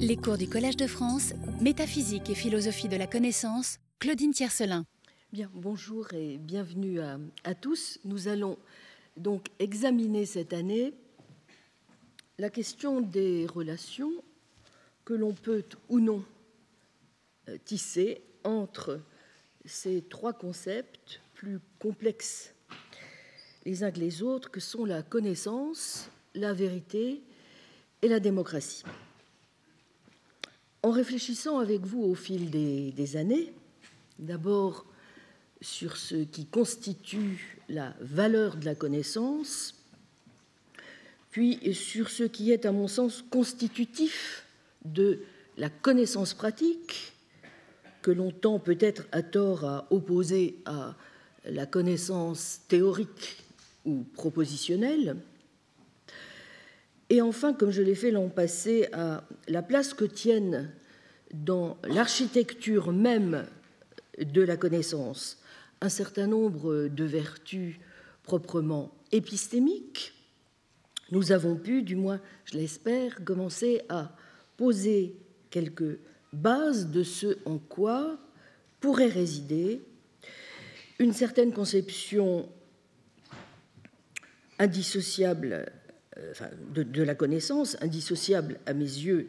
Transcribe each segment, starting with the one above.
Les cours du Collège de France, Métaphysique et philosophie de la connaissance, Claudine Tiercelin. Bien, bonjour et bienvenue à, tous. Nous allons donc examiner cette année la question des relations que l'on peut ou non euh, tisser entre ces trois concepts plus complexes les uns que les autres que sont la connaissance, la vérité et la démocratie. En réfléchissant avec vous au fil des, années, d'abord sur ce qui constitue la valeur de la connaissance, puis sur ce qui est, à mon sens, constitutif de la connaissance pratique, que l'on tend peut-être à tort à opposer à la connaissance théorique ou propositionnelle, et enfin, comme je l'ai fait l'an passé, à la place que tiennent dans l'architecture même de la connaissance un certain nombre de vertus proprement épistémiques, nous avons pu, du moins je l'espère, commencer à poser quelques bases de ce en quoi pourrait résider une certaine conception indissociable euh, de, la connaissance, indissociable à mes yeux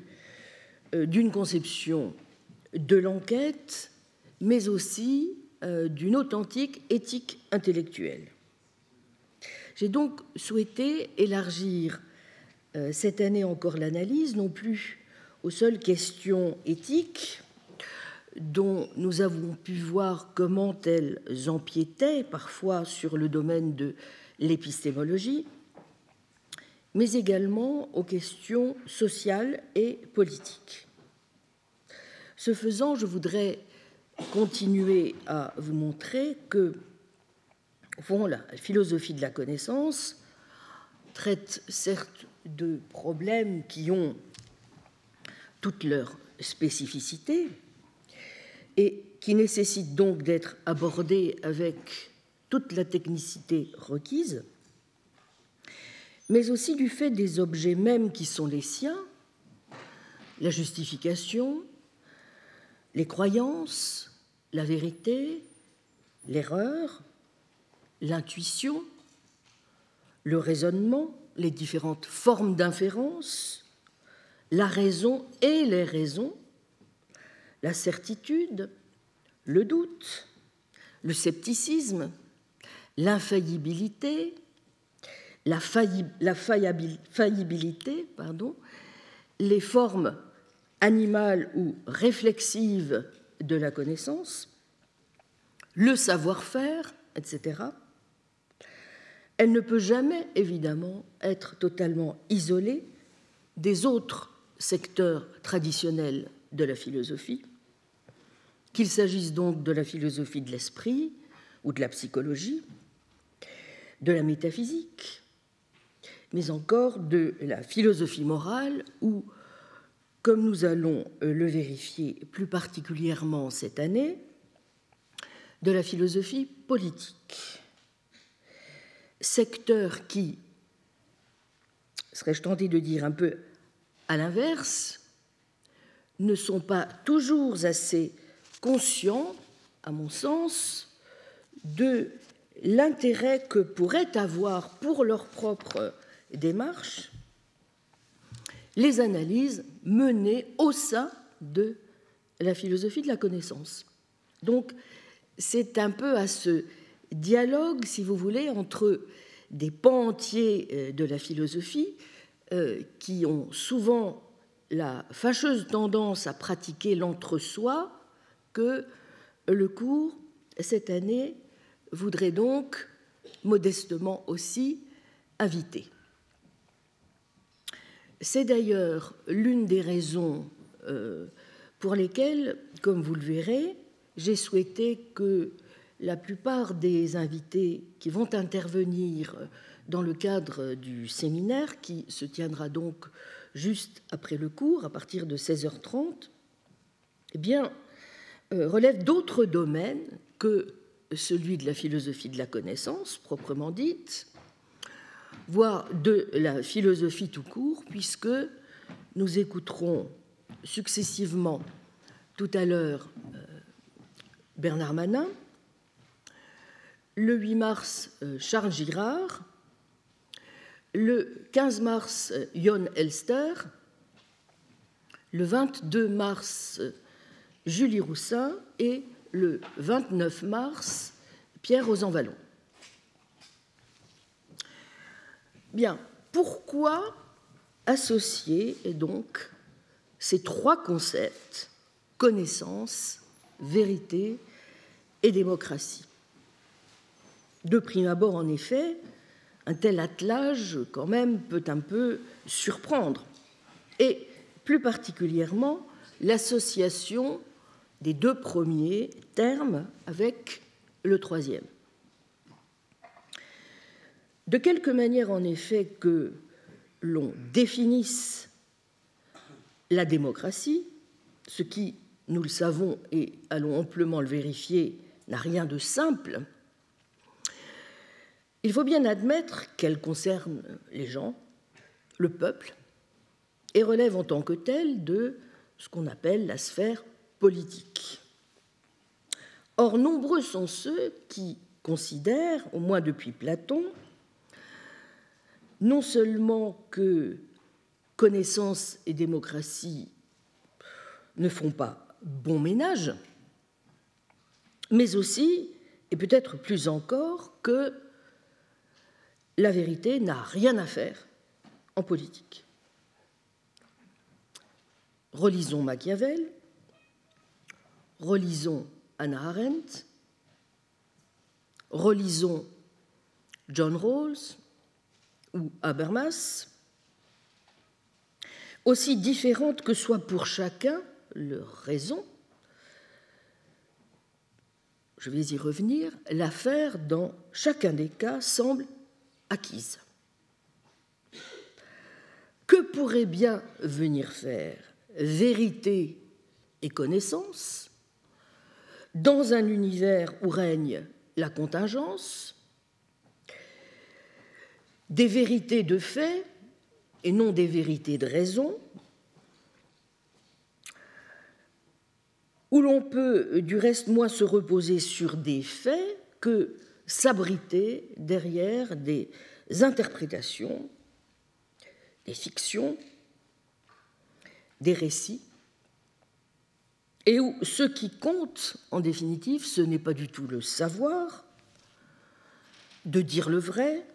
euh, d'une conception de l'enquête, mais aussi euh, d'une authentique éthique intellectuelle. J'ai donc souhaité élargir cette année encore l'analyse, non plus aux seules questions éthiques, dont nous avons pu voir comment elles empiétaient parfois sur le domaine de l'épistémologie, mais également aux questions sociales et politiques. Ce faisant, je voudrais continuer à vous montrer que la philosophie de la connaissance traite certes de problèmes qui ont toutes leurs spécificités et qui nécessitent donc d'être abordés avec toute la technicité requise, mais aussi du fait des objets mêmes qui sont les siens, la justification, les croyances, la vérité, l'erreur, l'intuition, le raisonnement, les différentes formes d'inférence, la raison et les raisons, la certitude, le doute, le scepticisme, l'infaillibilité, la, faillibilité, les formes animales ou réflexives de la connaissance, le savoir-faire, etc., elle ne peut jamais, évidemment, être totalement isolée des autres secteurs traditionnels de la philosophie, qu'il s'agisse donc de la philosophie de l'esprit ou de la psychologie, de la métaphysique, mais encore de la philosophie morale ou, comme nous allons euh, le vérifier plus particulièrement cette année, de la philosophie politique. Secteur qui, serais-je tenté de dire un peu à l'inverse, ne sont pas toujours assez conscients, à mon sens, de l'intérêt que pourraient avoir pour leur propre démarche les analyses menées au sein de la philosophie de la connaissance. Donc, c'est un peu à ce dialogue, si vous voulez, entre des pans entiers euh, de la philosophie euh, qui ont souvent la fâcheuse tendance à pratiquer l'entre-soi que le cours, cette année, voudrait donc modestement aussi inviter. C'est d'ailleurs l'une des raisons euh, pour lesquelles, comme vous le verrez, j'ai souhaité que la plupart des invités qui vont intervenir dans le cadre du séminaire, qui se tiendra donc juste après le cours, à partir de 16h30, eh euh, relèvent d'autres domaines que celui de la philosophie de la connaissance, proprement dite, voire de la philosophie tout court, puisque nous écouterons successivement tout à l'heure euh, Bernard Manin, le 8 mars euh, Charles Girard, le 15 mars Jon Elster, le 22 mars Julie Roussin. Et le 29 mars Pierre Rosanvallon. Bien, pourquoi associer donc ces trois concepts, connaissance, vérité et démocratie? De prime abord, en effet, un tel attelage, quand même, peut un peu surprendre. Et plus particulièrement, l'association des deux premiers termes avec le troisième. De quelque manière, en effet, que l'on définisse la démocratie, ce qui, nous le savons et allons amplement le vérifier, n'a rien de simple, il faut bien admettre qu'elle concerne les gens, le peuple, et relève en tant que telle de ce qu'on appelle la sphère politique. Or, nombreux sont ceux qui considèrent, au moins depuis Platon, non seulement que connaissance et démocratie ne font pas bon ménage, mais aussi, et peut-être plus encore, que la vérité n'a rien à faire en politique. Relisons Machiavel, relisons Anna Arendt, relisons John Rawls ou Habermas, aussi différentes que soit pour chacun leur raison, je vais y revenir, l'affaire dans chacun des cas semble acquise. Que pourrait bien venir faire vérité et connaissance dans un univers où règne la contingence, des vérités de fait et non des vérités de raison, où l'on peut du reste moins se reposer sur des faits que s'abriter derrière des interprétations, des fictions, des récits et où ce qui compte, en définitive, ce n'est pas du tout le savoir, de dire le vrai,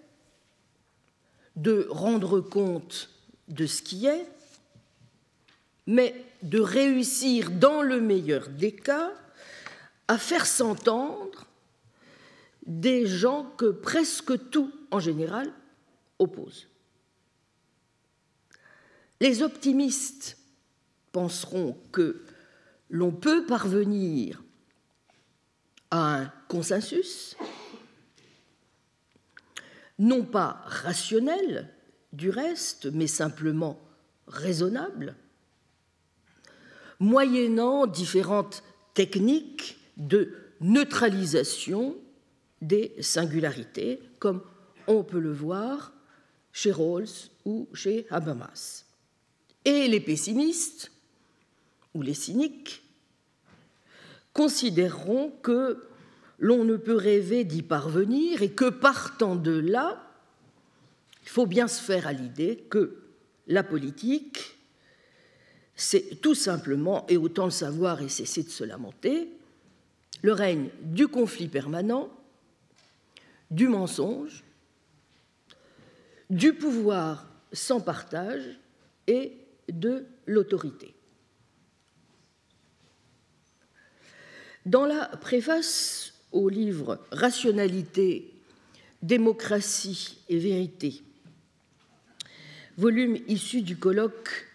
de rendre compte de ce qui est, mais de réussir, dans le meilleur des cas, à faire s'entendre des gens que presque tout, en général, oppose. Les optimistes penseront que l'on peut parvenir à un consensus, non pas rationnel du reste, mais simplement raisonnable, moyennant différentes techniques de neutralisation des singularités, comme on peut le voir chez Rawls ou chez Habermas. Et les pessimistes ou les cyniques considéreront que l'on ne peut rêver d'y parvenir et que partant de là, il faut bien se faire à l'idée que la politique, c'est tout simplement, et autant le savoir et cesser de se lamenter, le règne du conflit permanent, du mensonge, du pouvoir sans partage et de l'autorité. Dans la préface au livre Rationalité, démocratie et vérité, volume issu du colloque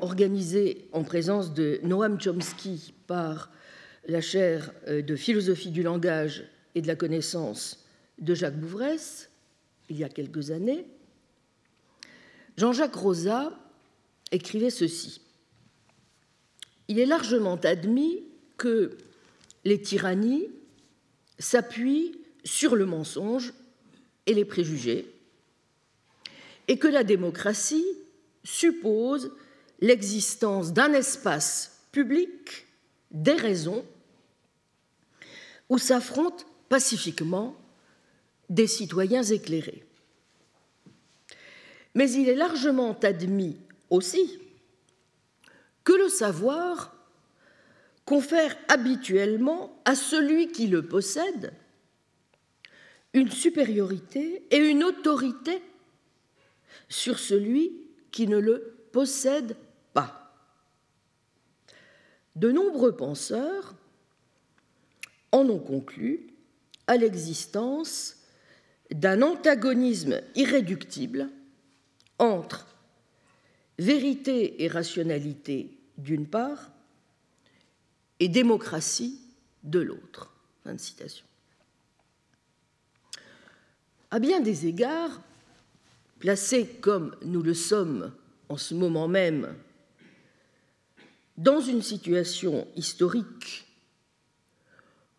organisé en présence de Noam Chomsky par la chaire euh, de philosophie du langage et de la connaissance de Jacques Bouvresse, il y a quelques années, Jean-Jacques Rosa écrivait ceci. Il est largement admis que les tyrannies s'appuient sur le mensonge et les préjugés, et que la démocratie suppose l'existence d'un espace public des raisons où s'affrontent pacifiquement des citoyens éclairés. Mais il est largement admis aussi que le savoir confère habituellement à celui qui le possède une supériorité et une autorité sur celui qui ne le possède pas. De nombreux penseurs en ont conclu à l'existence d'un antagonisme irréductible entre vérité et rationalité d'une part et démocratie de l'autre. Fin de citation. À bien des égards, placés comme nous le sommes en ce moment même dans une situation historique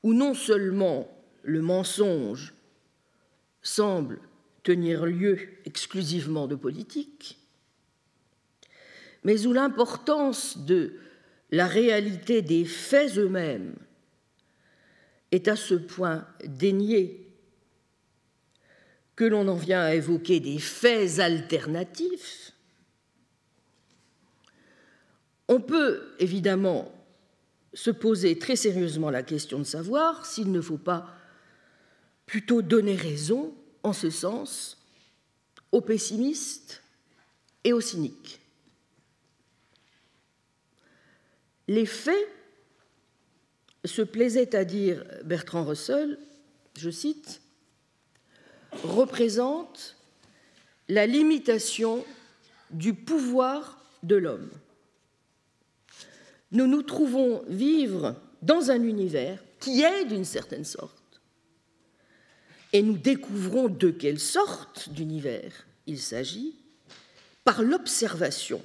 où non seulement le mensonge semble tenir lieu exclusivement de politique, mais où l'importance de la réalité des faits eux-mêmes est à ce point déniée que l'on en vient à évoquer des faits alternatifs, on peut évidemment se poser très sérieusement la question de savoir s'il ne faut pas plutôt donner raison en ce sens aux pessimistes et aux cyniques. Les faits, se plaisait à dire Bertrand Russell, je cite, représentent la limitation du pouvoir de l'homme. Nous nous trouvons vivre dans un univers qui est d'une certaine sorte et nous découvrons de quelle sorte d'univers il s'agit par l'observation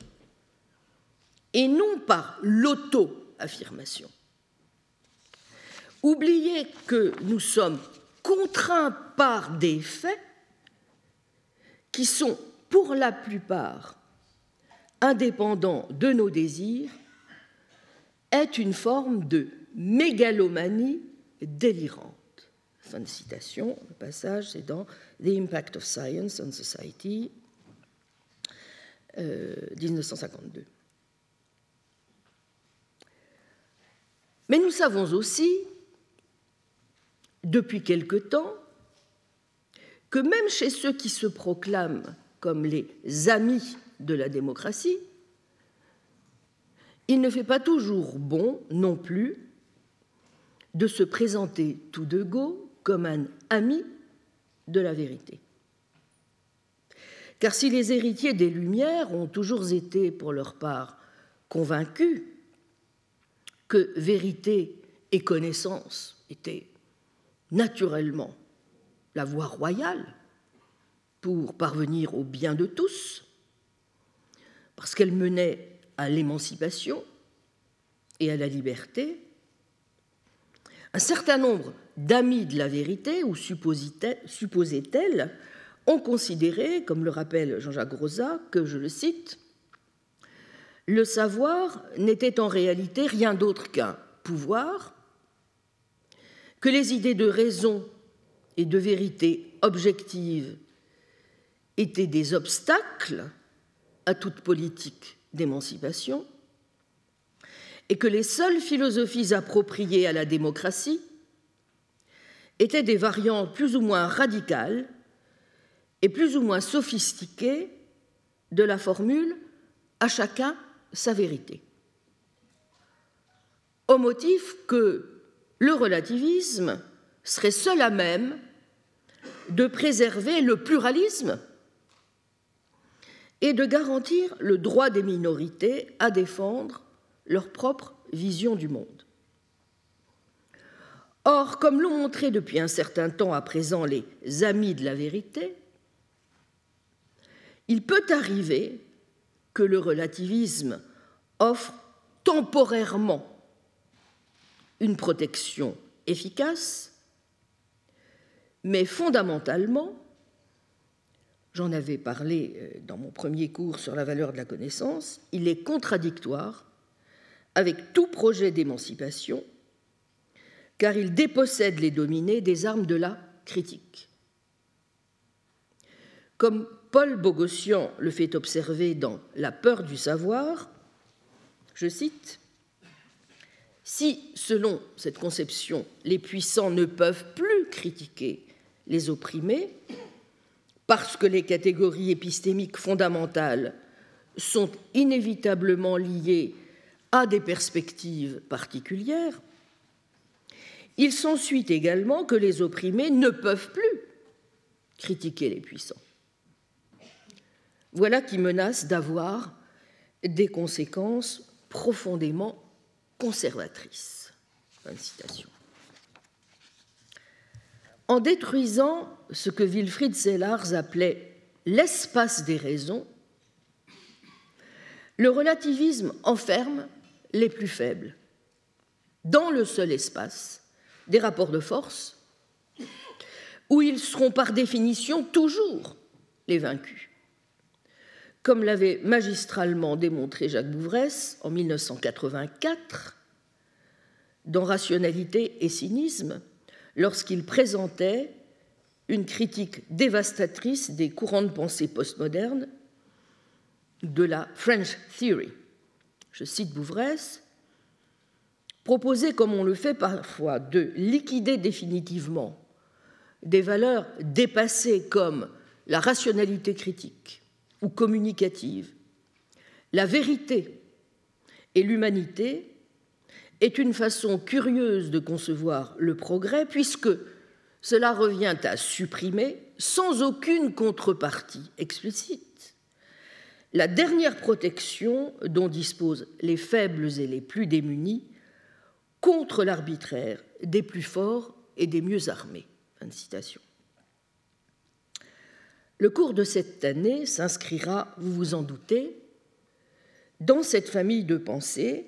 et non par l'auto-affirmation. Oubliez que nous sommes contraints par des faits qui sont pour la plupart indépendants de nos désirs est une forme de mégalomanie délirante. Fin de citation. Le passage, c'est dans The Impact of Science on Society, 1952. Mais nous savons aussi, depuis quelque temps, que même chez ceux qui se proclament comme les amis de la démocratie, il ne fait pas toujours bon non plus de se présenter tout de go comme un ami de la vérité. Car si les héritiers des Lumières ont toujours été, pour leur part, convaincus vérité et connaissance étaient naturellement la voie royale pour parvenir au bien de tous, parce qu'elle menait à l'émancipation et à la liberté, un certain nombre d'amis de la vérité, ou supposait-elle, ont considéré, comme le rappelle Jean-Jacques Rosa, que, je le cite, le savoir n'était en réalité rien d'autre qu'un pouvoir, que les idées de raison et de vérité objective étaient des obstacles à toute politique d'émancipation, et que les seules philosophies appropriées à la démocratie étaient des variantes plus ou moins radicales et plus ou moins sophistiquées de la formule à chacun sa vérité. Au motif que le relativisme serait seul à même de préserver le pluralisme et de garantir le droit des minorités à défendre leur propre vision du monde. Or, comme l'ont montré depuis un certain temps à présent les amis de la vérité, il peut arriver que le relativisme offre temporairement une protection efficace, mais fondamentalement, j'en avais parlé euh, dans mon premier cours sur la valeur de la connaissance, il est contradictoire avec tout projet d'émancipation, car il dépossède les dominés des armes de la critique. Comme Paul Bogossian le fait observer dans La peur du savoir, je cite, Si, selon cette conception, les puissants ne peuvent plus critiquer les opprimés, parce que les catégories épistémiques fondamentales sont inévitablement liées à des perspectives particulières, il s'ensuit également que les opprimés ne peuvent plus critiquer les puissants. Voilà qui menace d'avoir des conséquences profondément conservatrices. En détruisant ce que Wilfried Sellars appelait l'espace des raisons, le relativisme enferme les plus faibles dans le seul espace des rapports de force où ils seront par définition toujours les vaincus. Comme l'avait magistralement démontré Jacques Bouvresse en 1984 dans Rationalité et cynisme, lorsqu'il présentait une critique dévastatrice des courants de pensée postmodernes de la French Theory. Je cite Bouvresse Proposer, comme on le fait parfois, de liquider définitivement des valeurs dépassées comme la rationalité critique ou communicative, la vérité et l'humanité est une façon curieuse de concevoir le progrès puisque cela revient à supprimer, sans aucune contrepartie explicite, la dernière protection dont disposent les faibles et les plus démunis contre l'arbitraire des plus forts et des mieux armés. citation. Le cours de cette année s'inscrira, vous vous en doutez, dans cette famille de pensées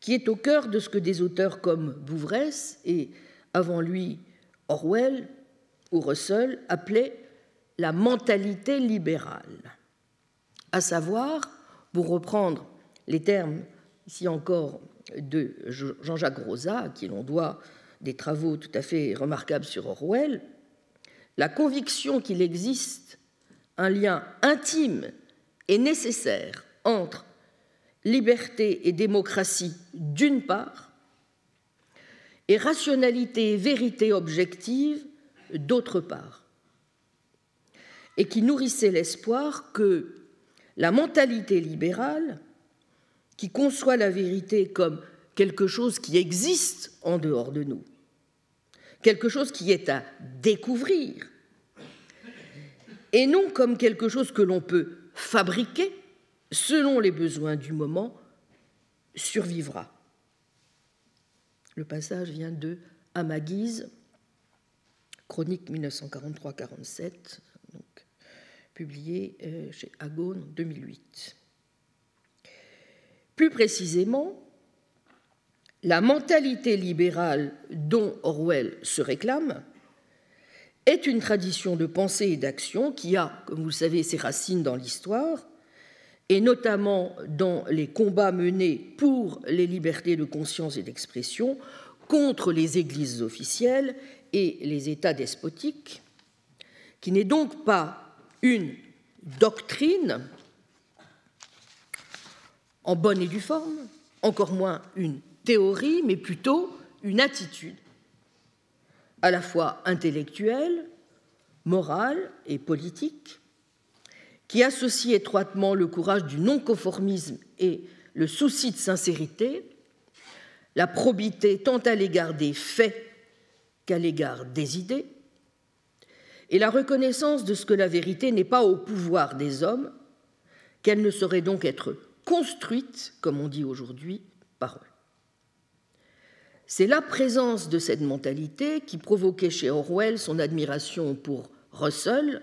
qui est au cœur de ce que des auteurs comme Bouvresse et avant lui Orwell ou Russell appelaient la mentalité libérale, à savoir, pour reprendre les termes ici encore de Jean-Jacques Rosa, à qui l'on doit des travaux tout à fait remarquables sur Orwell, la conviction qu'il existe un lien intime et nécessaire entre liberté et démocratie d'une part, et rationalité et vérité objective d'autre part, et qui nourrissait l'espoir que la mentalité libérale, qui conçoit la vérité comme quelque chose qui existe en dehors de nous, quelque chose qui est à découvrir, et non comme quelque chose que l'on peut fabriquer selon les besoins du moment, survivra. Le passage vient de À chronique 1943-47, publié euh, chez Agone en 2008. Plus précisément, la mentalité libérale dont Orwell se réclame est une tradition de pensée et d'action qui a, comme vous le savez, ses racines dans l'histoire, et notamment dans les combats menés pour les libertés de conscience et d'expression contre les églises officielles et les États despotiques, qui n'est donc pas une doctrine en bonne et due forme, encore moins une théorie, mais plutôt une attitude, à la fois intellectuelle, morale et politique, qui associe étroitement le courage du non-conformisme et le souci de sincérité, la probité tant à l'égard des faits qu'à l'égard des idées, et la reconnaissance de ce que la vérité n'est pas au pouvoir des hommes, qu'elle ne saurait donc être construite, comme on dit aujourd'hui, par eux. C'est la présence de cette mentalité qui provoquait chez Orwell son admiration pour Russell,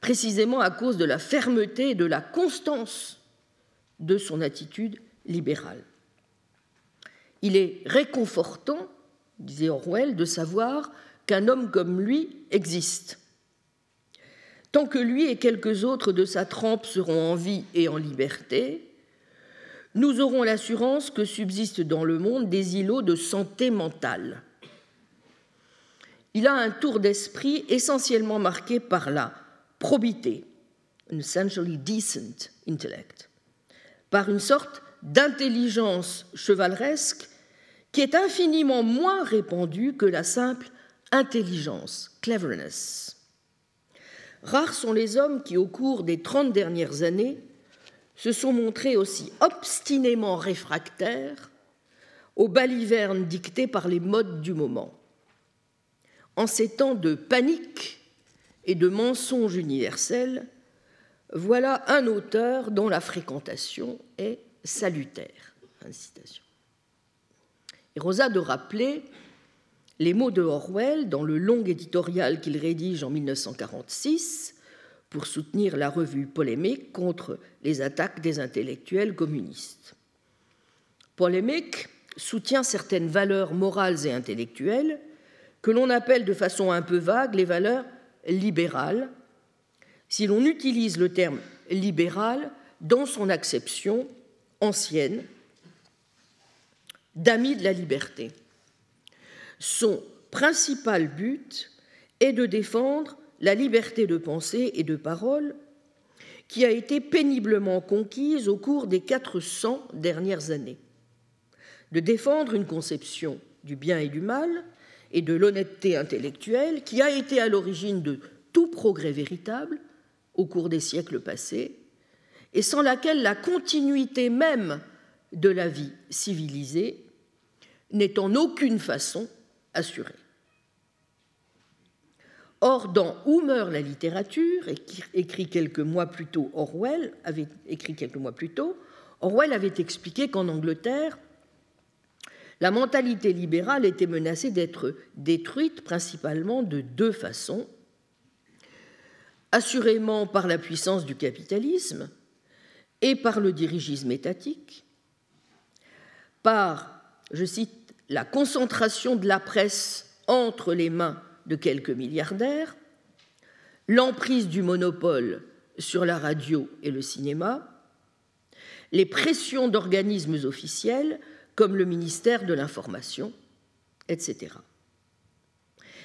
précisément à cause de la fermeté et de la constance de son attitude libérale. Il est réconfortant, disait Orwell, de savoir qu'un homme comme lui existe. tant que lui et quelques autres de sa trempe seront en vie et en liberté, nous aurons l'assurance que subsistent dans le monde des îlots de santé mentale. Il a un tour d'esprit essentiellement marqué par la probité, an essentially decent intellect, par une sorte d'intelligence chevaleresque qui est infiniment moins répandue que la simple intelligence, cleverness. Rares sont les hommes qui, au cours des trente dernières années, se sont montrés aussi obstinément réfractaires aux balivernes dictées par les modes du moment. En ces temps de panique et de mensonges universels, voilà un auteur dont la fréquentation est salutaire. Et Rosa de rappeler les mots de Orwell dans le long éditorial qu'il rédige en 1946 pour soutenir la revue polémique contre les attaques des intellectuels communistes. Polémique soutient certaines valeurs morales et intellectuelles que l'on appelle de façon un peu vague les valeurs libérales, si l'on utilise le terme libéral dans son acception ancienne d'ami de la liberté. Son principal but est de défendre la liberté de pensée et de parole qui a été péniblement conquise au cours des 400 dernières années, de défendre une conception du bien et du mal et de l'honnêteté intellectuelle qui a été à l'origine de tout progrès véritable au cours des siècles passés et sans laquelle la continuité même de la vie civilisée n'est en aucune façon assurée. Or, dans Où meurt la littérature, écrit quelques mois plus tôt Orwell, avait écrit quelques mois plus tôt, Orwell avait expliqué qu'en Angleterre, la mentalité libérale était menacée d'être détruite principalement de deux façons. Assurément par la puissance du capitalisme et par le dirigisme étatique, par, je cite, la concentration de la presse entre les mains de quelques milliardaires, l'emprise du monopole sur la radio et le cinéma, les pressions d'organismes officiels comme le ministère de l'Information, etc.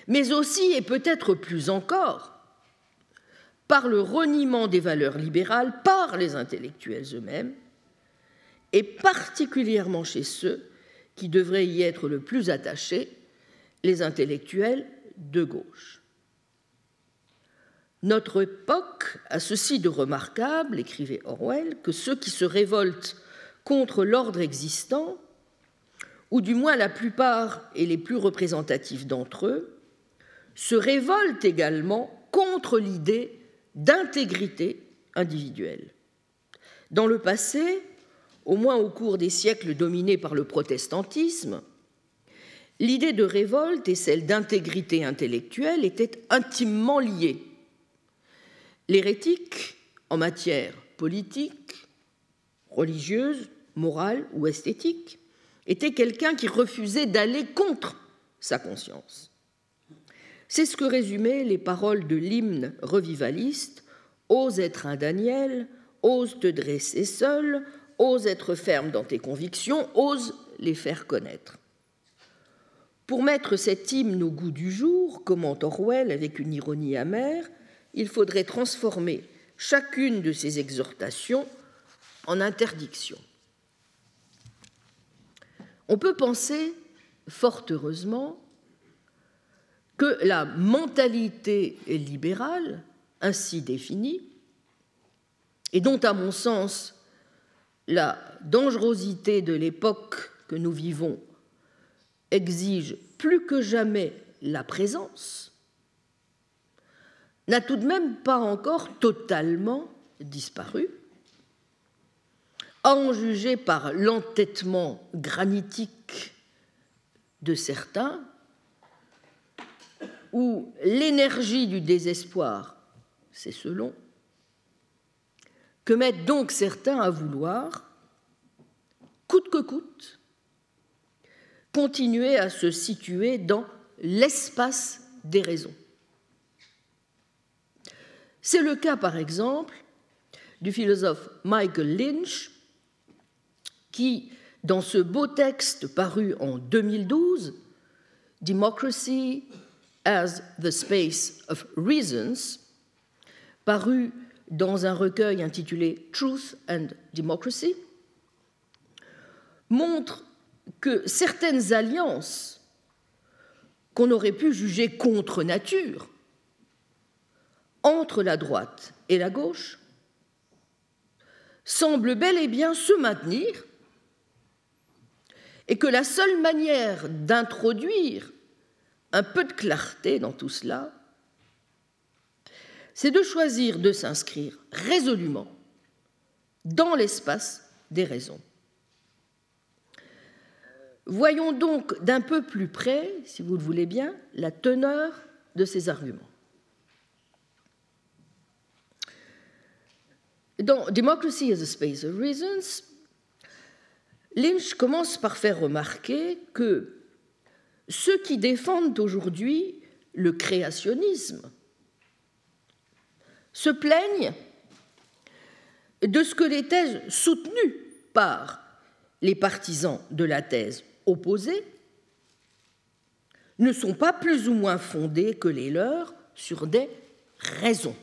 Mais aussi, et peut-être plus encore, par le reniement des valeurs libérales par les intellectuels eux-mêmes, et particulièrement chez ceux qui devraient y être le plus attachés, les intellectuels de gauche. Notre époque a ceci de remarquable, écrivait Orwell, que ceux qui se révoltent contre l'ordre existant, ou du moins la plupart et les plus représentatifs d'entre eux, se révoltent également contre l'idée d'intégrité individuelle. Dans le passé, au moins au cours des siècles dominés par le protestantisme, l'idée de révolte et celle d'intégrité intellectuelle étaient intimement liées. L'hérétique, en matière politique, religieuse, morale ou esthétique, était quelqu'un qui refusait d'aller contre sa conscience. C'est ce que résumaient les paroles de l'hymne revivaliste Ose être un Daniel, ose te dresser seul, ose être ferme dans tes convictions, ose les faire connaître. Pour mettre cet hymne au goût du jour, commente Orwell avec une ironie amère, il faudrait transformer chacune de ces exhortations en interdiction. On peut penser, fort heureusement, que la mentalité libérale, ainsi définie, et dont, à mon sens, la dangerosité de l'époque que nous vivons exige plus que jamais la présence, n'a tout de même pas encore totalement disparu, à en juger par l'entêtement granitique de certains, ou l'énergie du désespoir, c'est selon, que mettent donc certains à vouloir, coûte que coûte, continuer à se situer dans l'espace des raisons. C'est le cas, par exemple, du philosophe Michael Lynch, qui, dans ce beau texte paru en 2012, Democracy as the Space of Reasons, paru dans un recueil intitulé Truth and Democracy, montre que certaines alliances qu'on aurait pu juger contre nature entre la droite et la gauche semblent bel et bien se maintenir et que la seule manière d'introduire un peu de clarté dans tout cela, c'est de choisir de s'inscrire résolument dans l'espace des raisons. Voyons donc d'un peu plus près, si vous le voulez bien, la teneur de ces arguments. Dans Democracy as a Space of Reasons, Lynch commence par faire remarquer que ceux qui défendent aujourd'hui le créationnisme se plaignent de ce que les thèses soutenues par les partisans de la thèse opposée ne sont pas plus ou moins fondées que les leurs sur des raisons.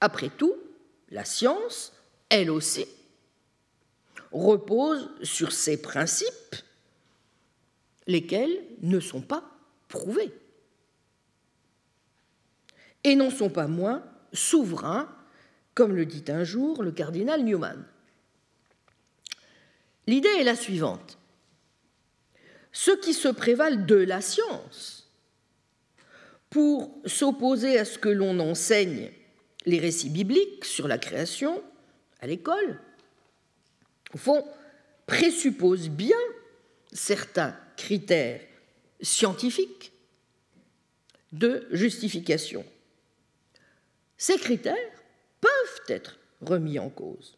Après tout, la science, elle aussi, repose sur ces principes, lesquels ne sont pas prouvés et n'en sont pas moins souverains, comme le dit un jour le cardinal Newman. L'idée est la suivante. Ceux qui se prévalent de la science pour s'opposer à ce que l'on enseigne les récits bibliques sur la création à l'école, au fond, présupposent bien certains critères scientifiques de justification. Ces critères peuvent être remis en cause.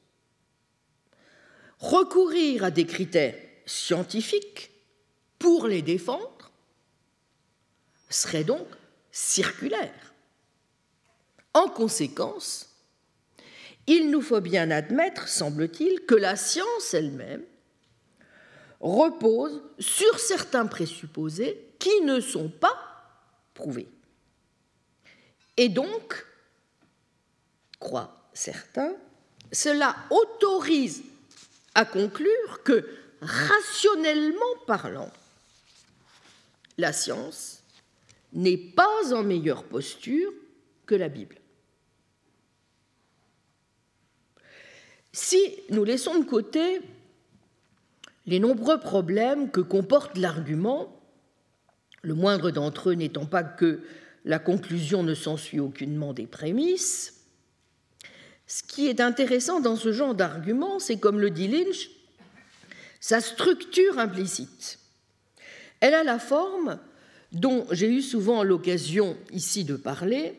Recourir à des critères scientifiques pour les défendre serait donc circulaire. En conséquence, il nous faut bien admettre, semble-t-il, que la science elle-même repose sur certains présupposés qui ne sont pas prouvés. Et donc, croient certains, cela autorise à conclure que, rationnellement parlant, la science n'est pas en meilleure posture que la Bible. Si nous laissons de côté les nombreux problèmes que comporte l'argument, le moindre d'entre eux n'étant pas que la conclusion ne s'ensuit aucunement des prémices, ce qui est intéressant dans ce genre d'argument, c'est, comme le dit Lynch, sa structure implicite. Elle a la forme dont j'ai eu souvent l'occasion ici de parler,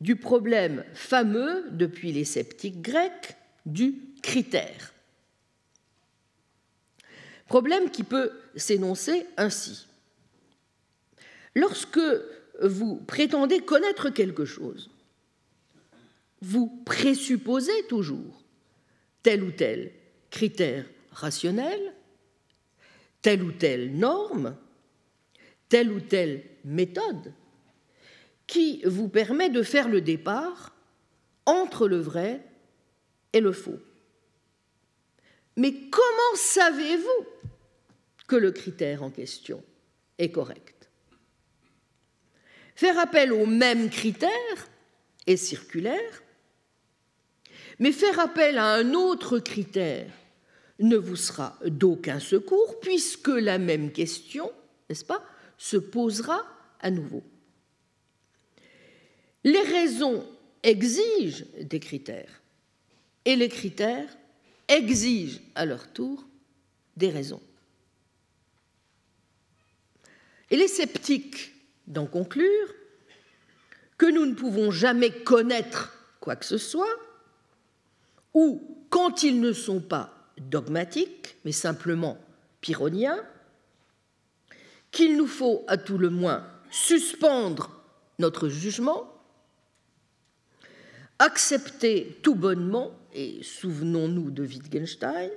du problème fameux depuis les sceptiques grecs du critère. Problème qui peut s'énoncer ainsi. Lorsque vous prétendez connaître quelque chose, vous présupposez toujours tel ou tel critère rationnel, telle ou telle norme, telle ou telle méthode qui vous permet de faire le départ entre le vrai et le faux. Mais comment savez-vous que le critère en question est correct? Faire appel aux mêmes critères est circulaire mais faire appel à un autre critère ne vous sera d'aucun secours puisque la même question, n'est-ce pas, se posera à nouveau. Les raisons exigent des critères et les critères exigent à leur tour des raisons. Et les sceptiques d'en conclure que nous ne pouvons jamais connaître quoi que ce soit ou, quand ils ne sont pas dogmatiques, mais simplement pyrrhoniens, qu'il nous faut à tout le moins suspendre notre jugement, accepter tout bonnement, et souvenons-nous de Wittgenstein,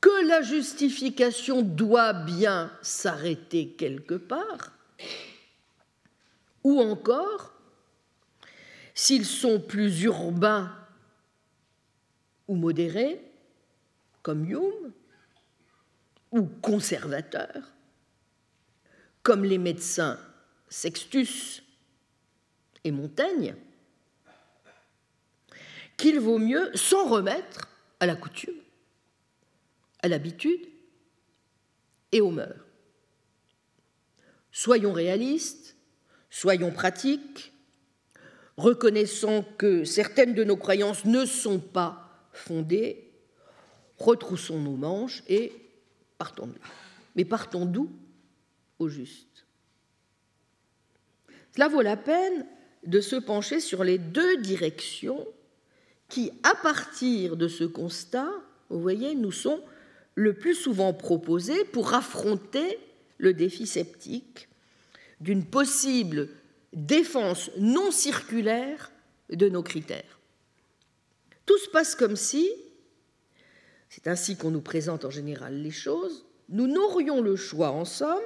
que la justification doit bien s'arrêter quelque part, ou encore, s'ils sont plus urbains ou modérés, comme Hume, ou conservateurs, comme les médecins Sextus et Montaigne, qu'il vaut mieux s'en remettre à la coutume, à l'habitude et aux mœurs. Soyons réalistes, soyons pratiques, reconnaissons que certaines de nos croyances ne sont pas fondées, retroussons nos manches et partons. Mais partons d'où? Au juste. Cela vaut la peine de se pencher sur les deux directions qui, à partir de ce constat, vous voyez, nous sont le plus souvent proposées pour affronter le défi sceptique d'une possible défense non circulaire de nos critères. Tout se passe comme si, c'est ainsi qu'on nous présente en général les choses, nous n'aurions le choix en somme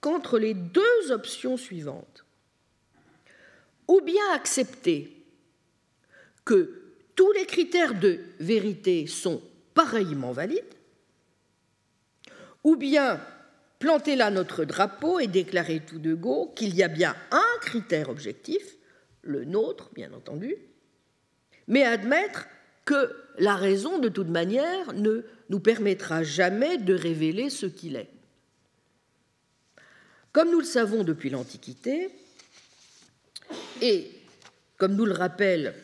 qu'entre les deux options suivantes. Ou bien accepter que tous les critères de vérité sont pareillement valides, ou bien planter là notre drapeau et déclarer tout de go qu'il y a bien un critère objectif, le nôtre, bien entendu, mais admettre que la raison, de toute manière, ne nous permettra jamais de révéler ce qu'il est. Comme nous le savons depuis l'Antiquité, et comme nous le rappelle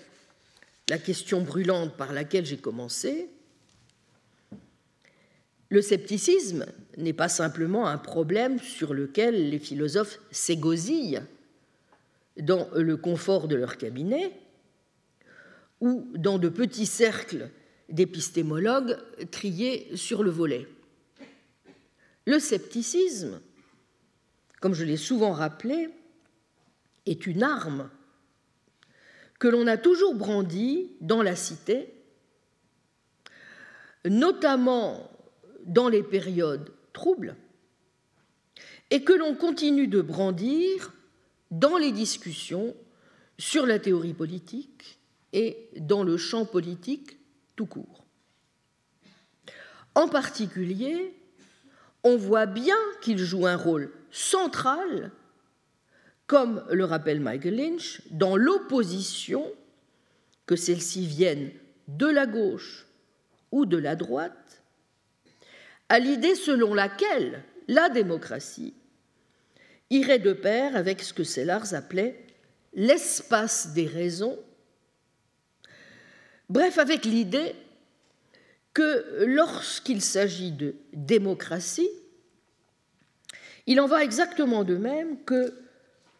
la question brûlante par laquelle j'ai commencé, le scepticisme n'est pas simplement un problème sur lequel les philosophes s'égosillent dans le confort de leur cabinet ou dans de petits cercles d'épistémologues triés sur le volet. Le scepticisme, comme je l'ai souvent rappelé, est une arme que l'on a toujours brandie dans la cité, notamment dans les périodes troubles, et que l'on continue de brandir dans les discussions sur la théorie politique et dans le champ politique tout court. En particulier, on voit bien qu'il joue un rôle central comme le rappelle Michael Lynch, dans l'opposition, que celle-ci vienne de la gauche ou de la droite, à l'idée selon laquelle la démocratie irait de pair avec ce que Sellars appelait l'espace des raisons, bref, avec l'idée que lorsqu'il s'agit de démocratie, il en va exactement de même que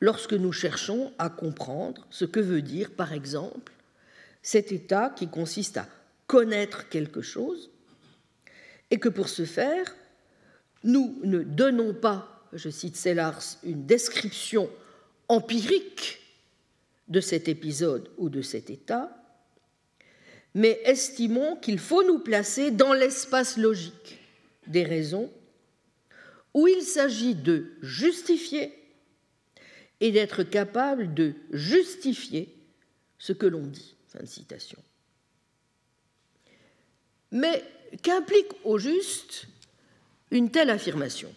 lorsque nous cherchons à comprendre ce que veut dire, par exemple, cet état qui consiste à connaître quelque chose, et que pour ce faire, nous ne donnons pas, je cite Sellars, une description empirique de cet épisode ou de cet état, mais estimons qu'il faut nous placer dans l'espace logique des raisons où il s'agit de justifier et d'être capable de justifier ce que l'on dit. Mais qu'implique au juste une telle affirmation?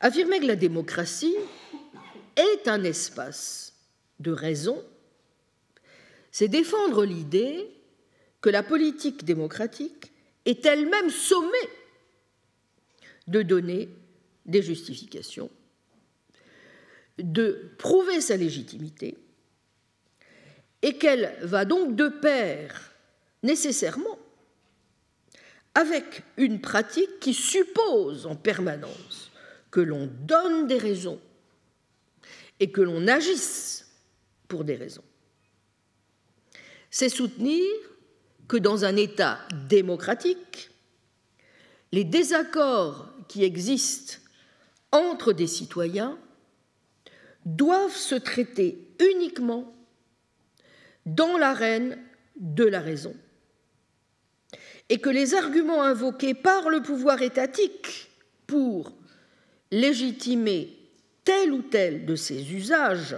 Affirmer que la démocratie est un espace de raison, c'est défendre l'idée que la politique démocratique est elle-même sommée de donner des justifications de prouver sa légitimité et qu'elle va donc de pair nécessairement avec une pratique qui suppose en permanence que l'on donne des raisons et que l'on agisse pour des raisons. C'est soutenir que dans un État démocratique, les désaccords qui existent entre des citoyens doivent se traiter uniquement dans l'arène de la raison, et que les arguments invoqués par le pouvoir étatique pour légitimer tel ou tel de ses usages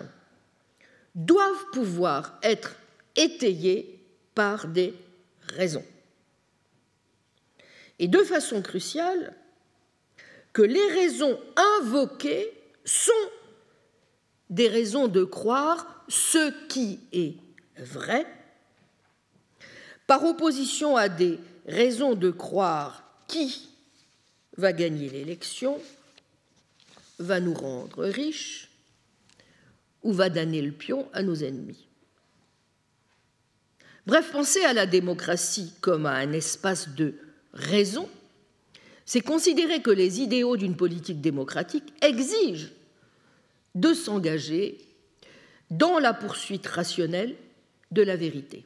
doivent pouvoir être étayés par des raisons. Et de façon cruciale, que les raisons invoquées sont des raisons de croire ce qui est vrai, par opposition à des raisons de croire qui va gagner l'élection, va nous rendre riches ou va donner le pion à nos ennemis. Bref, penser à la démocratie comme à un espace de raison, c'est considérer que les idéaux d'une politique démocratique exigent de s'engager dans la poursuite rationnelle de la vérité.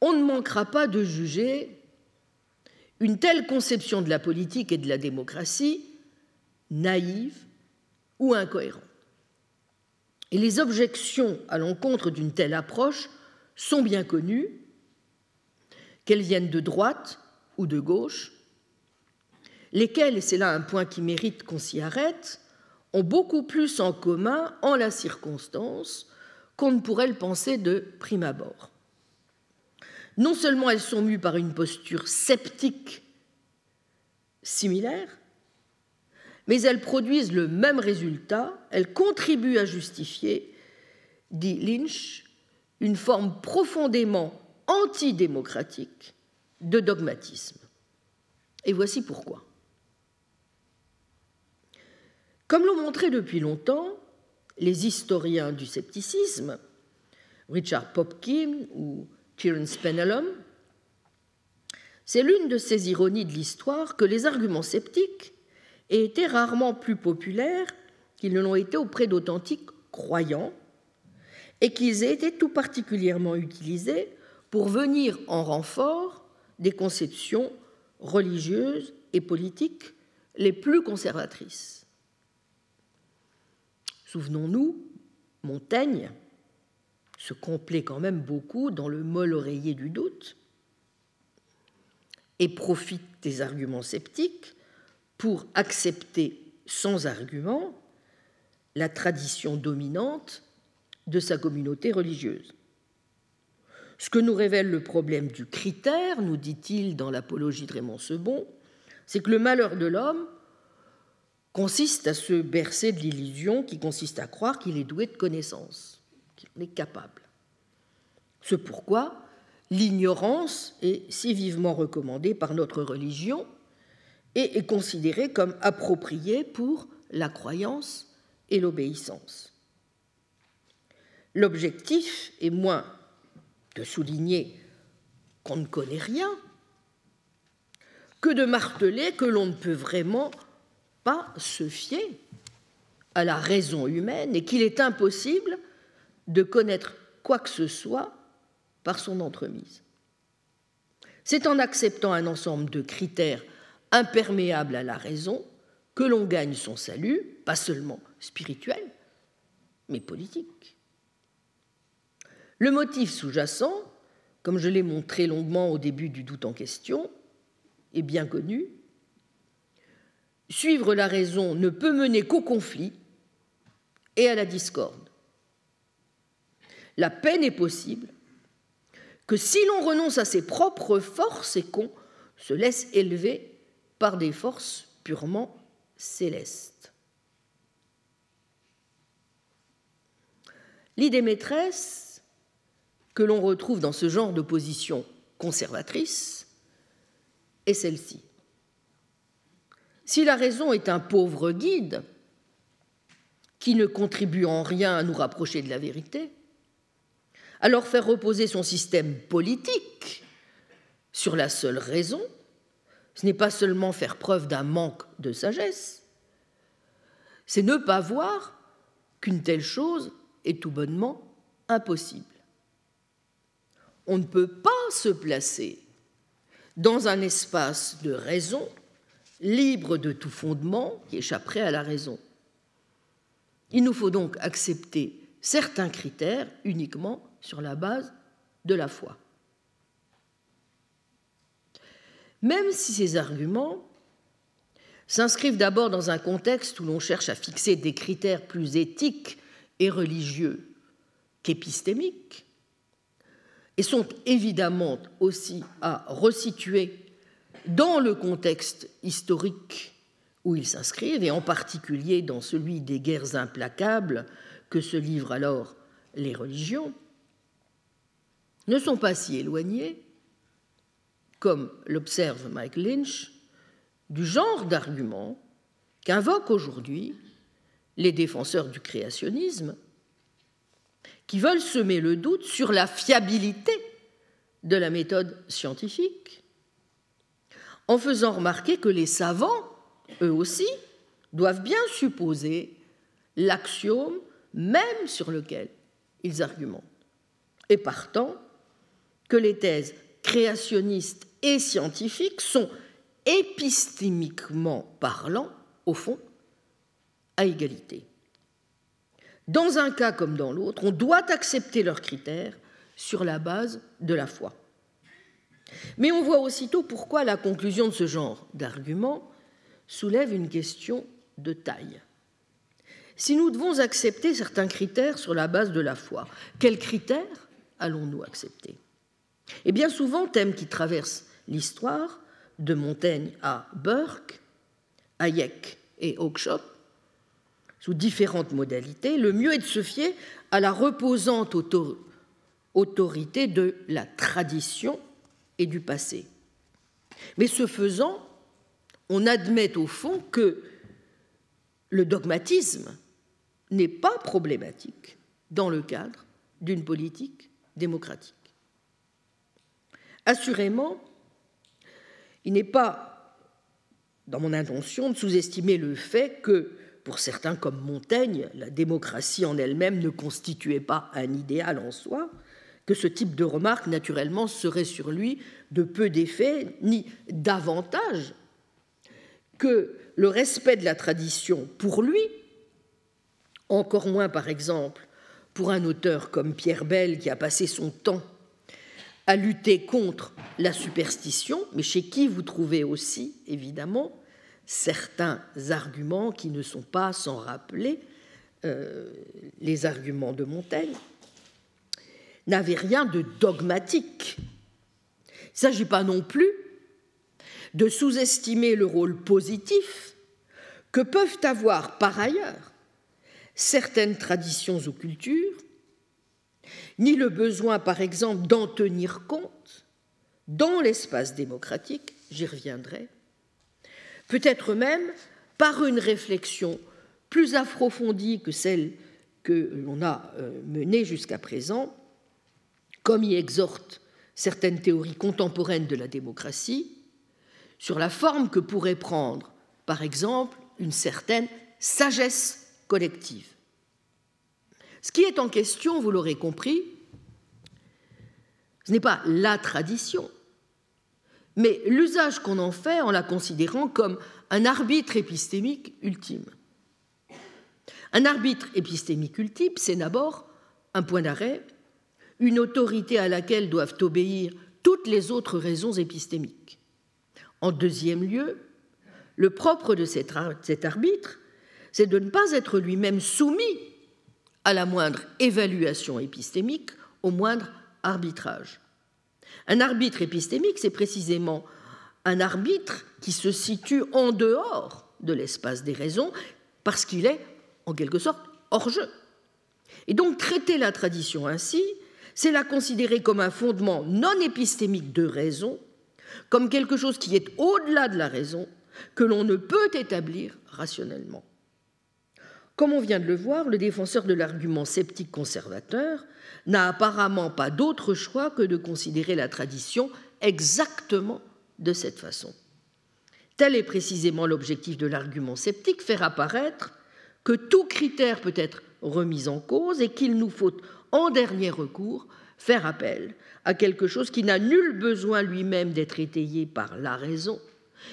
On ne manquera pas de juger une telle conception de la politique et de la démocratie naïve ou incohérente. Et les objections à l'encontre d'une telle approche sont bien connues, qu'elles viennent de droite ou de gauche, lesquelles, et c'est là un point qui mérite qu'on s'y arrête, ont beaucoup plus en commun en la circonstance qu'on ne pourrait le penser de prime abord. Non seulement elles sont mues par une posture sceptique similaire, mais elles produisent le même résultat, elles contribuent à justifier, dit Lynch, une forme profondément antidémocratique de dogmatisme. Et voici pourquoi. Comme l'ont montré depuis longtemps les historiens du scepticisme, Richard Popkin ou Terence Penelum, c'est l'une de ces ironies de l'histoire que les arguments sceptiques aient été rarement plus populaires qu'ils ne l'ont été auprès d'authentiques croyants, et qu'ils aient été tout particulièrement utilisés pour venir en renfort des conceptions religieuses et politiques les plus conservatrices. Souvenons-nous, Montaigne se complaît quand même beaucoup dans le molle oreiller du doute et profite des arguments sceptiques pour accepter sans argument la tradition dominante de sa communauté religieuse. Ce que nous révèle le problème du critère, nous dit-il dans l'apologie de Raymond Sebon, c'est que le malheur de l'homme consiste à se bercer de l'illusion qui consiste à croire qu'il est doué de connaissances, qu'il en est capable. Ce pourquoi l'ignorance est si vivement recommandée par notre religion et est considérée comme appropriée pour la croyance et l'obéissance. L'objectif est moins de souligner qu'on ne connaît rien que de marteler que l'on ne peut vraiment pas se fier à la raison humaine et qu'il est impossible de connaître quoi que ce soit par son entremise. C'est en acceptant un ensemble de critères imperméables à la raison que l'on gagne son salut, pas seulement spirituel, mais politique. Le motif sous-jacent, comme je l'ai montré longuement au début du doute en question, est bien connu suivre la raison ne peut mener qu'au conflit et à la discorde. La paix n'est possible que si l'on renonce à ses propres forces et qu'on se laisse élever par des forces purement célestes. L'idée maîtresse que l'on retrouve dans ce genre d'opposition conservatrice est celle-ci. Si la raison est un pauvre guide qui ne contribue en rien à nous rapprocher de la vérité, alors faire reposer son système politique sur la seule raison, ce n'est pas seulement faire preuve d'un manque de sagesse, c'est ne pas voir qu'une telle chose est tout bonnement impossible. On ne peut pas se placer dans un espace de raison libre de tout fondement qui échapperait à la raison. Il nous faut donc accepter certains critères uniquement sur la base de la foi. Même si ces arguments s'inscrivent d'abord dans un contexte où l'on cherche à fixer des critères plus éthiques et religieux qu'épistémiques, et sont évidemment aussi à resituer dans le contexte historique où ils s'inscrivent, et en particulier dans celui des guerres implacables que se livrent alors les religions, ne sont pas si éloignés, comme l'observe Mike Lynch, du genre d'argument qu'invoquent aujourd'hui les défenseurs du créationnisme qui veulent semer le doute sur la fiabilité de la méthode scientifique, en faisant remarquer que les savants, eux aussi, doivent bien supposer l'axiome même sur lequel ils argumentent, et partant que les thèses créationnistes et scientifiques sont épistémiquement parlant, au fond, à égalité. Dans un cas comme dans l'autre, on doit accepter leurs critères sur la base de la foi. Mais on voit aussitôt pourquoi la conclusion de ce genre d'argument soulève une question de taille. Si nous devons accepter certains critères sur la base de la foi, quels critères allons-nous accepter? Et bien souvent, thème qui traverse l'histoire, de Montaigne à Burke, Hayek et Oakeshott, sous différentes modalités, le mieux est de se fier à la reposante autorité de la tradition et du passé. Mais ce faisant, on admet au fond que le dogmatisme n'est pas problématique dans le cadre d'une politique démocratique. Assurément, il n'est pas dans mon intention de sous-estimer le fait que, pour certains comme Montaigne, la démocratie en elle-même ne constituait pas un idéal en soi, que ce type de remarque, naturellement, serait sur lui de peu d'effet, ni davantage que le respect de la tradition pour lui, encore moins par exemple pour un auteur comme Pierre Bell qui a passé son temps à lutter contre la superstition, mais chez qui vous trouvez aussi, évidemment, certains arguments qui ne sont pas sans rappeler euh, les arguments de Montaigne, n'avaient rien de dogmatique. Il ne s'agit pas non plus de sous-estimer le rôle positif que peuvent avoir par ailleurs certaines traditions ou cultures ni le besoin, par exemple, d'en tenir compte dans l'espace démocratique, j'y reviendrai, peut-être même par une réflexion plus approfondie que celle que l'on a euh, menée jusqu'à présent, comme y exhortent certaines théories contemporaines de la démocratie, sur la forme que pourrait prendre, par exemple, une certaine sagesse collective. Ce qui est en question, vous l'aurez compris, ce n'est pas la tradition, mais l'usage qu'on en fait en la considérant comme un arbitre épistémique ultime. Un arbitre épistémique ultime, c'est d'abord un point d'arrêt, une autorité à laquelle doivent obéir toutes les autres raisons épistémiques. En deuxième lieu, le propre de cet arbitre, c'est de ne pas être lui-même soumis à la moindre évaluation épistémique, au moindre arbitrage. Un arbitre épistémique, c'est précisément un arbitre qui se situe en dehors de l'espace des raisons parce qu'il est, en quelque sorte, hors jeu. Et donc traiter la tradition ainsi, c'est la considérer comme un fondement non épistémique de raison, comme quelque chose qui est au-delà de la raison, que l'on ne peut établir rationnellement. Comme on vient de le voir, le défenseur de l'argument sceptique conservateur n'a apparemment pas d'autre choix que de considérer la tradition exactement de cette façon. Tel est précisément l'objectif de l'argument sceptique, faire apparaître que tout critère peut être remis en cause et qu'il nous faut, en dernier recours, faire appel à quelque chose qui n'a nul besoin lui-même d'être étayé par la raison,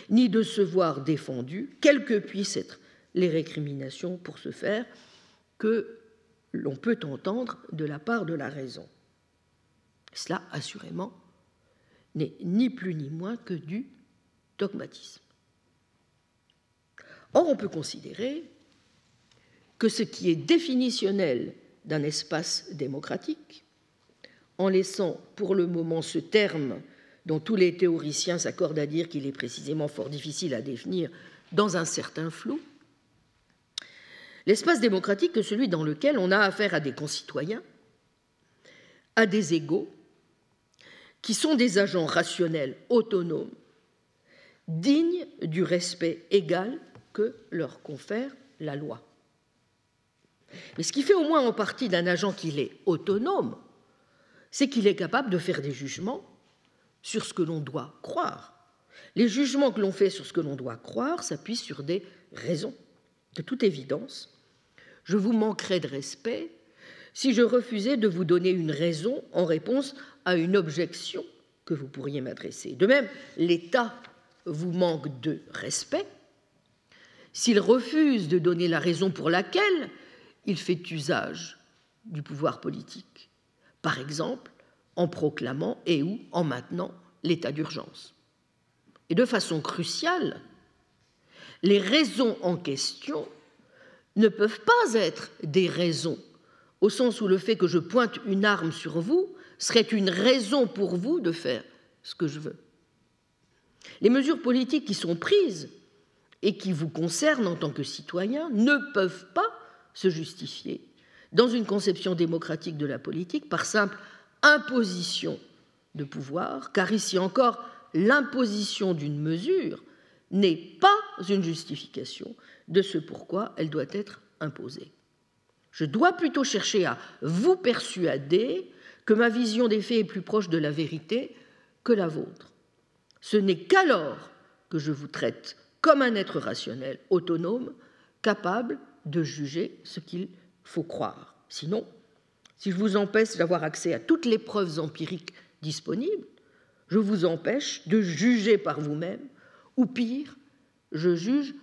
ni de se voir défendu, quelle que puisse être les récriminations pour ce faire, que l'on peut entendre de la part de la raison. Cela, assurément, n'est ni plus ni moins que du dogmatisme. Or, on peut considérer que ce qui est définitionnel d'un espace démocratique, en laissant pour le moment ce terme dont tous les théoriciens s'accordent à dire qu'il est précisément fort difficile à définir dans un certain flou, l'espace démocratique est celui dans lequel on a affaire à des concitoyens, à des égaux, qui sont des agents rationnels autonomes, dignes du respect égal que leur confère la loi. Mais ce qui fait au moins en partie d'un agent qu'il est autonome, c'est qu'il est capable de faire des jugements sur ce que l'on doit croire. Les jugements que l'on fait sur ce que l'on doit croire s'appuient sur des raisons. De toute évidence, je vous manquerais de respect si je refusais de vous donner une raison en réponse à une objection que vous pourriez m'adresser. De même, l'État vous manque de respect s'il refuse de donner la raison pour laquelle il fait usage du pouvoir politique, par exemple en proclamant et ou en maintenant l'état d'urgence. Et de façon cruciale, les raisons en question ne peuvent pas être des raisons, au sens où le fait que je pointe une arme sur vous serait une raison pour vous de faire ce que je veux. Les mesures politiques qui sont prises et qui vous concernent en tant que citoyen ne peuvent pas se justifier dans une conception démocratique de la politique par simple imposition de pouvoir, car ici encore, l'imposition d'une mesure n'est pas une justification de ce pourquoi elle doit être imposée. Je dois plutôt chercher à vous persuader que ma vision des faits est plus proche de la vérité que la vôtre. Ce n'est qu'alors que je vous traite comme un être rationnel, autonome, capable de juger ce qu'il faut croire. Sinon, si je vous empêche d'avoir accès à toutes les preuves empiriques disponibles, je vous empêche de juger par vous-même, ou pire, je juge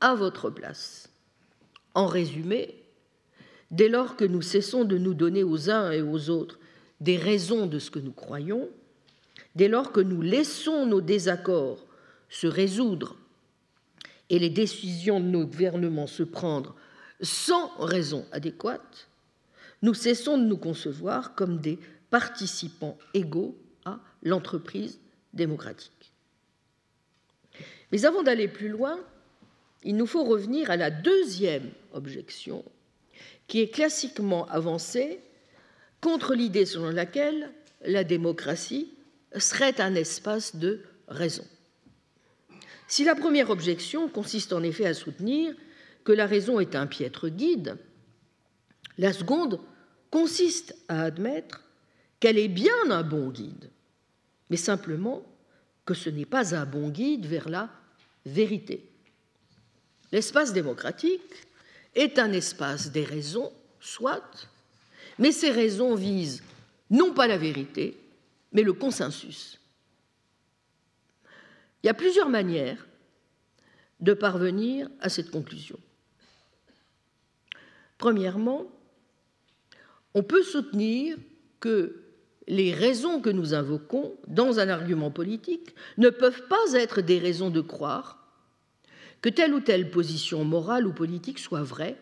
à votre place. En résumé, dès lors que nous cessons de nous donner aux uns et aux autres des raisons de ce que nous croyons, dès lors que nous laissons nos désaccords se résoudre et les décisions de nos gouvernements se prendre sans raison adéquate, nous cessons de nous concevoir comme des participants égaux à l'entreprise démocratique. Mais avant d'aller plus loin, il nous faut revenir à la deuxième objection qui est classiquement avancée contre l'idée selon laquelle la démocratie serait un espace de raison. Si la première objection consiste en effet à soutenir que la raison est un piètre guide, la seconde consiste à admettre qu'elle est bien un bon guide, mais simplement que ce n'est pas un bon guide vers la vérité. L'espace démocratique est un espace des raisons, soit, mais ces raisons visent non pas la vérité, mais le consensus. Il y a plusieurs manières de parvenir à cette conclusion. Premièrement, on peut soutenir que les raisons que nous invoquons dans un argument politique ne peuvent pas être des raisons de croire que telle ou telle position morale ou politique soit vraie,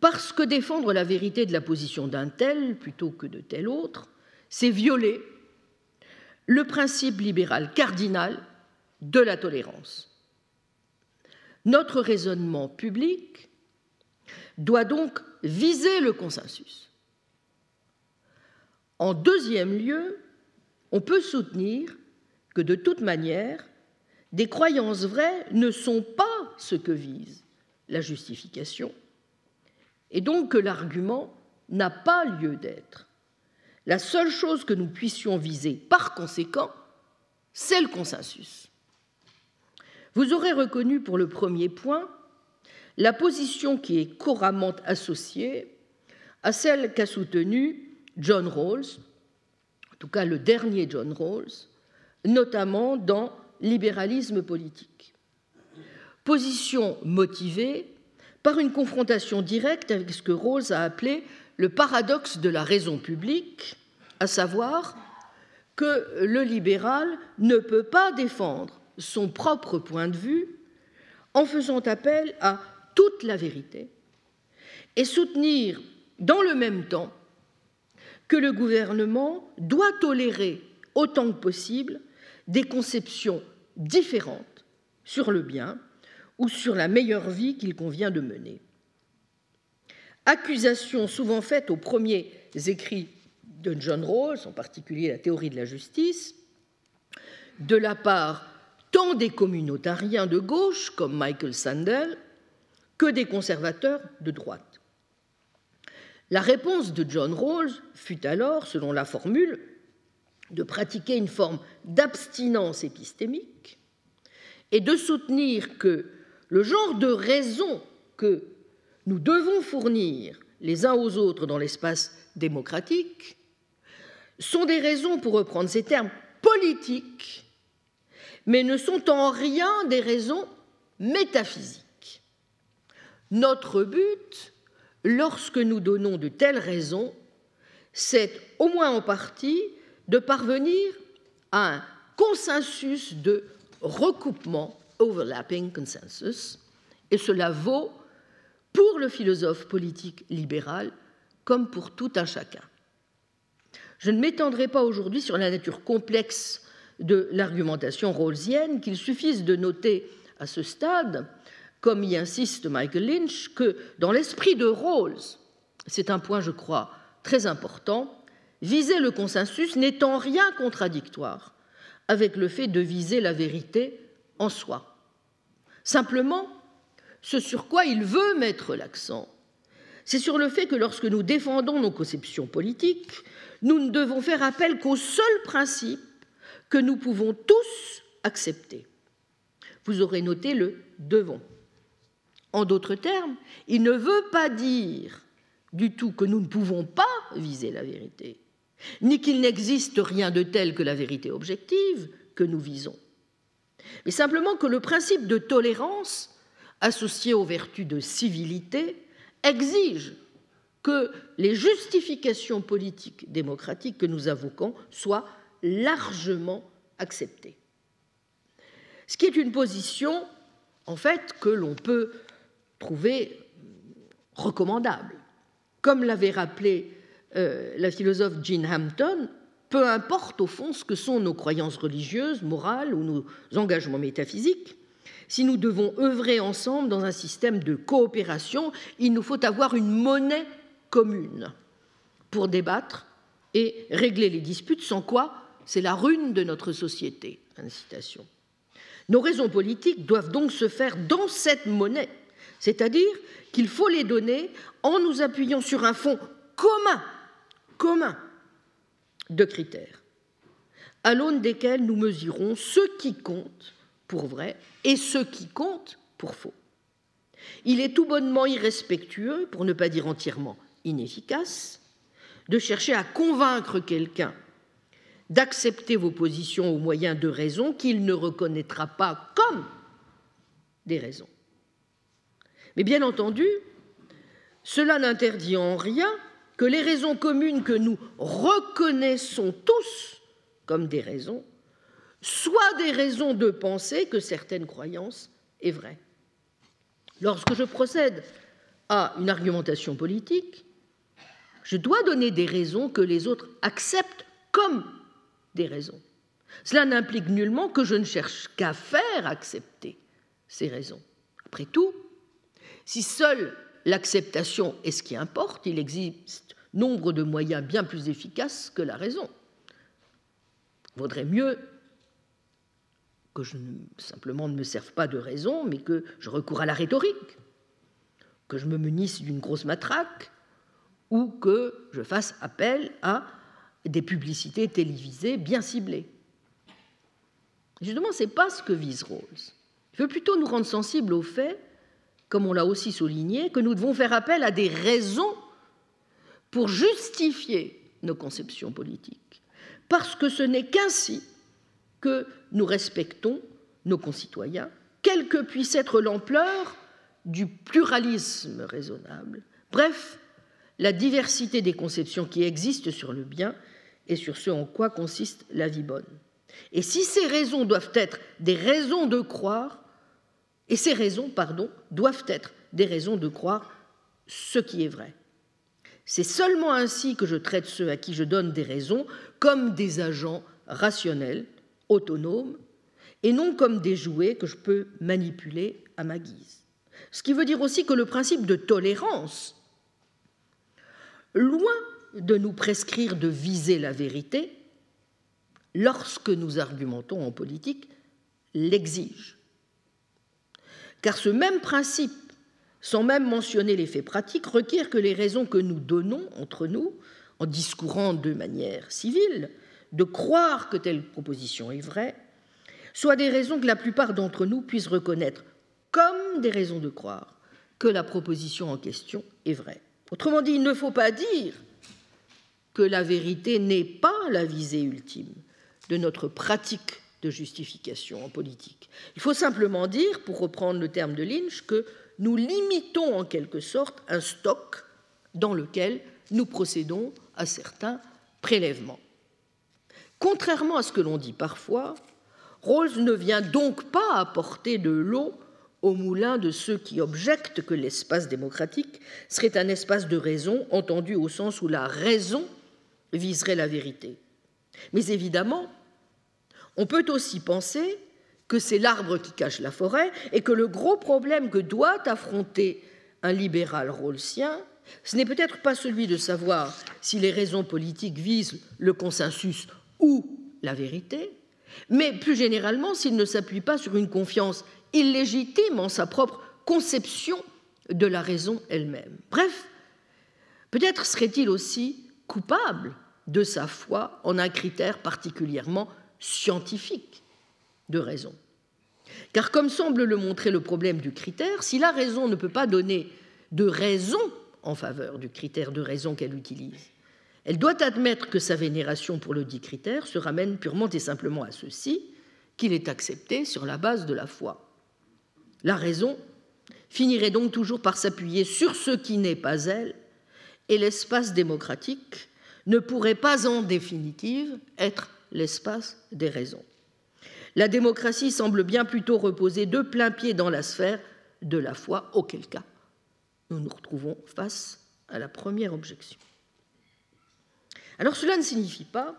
parce que défendre la vérité de la position d'un tel plutôt que de tel autre, c'est violer le principe libéral cardinal de la tolérance. Notre raisonnement public doit donc viser le consensus. En deuxième lieu, on peut soutenir que de toute manière, des croyances vraies ne sont pas ce que vise la justification, et donc que l'argument n'a pas lieu d'être. La seule chose que nous puissions viser par conséquent, c'est le consensus. Vous aurez reconnu pour le premier point la position qui est couramment associée à celle qu'a soutenue John Rawls, en tout cas le dernier John Rawls, notamment dans Libéralisme politique. Position motivée par une confrontation directe avec ce que Rawls a appelé le paradoxe de la raison publique, à savoir que le libéral ne peut pas défendre son propre point de vue en faisant appel à toute la vérité et soutenir dans le même temps que le gouvernement doit tolérer autant que possible des conceptions différentes sur le bien ou sur la meilleure vie qu'il convient de mener. Accusation souvent faite aux premiers écrits de John Rawls, en particulier la théorie de la justice, de la part tant des communautariens de gauche comme Michael Sandel que des conservateurs de droite. La réponse de John Rawls fut alors, selon la formule, de pratiquer une forme d'abstinence épistémique et de soutenir que le genre de raison que nous devons fournir les uns aux autres dans l'espace démocratique sont des raisons, pour reprendre ces termes, politiques, mais ne sont en rien des raisons métaphysiques. Notre but, lorsque nous donnons de telles raisons, c'est au moins en partie de parvenir à un consensus de recoupement, overlapping consensus, et cela vaut pour le philosophe politique libéral comme pour tout un chacun. Je ne m'étendrai pas aujourd'hui sur la nature complexe de l'argumentation rawlsienne, qu'il suffise de noter à ce stade, comme y insiste Michael Lynch, que dans l'esprit de Rawls, c'est un point, je crois, très important, viser le consensus n'est en rien contradictoire avec le fait de viser la vérité en soi. Simplement, ce sur quoi il veut mettre l'accent, c'est sur le fait que lorsque nous défendons nos conceptions politiques, nous ne devons faire appel qu'au seul principe que nous pouvons tous accepter. Vous aurez noté le devons. En d'autres termes, il ne veut pas dire du tout que nous ne pouvons pas viser la vérité, ni qu'il n'existe rien de tel que la vérité objective que nous visons, mais simplement que le principe de tolérance associé aux vertus de civilité exige que les justifications politiques démocratiques que nous invoquons soient largement acceptées. Ce qui est une position, en fait, que l'on peut trouver recommandable. Comme l'avait rappelé euh, la philosophe Jean Hampton, peu importe au fond ce que sont nos croyances religieuses, morales ou nos engagements métaphysiques, si nous devons œuvrer ensemble dans un système de coopération, il nous faut avoir une monnaie commune pour débattre et régler les disputes, sans quoi c'est la ruine de notre société. Nos raisons politiques doivent donc se faire dans cette monnaie, c'est-à-dire qu'il faut les donner en nous appuyant sur un fond commun, commun de critères, à l'aune desquels nous mesurons ce qui compte pour vrai et ce qui compte pour faux. Il est tout bonnement irrespectueux, pour ne pas dire entièrement inefficace, de chercher à convaincre quelqu'un d'accepter vos positions au moyen de raisons qu'il ne reconnaîtra pas comme des raisons. Mais bien entendu, cela n'interdit en rien que les raisons communes que nous reconnaissons tous comme des raisons soient des raisons de penser que certaines croyances est vraie. Lorsque je procède à une argumentation politique, je dois donner des raisons que les autres acceptent comme des raisons. Cela n'implique nullement que je ne cherche qu'à faire accepter ces raisons. Après tout, si seule l'acceptation est ce qui importe, il existe nombre de moyens bien plus efficaces que la raison. Il vaudrait mieux que je ne, simplement ne me serve pas de raison, mais que je recours à la rhétorique, que je me munisse d'une grosse matraque, ou que je fasse appel à des publicités télévisées bien ciblées. Justement, ce n'est pas ce que vise Rawls. Il veut plutôt nous rendre sensibles au fait, comme on l'a aussi souligné, que nous devons faire appel à des raisons pour justifier nos conceptions politiques, parce que ce n'est qu'ainsi que nous respectons nos concitoyens, quelle que puisse être l'ampleur du pluralisme raisonnable, bref, la diversité des conceptions qui existent sur le bien et sur ce en quoi consiste la vie bonne. Et si ces raisons doivent être des raisons de croire, et ces raisons, pardon, doivent être des raisons de croire ce qui est vrai. C'est seulement ainsi que je traite ceux à qui je donne des raisons comme des agents rationnels, autonomes, et non comme des jouets que je peux manipuler à ma guise. Ce qui veut dire aussi que le principe de tolérance, loin de nous prescrire de viser la vérité, lorsque nous argumentons en politique, l'exige. Car ce même principe, sans même mentionner les faits pratiques, requiert que les raisons que nous donnons entre nous, en discourant de manière civile, de croire que telle proposition est vraie, soient des raisons que la plupart d'entre nous puissent reconnaître comme des raisons de croire que la proposition en question est vraie. Autrement dit, il ne faut pas dire que la vérité n'est pas la visée ultime de notre pratique de justification en politique. Il faut simplement dire, pour reprendre le terme de Lynch, que nous limitons en quelque sorte un stock dans lequel nous procédons à certains prélèvements. Contrairement à ce que l'on dit parfois, Rawls ne vient donc pas apporter de l'eau au moulin de ceux qui objectent que l'espace démocratique serait un espace de raison, entendu au sens où la raison viserait la vérité. Mais évidemment, on peut aussi penser que c'est l'arbre qui cache la forêt et que le gros problème que doit affronter un libéral rawlsien, ce n'est peut-être pas celui de savoir si les raisons politiques visent le consensus ou la vérité, mais plus généralement s'il ne s'appuie pas sur une confiance illégitime en sa propre conception de la raison elle-même. Bref, peut-être serait-il aussi coupable de sa foi en un critère particulièrement scientifique de raison. Car comme semble le montrer le problème du critère, si la raison ne peut pas donner de raison en faveur du critère de raison qu'elle utilise, elle doit admettre que sa vénération pour le dit critère se ramène purement et simplement à ceci, qu'il est accepté sur la base de la foi. La raison finirait donc toujours par s'appuyer sur ce qui n'est pas elle, et l'espace démocratique ne pourrait pas en définitive être l'espace des raisons. La démocratie semble bien plutôt reposer de plein pied dans la sphère de la foi, auquel cas nous nous retrouvons face à la première objection. Alors cela ne signifie pas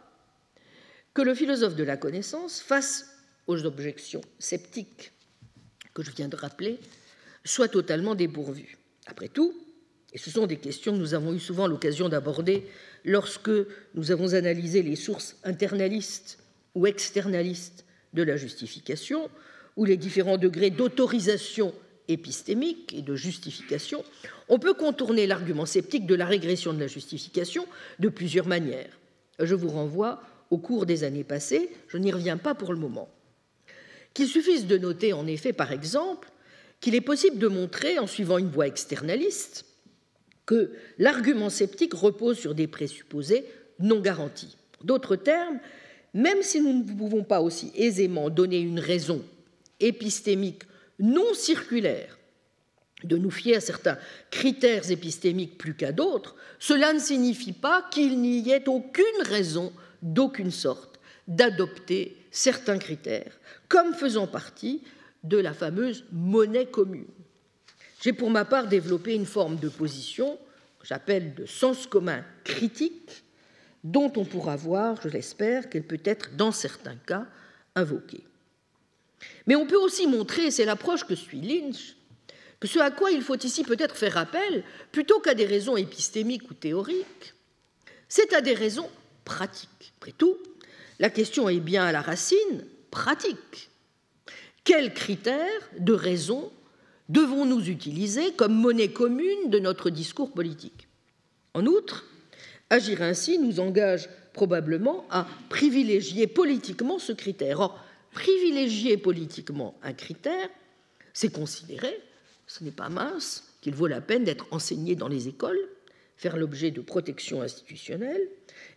que le philosophe de la connaissance, face aux objections sceptiques que je viens de rappeler, soit totalement dépourvu. Après tout, et ce sont des questions que nous avons eu souvent l'occasion d'aborder lorsque nous avons analysé les sources internalistes ou externalistes de la justification, ou les différents degrés d'autorisation épistémique et de justification, on peut contourner l'argument sceptique de la régression de la justification de plusieurs manières. Je vous renvoie au cours des années passées, je n'y reviens pas pour le moment. Qu'il suffise de noter en effet, par exemple, qu'il est possible de montrer, en suivant une voie externaliste, que l'argument sceptique repose sur des présupposés non garantis. D'autres termes, même si nous ne pouvons pas aussi aisément donner une raison épistémique non circulaire de nous fier à certains critères épistémiques plus qu'à d'autres, cela ne signifie pas qu'il n'y ait aucune raison d'aucune sorte d'adopter certains critères comme faisant partie de la fameuse monnaie commune. J'ai pour ma part développé une forme de position que j'appelle de sens commun critique, dont on pourra voir, je l'espère, qu'elle peut être dans certains cas invoquée. Mais on peut aussi montrer, c'est l'approche que suit Lynch, que ce à quoi il faut ici peut-être faire appel, plutôt qu'à des raisons épistémiques ou théoriques, c'est à des raisons pratiques. Après tout, la question est bien à la racine pratique. Quels critères de raison devons-nous utiliser comme monnaie commune de notre discours politique? En outre, agir ainsi nous engage probablement à privilégier politiquement ce critère. Or, privilégier politiquement un critère, c'est considérer, ce n'est pas mince, qu'il vaut la peine d'être enseigné dans les écoles, faire l'objet de protection institutionnelle,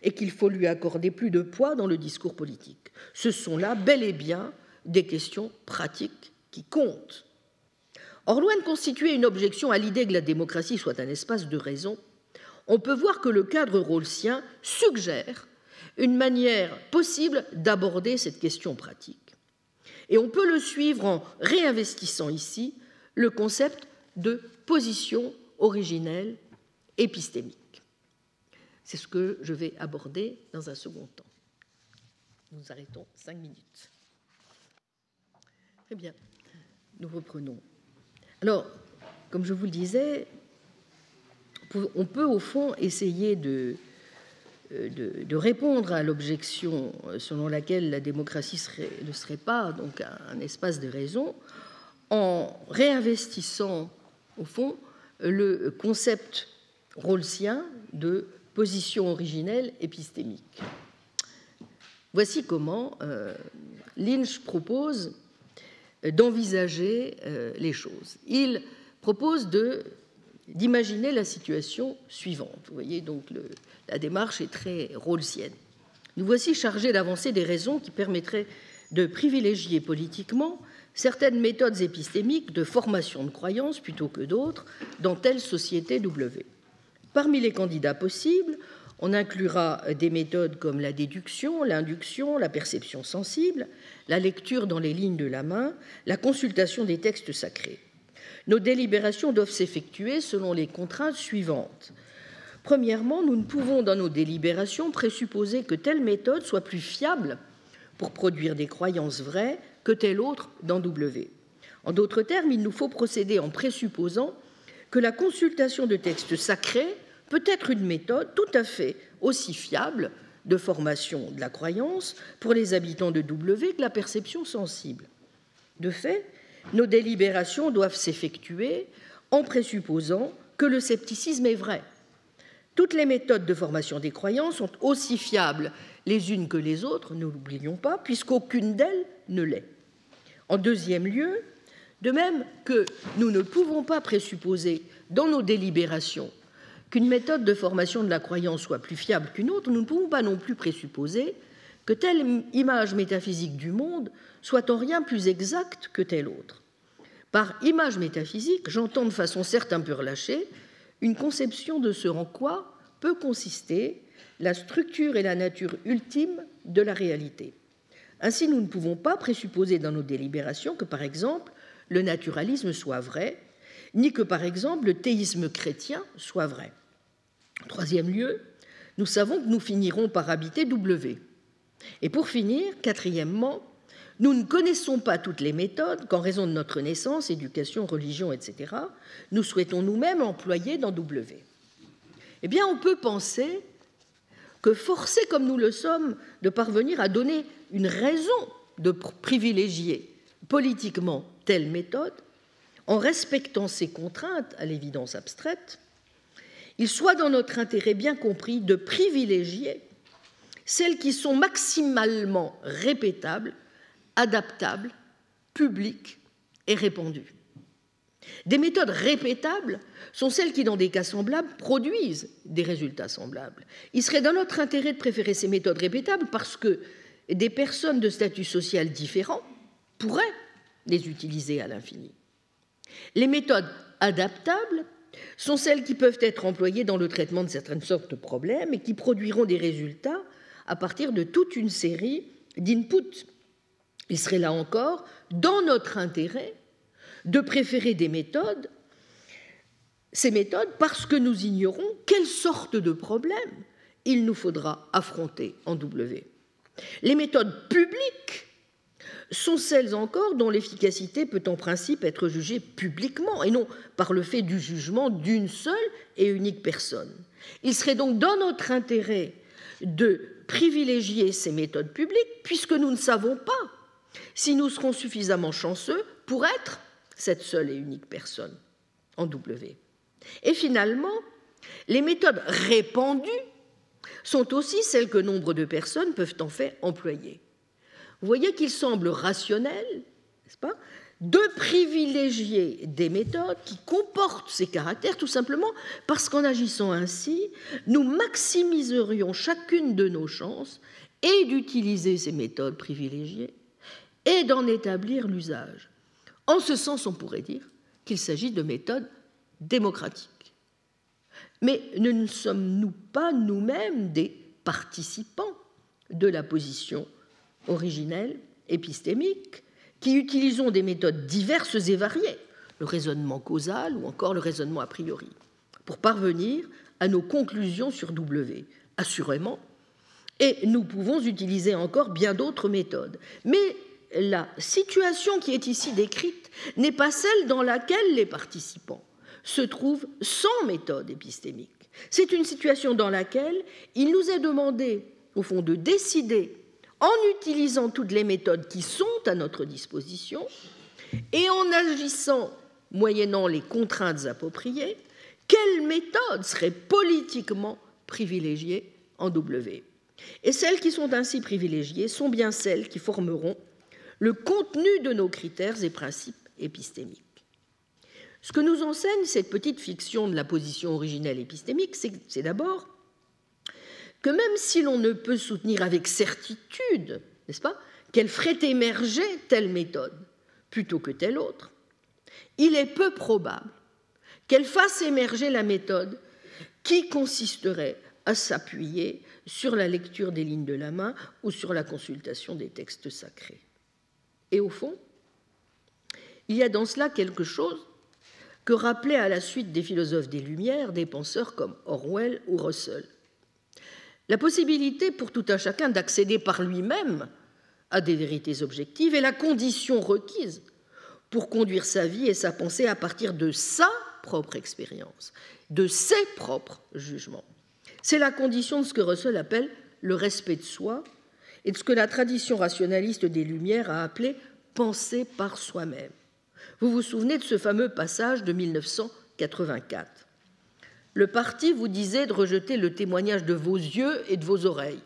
et qu'il faut lui accorder plus de poids dans le discours politique. Ce sont là bel et bien des questions pratiques qui comptent. Or, loin de constituer une objection à l'idée que la démocratie soit un espace de raison, on peut voir que le cadre rawlsien suggère une manière possible d'aborder cette question pratique. Et on peut le suivre en réinvestissant ici le concept de position originelle épistémique. C'est ce que je vais aborder dans un second temps. Nous arrêtons cinq minutes. Très bien, nous reprenons. Alors, comme je vous le disais, on peut au fond essayer de, euh, répondre à l'objection selon laquelle la démocratie ne serait pas donc un, espace de raison en réinvestissant au fond le concept rawlsien de position originelle épistémique. Voici comment euh, Lynch propose d'envisager euh, les choses. Il propose d'imaginer la situation suivante. Vous voyez, donc la démarche est très rawlsienne. Nous voici chargés d'avancer des raisons qui permettraient de privilégier politiquement certaines méthodes épistémiques de formation de croyances plutôt que d'autres dans telle société W. Parmi les candidats possibles, on inclura des méthodes comme la déduction, l'induction, la perception sensible, la lecture dans les lignes de la main, la consultation des textes sacrés. Nos délibérations doivent s'effectuer selon les contraintes suivantes. Premièrement, nous ne pouvons dans nos délibérations présupposer que telle méthode soit plus fiable pour produire des croyances vraies que telle autre dans W. En d'autres termes, il nous faut procéder en présupposant que la consultation de textes sacrés peut être une méthode tout à fait aussi fiable de formation de la croyance pour les habitants de W que la perception sensible. De fait, nos délibérations doivent s'effectuer en présupposant que le scepticisme est vrai. Toutes les méthodes de formation des croyances sont aussi fiables les unes que les autres, ne l'oublions pas, puisqu'aucune d'elles ne l'est. En deuxième lieu, de même que nous ne pouvons pas présupposer dans nos délibérations qu'une méthode de formation de la croyance soit plus fiable qu'une autre, nous ne pouvons pas non plus présupposer que telle image métaphysique du monde soit en rien plus exacte que telle autre. Par image métaphysique, j'entends de façon certes un peu relâchée une conception de ce en quoi peut consister la structure et la nature ultime de la réalité. Ainsi, nous ne pouvons pas présupposer dans nos délibérations que, par exemple, le naturalisme soit vrai, ni que, par exemple, le théisme chrétien soit vrai. troisième lieu, nous savons que nous finirons par habiter W. Et pour finir, quatrièmement, nous ne connaissons pas toutes les méthodes qu'en raison de notre naissance, éducation, religion, etc., nous souhaitons nous-mêmes employer dans W. Eh bien, on peut penser que forcés comme nous le sommes de parvenir à donner une raison de privilégier politiquement telle méthode, en respectant ces contraintes à l'évidence abstraite, il soit dans notre intérêt bien compris de privilégier celles qui sont maximalement répétables, adaptables, publiques et répandues. Des méthodes répétables sont celles qui, dans des cas semblables, produisent des résultats semblables. Il serait dans notre intérêt de préférer ces méthodes répétables parce que des personnes de statut social différent pourraient les utiliser à l'infini. Les méthodes adaptables sont celles qui peuvent être employées dans le traitement de certaines sortes de problèmes et qui produiront des résultats à partir de toute une série d'inputs. Il serait là encore dans notre intérêt de préférer des méthodes, ces méthodes parce que nous ignorons quelle sorte de problème il nous faudra affronter en W. Les méthodes publiques sont celles encore dont l'efficacité peut en principe être jugée publiquement et non par le fait du jugement d'une seule et unique personne. Il serait donc dans notre intérêt de privilégier ces méthodes publiques puisque nous ne savons pas si nous serons suffisamment chanceux pour être cette seule et unique personne en W. Et finalement, les méthodes répandues sont aussi celles que nombre de personnes peuvent en fait employer. Vous voyez qu'il semble rationnel, n'est-ce pas, de privilégier des méthodes qui comportent ces caractères, tout simplement parce qu'en agissant ainsi, nous maximiserions chacune de nos chances et d'utiliser ces méthodes privilégiées et d'en établir l'usage. En ce sens, on pourrait dire qu'il s'agit de méthodes démocratiques. Mais ne sommes-nous pas nous-mêmes des participants de la position originelle épistémique qui utilisons des méthodes diverses et variées, le raisonnement causal ou encore le raisonnement a priori, pour parvenir à nos conclusions sur W, assurément, et nous pouvons utiliser encore bien d'autres méthodes. Mais la situation qui est ici décrite n'est pas celle dans laquelle les participants se trouvent sans méthode épistémique. C'est une situation dans laquelle il nous est demandé, au fond, de décider, en utilisant toutes les méthodes qui sont à notre disposition, et en agissant moyennant les contraintes appropriées, quelle méthode serait politiquement privilégiée en W? Et celles qui sont ainsi privilégiées sont bien celles qui formeront le contenu de nos critères et principes épistémiques. Ce que nous enseigne cette petite fiction de la position originelle épistémique, c'est d'abord que même si l'on ne peut soutenir avec certitude, n'est-ce pas, qu'elle ferait émerger telle méthode plutôt que telle autre, il est peu probable qu'elle fasse émerger la méthode qui consisterait à s'appuyer sur la lecture des lignes de la main ou sur la consultation des textes sacrés. Et au fond, il y a dans cela quelque chose que rappelaient à la suite des philosophes des Lumières des penseurs comme Orwell ou Russell. La possibilité pour tout un chacun d'accéder par lui-même à des vérités objectives est la condition requise pour conduire sa vie et sa pensée à partir de sa propre expérience, de ses propres jugements. C'est la condition de ce que Russell appelle le respect de soi et de ce que la tradition rationaliste des Lumières a appelé penser par soi-même. Vous vous souvenez de ce fameux passage de 1984. Le parti vous disait de rejeter le témoignage de vos yeux et de vos oreilles.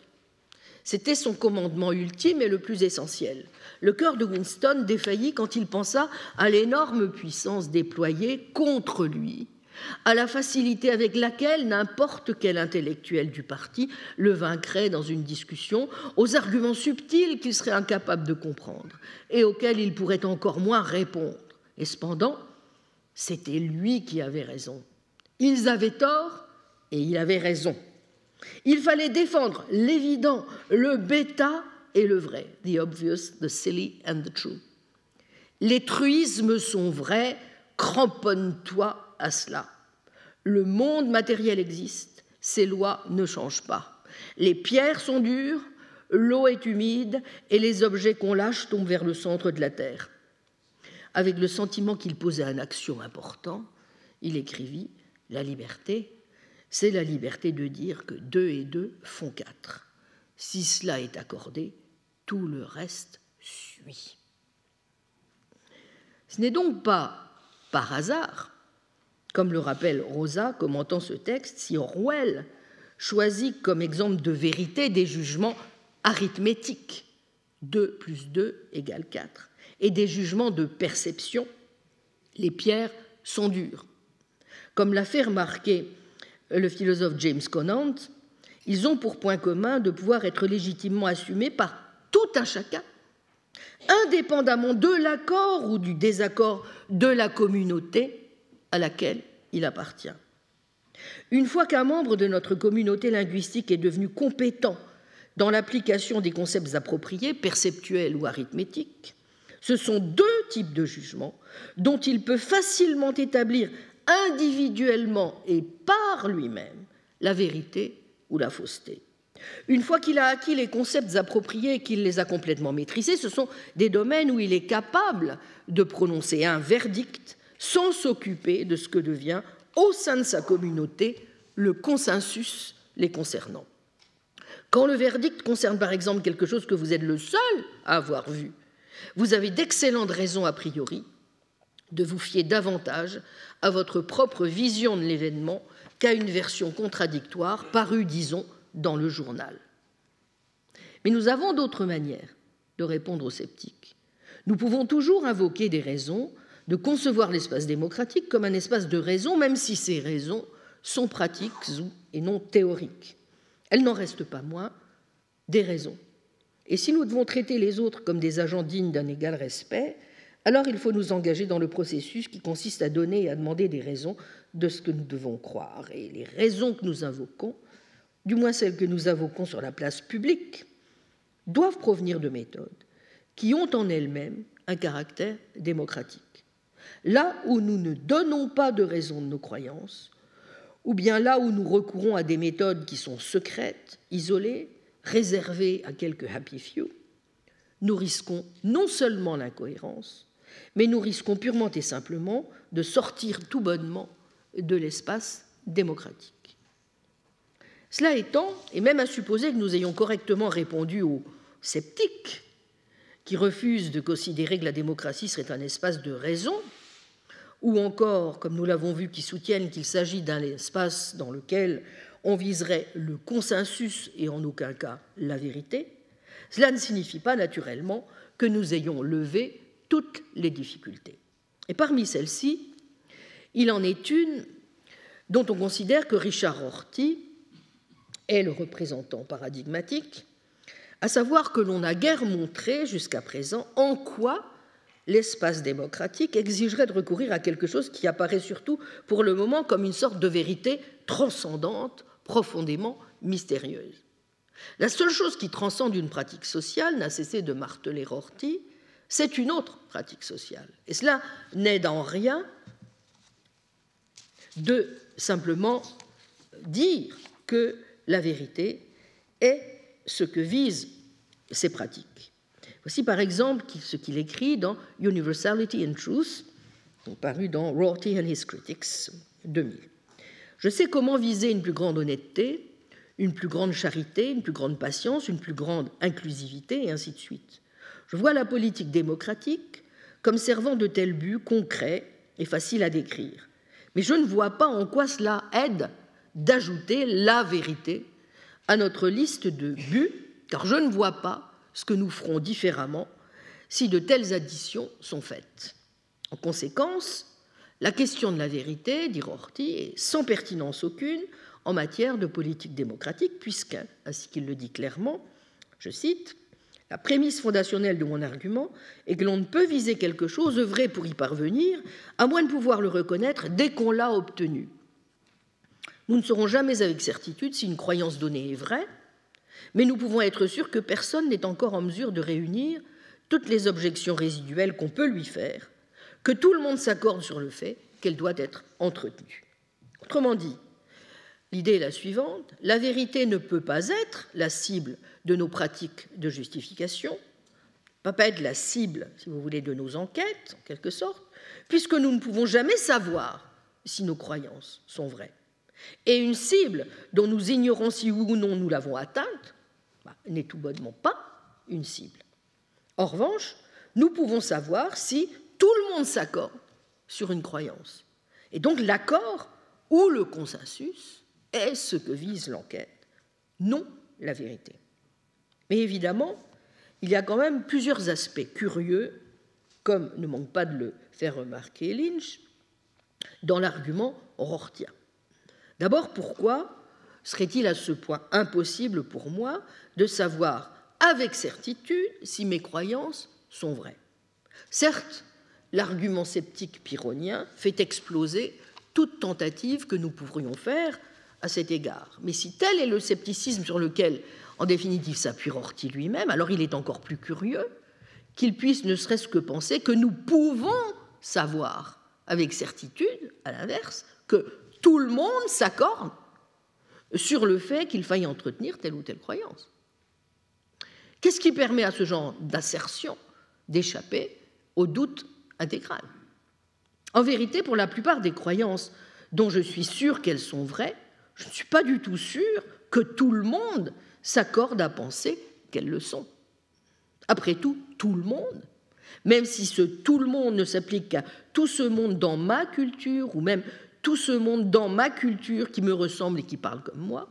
C'était son commandement ultime et le plus essentiel. Le cœur de Winston défaillit quand il pensa à l'énorme puissance déployée contre lui, à la facilité avec laquelle n'importe quel intellectuel du parti le vaincrait dans une discussion, aux arguments subtils qu'il serait incapable de comprendre et auxquels il pourrait encore moins répondre. Et cependant, c'était lui qui avait raison. Ils avaient tort et il avait raison. Il fallait défendre l'évident, le bêta et le vrai, the obvious, the silly and the true. Les truismes sont vrais, cramponne-toi à cela. Le monde matériel existe, ses lois ne changent pas. Les pierres sont dures, l'eau est humide et les objets qu'on lâche tombent vers le centre de la terre. Avec le sentiment qu'il posait un action important, il écrivit La liberté, c'est la liberté de dire que deux et deux font quatre. Si cela est accordé, tout le reste suit. Ce n'est donc pas par hasard, comme le rappelle Rosa commentant ce texte, si Orwell choisit comme exemple de vérité des jugements arithmétiques, 2 plus 2 égale 4, et des jugements de perception, les pierres sont dures. Comme l'a fait remarquer le philosophe James Conant, ils ont pour point commun de pouvoir être légitimement assumés par tout un chacun, indépendamment de l'accord ou du désaccord de la communauté à laquelle il appartient. Une fois qu'un membre de notre communauté linguistique est devenu compétent dans l'application des concepts appropriés, perceptuels ou arithmétiques, ce sont deux types de jugements dont il peut facilement établir individuellement et par lui-même la vérité ou la fausseté. Une fois qu'il a acquis les concepts appropriés et qu'il les a complètement maîtrisés, ce sont des domaines où il est capable de prononcer un verdict sans s'occuper de ce que devient au sein de sa communauté le consensus les concernant. Quand le verdict concerne par exemple quelque chose que vous êtes le seul à avoir vu, vous avez d'excellentes raisons a priori de vous fier davantage à votre propre vision de l'événement qu'à une version contradictoire parue, disons, dans le journal. Mais nous avons d'autres manières de répondre aux sceptiques. Nous pouvons toujours invoquer des raisons, de concevoir l'espace démocratique comme un espace de raison, même si ces raisons sont pratiques et non théoriques. Elles n'en restent pas moins des raisons. Et si nous devons traiter les autres comme des agents dignes d'un égal respect, alors il faut nous engager dans le processus qui consiste à donner et à demander des raisons de ce que nous devons croire. Et les raisons que nous invoquons, du moins celles que nous invoquons sur la place publique, doivent provenir de méthodes qui ont en elles-mêmes un caractère démocratique. Là où nous ne donnons pas de raison de nos croyances, ou bien là où nous recourons à des méthodes qui sont secrètes, isolées, réservées à quelques happy few, nous risquons non seulement l'incohérence, mais nous risquons purement et simplement de sortir tout bonnement de l'espace démocratique. Cela étant, et même à supposer que nous ayons correctement répondu aux sceptiques qui refusent de considérer que la démocratie serait un espace de raison, ou encore, comme nous l'avons vu, qui soutiennent qu'il s'agit d'un espace dans lequel on viserait le consensus et en aucun cas la vérité, cela ne signifie pas naturellement que nous ayons levé toutes les difficultés. Et parmi celles-ci, il en est une dont on considère que Richard Rorty est le représentant paradigmatique, à savoir que l'on n'a guère montré jusqu'à présent en quoi l'espace démocratique exigerait de recourir à quelque chose qui apparaît surtout pour le moment comme une sorte de vérité transcendante, profondément mystérieuse. La seule chose qui transcende une pratique sociale, n'a cessé de marteler Rorty, c'est une autre pratique sociale. Et cela n'aide en rien de simplement dire que la vérité est ce que visent ces pratiques. Voici par exemple ce qu'il écrit dans Universality and Truth, paru dans Rorty and His Critics 2000. Je sais comment viser une plus grande honnêteté, une plus grande charité, une plus grande patience, une plus grande inclusivité, et ainsi de suite. Je vois la politique démocratique comme servant de tels buts concrets et faciles à décrire. Mais je ne vois pas en quoi cela aide d'ajouter la vérité à notre liste de buts, car je ne vois pas ce que nous ferons différemment si de telles additions sont faites. En conséquence, la question de la vérité, dit Rorty, est sans pertinence aucune en matière de politique démocratique, puisque, ainsi qu'il le dit clairement, je cite, la prémisse fondationnelle de mon argument est que l'on ne peut viser quelque chose, œuvrer pour y parvenir, à moins de pouvoir le reconnaître dès qu'on l'a obtenu. Nous ne saurons jamais avec certitude si une croyance donnée est vraie, mais nous pouvons être sûrs que personne n'est encore en mesure de réunir toutes les objections résiduelles qu'on peut lui faire, que tout le monde s'accorde sur le fait qu'elle doit être entretenue. Autrement dit, L'idée est la suivante, la vérité ne peut pas être la cible de nos pratiques de justification, pas être la cible, si vous voulez, de nos enquêtes, en quelque sorte, puisque nous ne pouvons jamais savoir si nos croyances sont vraies. Et une cible dont nous ignorons si ou non nous l'avons atteinte bah, n'est tout bonnement pas une cible. En revanche, nous pouvons savoir si tout le monde s'accorde sur une croyance. Et donc l'accord ou le consensus est ce que vise l'enquête, non la vérité. Mais évidemment, il y a quand même plusieurs aspects curieux, comme ne manque pas de le faire remarquer Lynch, dans l'argument rortien. D'abord, pourquoi serait-il à ce point impossible pour moi de savoir avec certitude si mes croyances sont vraies? Certes, l'argument sceptique pyrrhonien fait exploser toute tentative que nous pourrions faire à cet égard. Mais si tel est le scepticisme sur lequel, en définitive, s'appuie Rorty lui-même, alors il est encore plus curieux qu'il puisse ne serait-ce que penser que nous pouvons savoir avec certitude, à l'inverse, que tout le monde s'accorde sur le fait qu'il faille entretenir telle ou telle croyance. Qu'est-ce qui permet à ce genre d'assertion d'échapper au doute intégral? En vérité, pour la plupart des croyances dont je suis sûr qu'elles sont vraies, je ne suis pas du tout sûr que tout le monde s'accorde à penser qu'elles le sont. Après tout, tout le monde, même si ce tout le monde ne s'applique qu'à tout ce monde dans ma culture, ou même tout ce monde dans ma culture qui me ressemble et qui parle comme moi,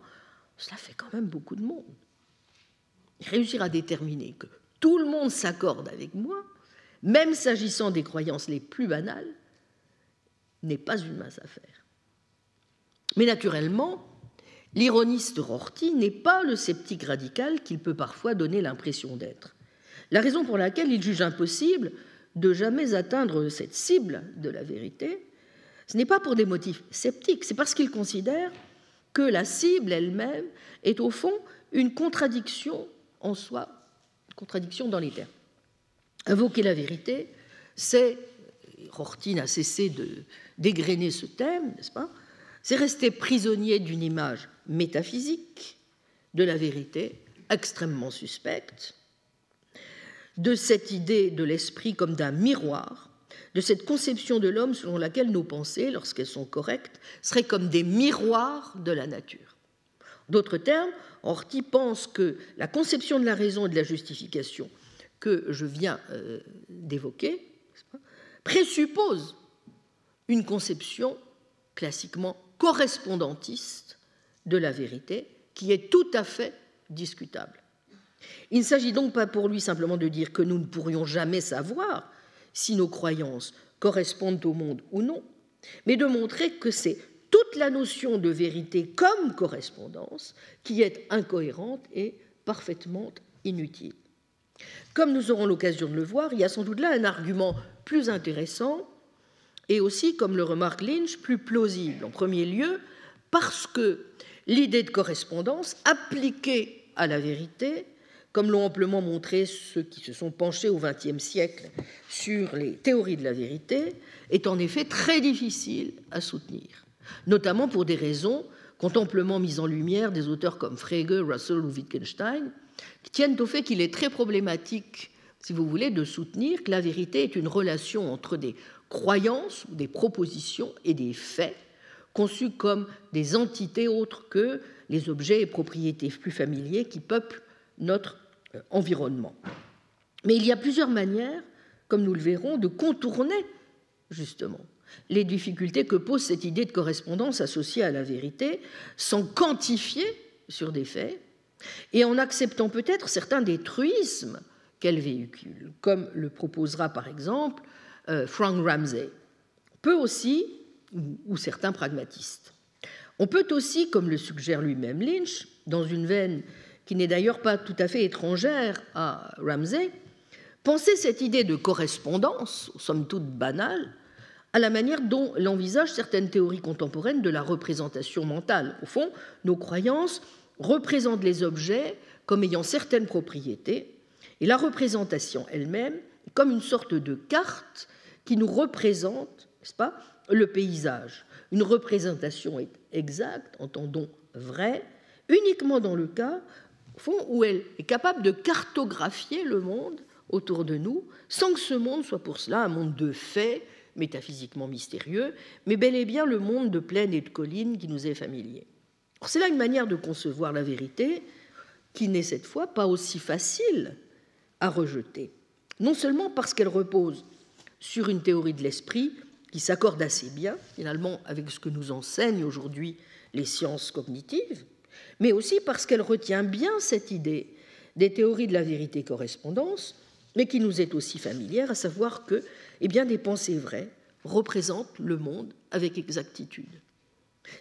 cela fait quand même beaucoup de monde. Réussir à déterminer que tout le monde s'accorde avec moi, même s'agissant des croyances les plus banales, n'est pas une mince affaire. Mais naturellement, l'ironiste Rorty n'est pas le sceptique radical qu'il peut parfois donner l'impression d'être. La raison pour laquelle il juge impossible de jamais atteindre cette cible de la vérité, ce n'est pas pour des motifs sceptiques, c'est parce qu'il considère que la cible elle-même est au fond une contradiction en soi, une contradiction dans les termes. Invoquer la vérité, c'est, Rorty n'a cessé de dégrainer ce thème, n'est-ce pas? C'est rester prisonnier d'une image métaphysique de la vérité extrêmement suspecte, de cette idée de l'esprit comme d'un miroir, de cette conception de l'homme selon laquelle nos pensées, lorsqu'elles sont correctes, seraient comme des miroirs de la nature. D'autres termes, Horty pense que la conception de la raison et de la justification que je viens euh, d'évoquer présuppose une conception classiquement correspondantiste de la vérité qui est tout à fait discutable. Il ne s'agit donc pas pour lui simplement de dire que nous ne pourrions jamais savoir si nos croyances correspondent au monde ou non, mais de montrer que c'est toute la notion de vérité comme correspondance qui est incohérente et parfaitement inutile. Comme nous aurons l'occasion de le voir, il y a sans doute là un argument plus intéressant et aussi, comme le remarque Lynch, plus plausible. En premier lieu, parce que l'idée de correspondance appliquée à la vérité, comme l'ont amplement montré ceux qui se sont penchés au XXe siècle sur les théories de la vérité, est en effet très difficile à soutenir, notamment pour des raisons qu'ont amplement mises en lumière des auteurs comme Frege, Russell ou Wittgenstein, qui tiennent au fait qu'il est très problématique, si vous voulez, de soutenir que la vérité est une relation entre des croyances, des propositions et des faits conçus comme des entités autres que les objets et propriétés plus familiers qui peuplent notre euh, environnement. Mais il y a plusieurs manières, comme nous le verrons, de contourner justement les difficultés que pose cette idée de correspondance associée à la vérité sans quantifier sur des faits et en acceptant peut-être certains des truismes qu'elle véhicule, comme le proposera par exemple Frank Ramsey. Peut aussi ou, certains pragmatistes. On peut aussi, comme le suggère lui-même Lynch, dans une veine qui n'est d'ailleurs pas tout à fait étrangère à Ramsey, penser cette idée de correspondance, somme toute banale, à la manière dont l'envisagent certaines théories contemporaines de la représentation mentale. Au fond, nos croyances représentent les objets comme ayant certaines propriétés, et la représentation elle-même comme une sorte de carte qui nous représente, n'est-ce pas, le paysage. Une représentation est exacte, entendons vrai, uniquement dans le cas où elle est capable de cartographier le monde autour de nous, sans que ce monde soit pour cela un monde de faits métaphysiquement mystérieux, mais bel et bien le monde de plaines et de collines qui nous est familier. C'est là une manière de concevoir la vérité qui n'est cette fois pas aussi facile à rejeter, non seulement parce qu'elle repose sur une théorie de l'esprit qui s'accorde assez bien, finalement, avec ce que nous enseignent aujourd'hui les sciences cognitives, mais aussi parce qu'elle retient bien cette idée des théories de la vérité-correspondance, mais qui nous est aussi familière, à savoir que eh bien, des pensées vraies représentent le monde avec exactitude.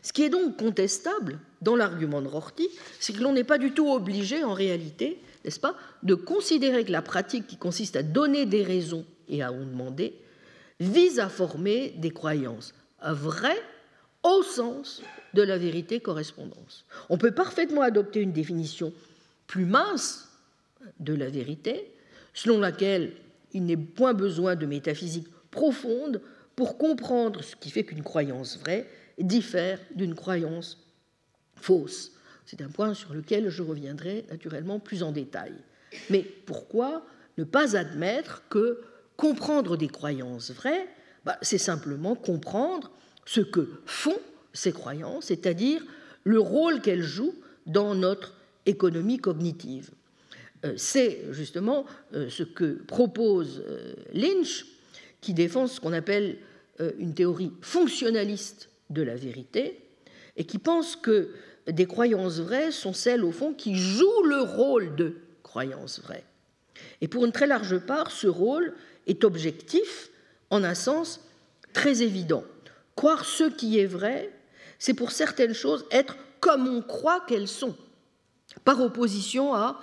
Ce qui est donc contestable dans l'argument de Rorty, c'est que l'on n'est pas du tout obligé, en réalité, n'est-ce pas, de considérer que la pratique qui consiste à donner des raisons et à en demander vise à former des croyances vraies au sens de la vérité correspondance. On peut parfaitement adopter une définition plus mince de la vérité, selon laquelle il n'est point besoin de métaphysique profonde pour comprendre ce qui fait qu'une croyance vraie diffère d'une croyance fausse. C'est un point sur lequel je reviendrai naturellement plus en détail. Mais pourquoi ne pas admettre que comprendre des croyances vraies, bah, c'est simplement comprendre ce que font ces croyances, c'est-à-dire le rôle qu'elles jouent dans notre économie cognitive. Euh, c'est justement euh, ce que propose euh, Lynch, qui défend ce qu'on appelle une théorie fonctionnaliste de la vérité, et qui pense que des croyances vraies sont celles, au fond, qui jouent le rôle de croyances vraies. Et pour une très large part, ce rôle est objectif en un sens très évident. Croire ce qui est vrai, c'est pour certaines choses être comme on croit qu'elles sont, par opposition à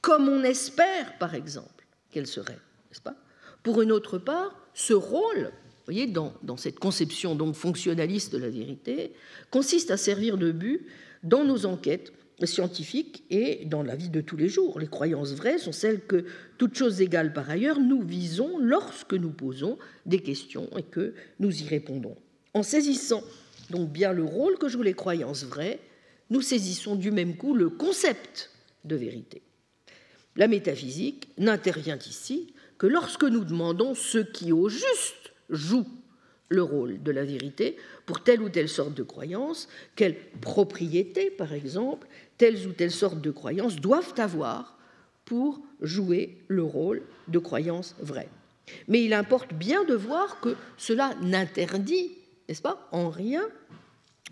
comme on espère, par exemple, qu'elles seraient, n'est-ce pas? Pour une autre part, ce rôle, voyez, dans, dans, cette conception donc fonctionnaliste de la vérité, consiste à servir de but dans nos enquêtes scientifiques et dans la vie de tous les jours. Les croyances vraies sont celles que, toutes choses égales par ailleurs, nous visons lorsque nous posons des questions et que nous y répondons. En saisissant donc bien le rôle que jouent les croyances vraies, nous saisissons du même coup le concept de vérité. La métaphysique n'intervient ici que lorsque nous demandons ce qui au juste joue le rôle de la vérité pour telle ou telle sorte de croyance, quelles propriétés, par exemple, telles ou telles sortes de croyances doivent avoir pour jouer le rôle de croyance vraie. Mais il importe bien de voir que cela n'interdit, n'est-ce pas, en rien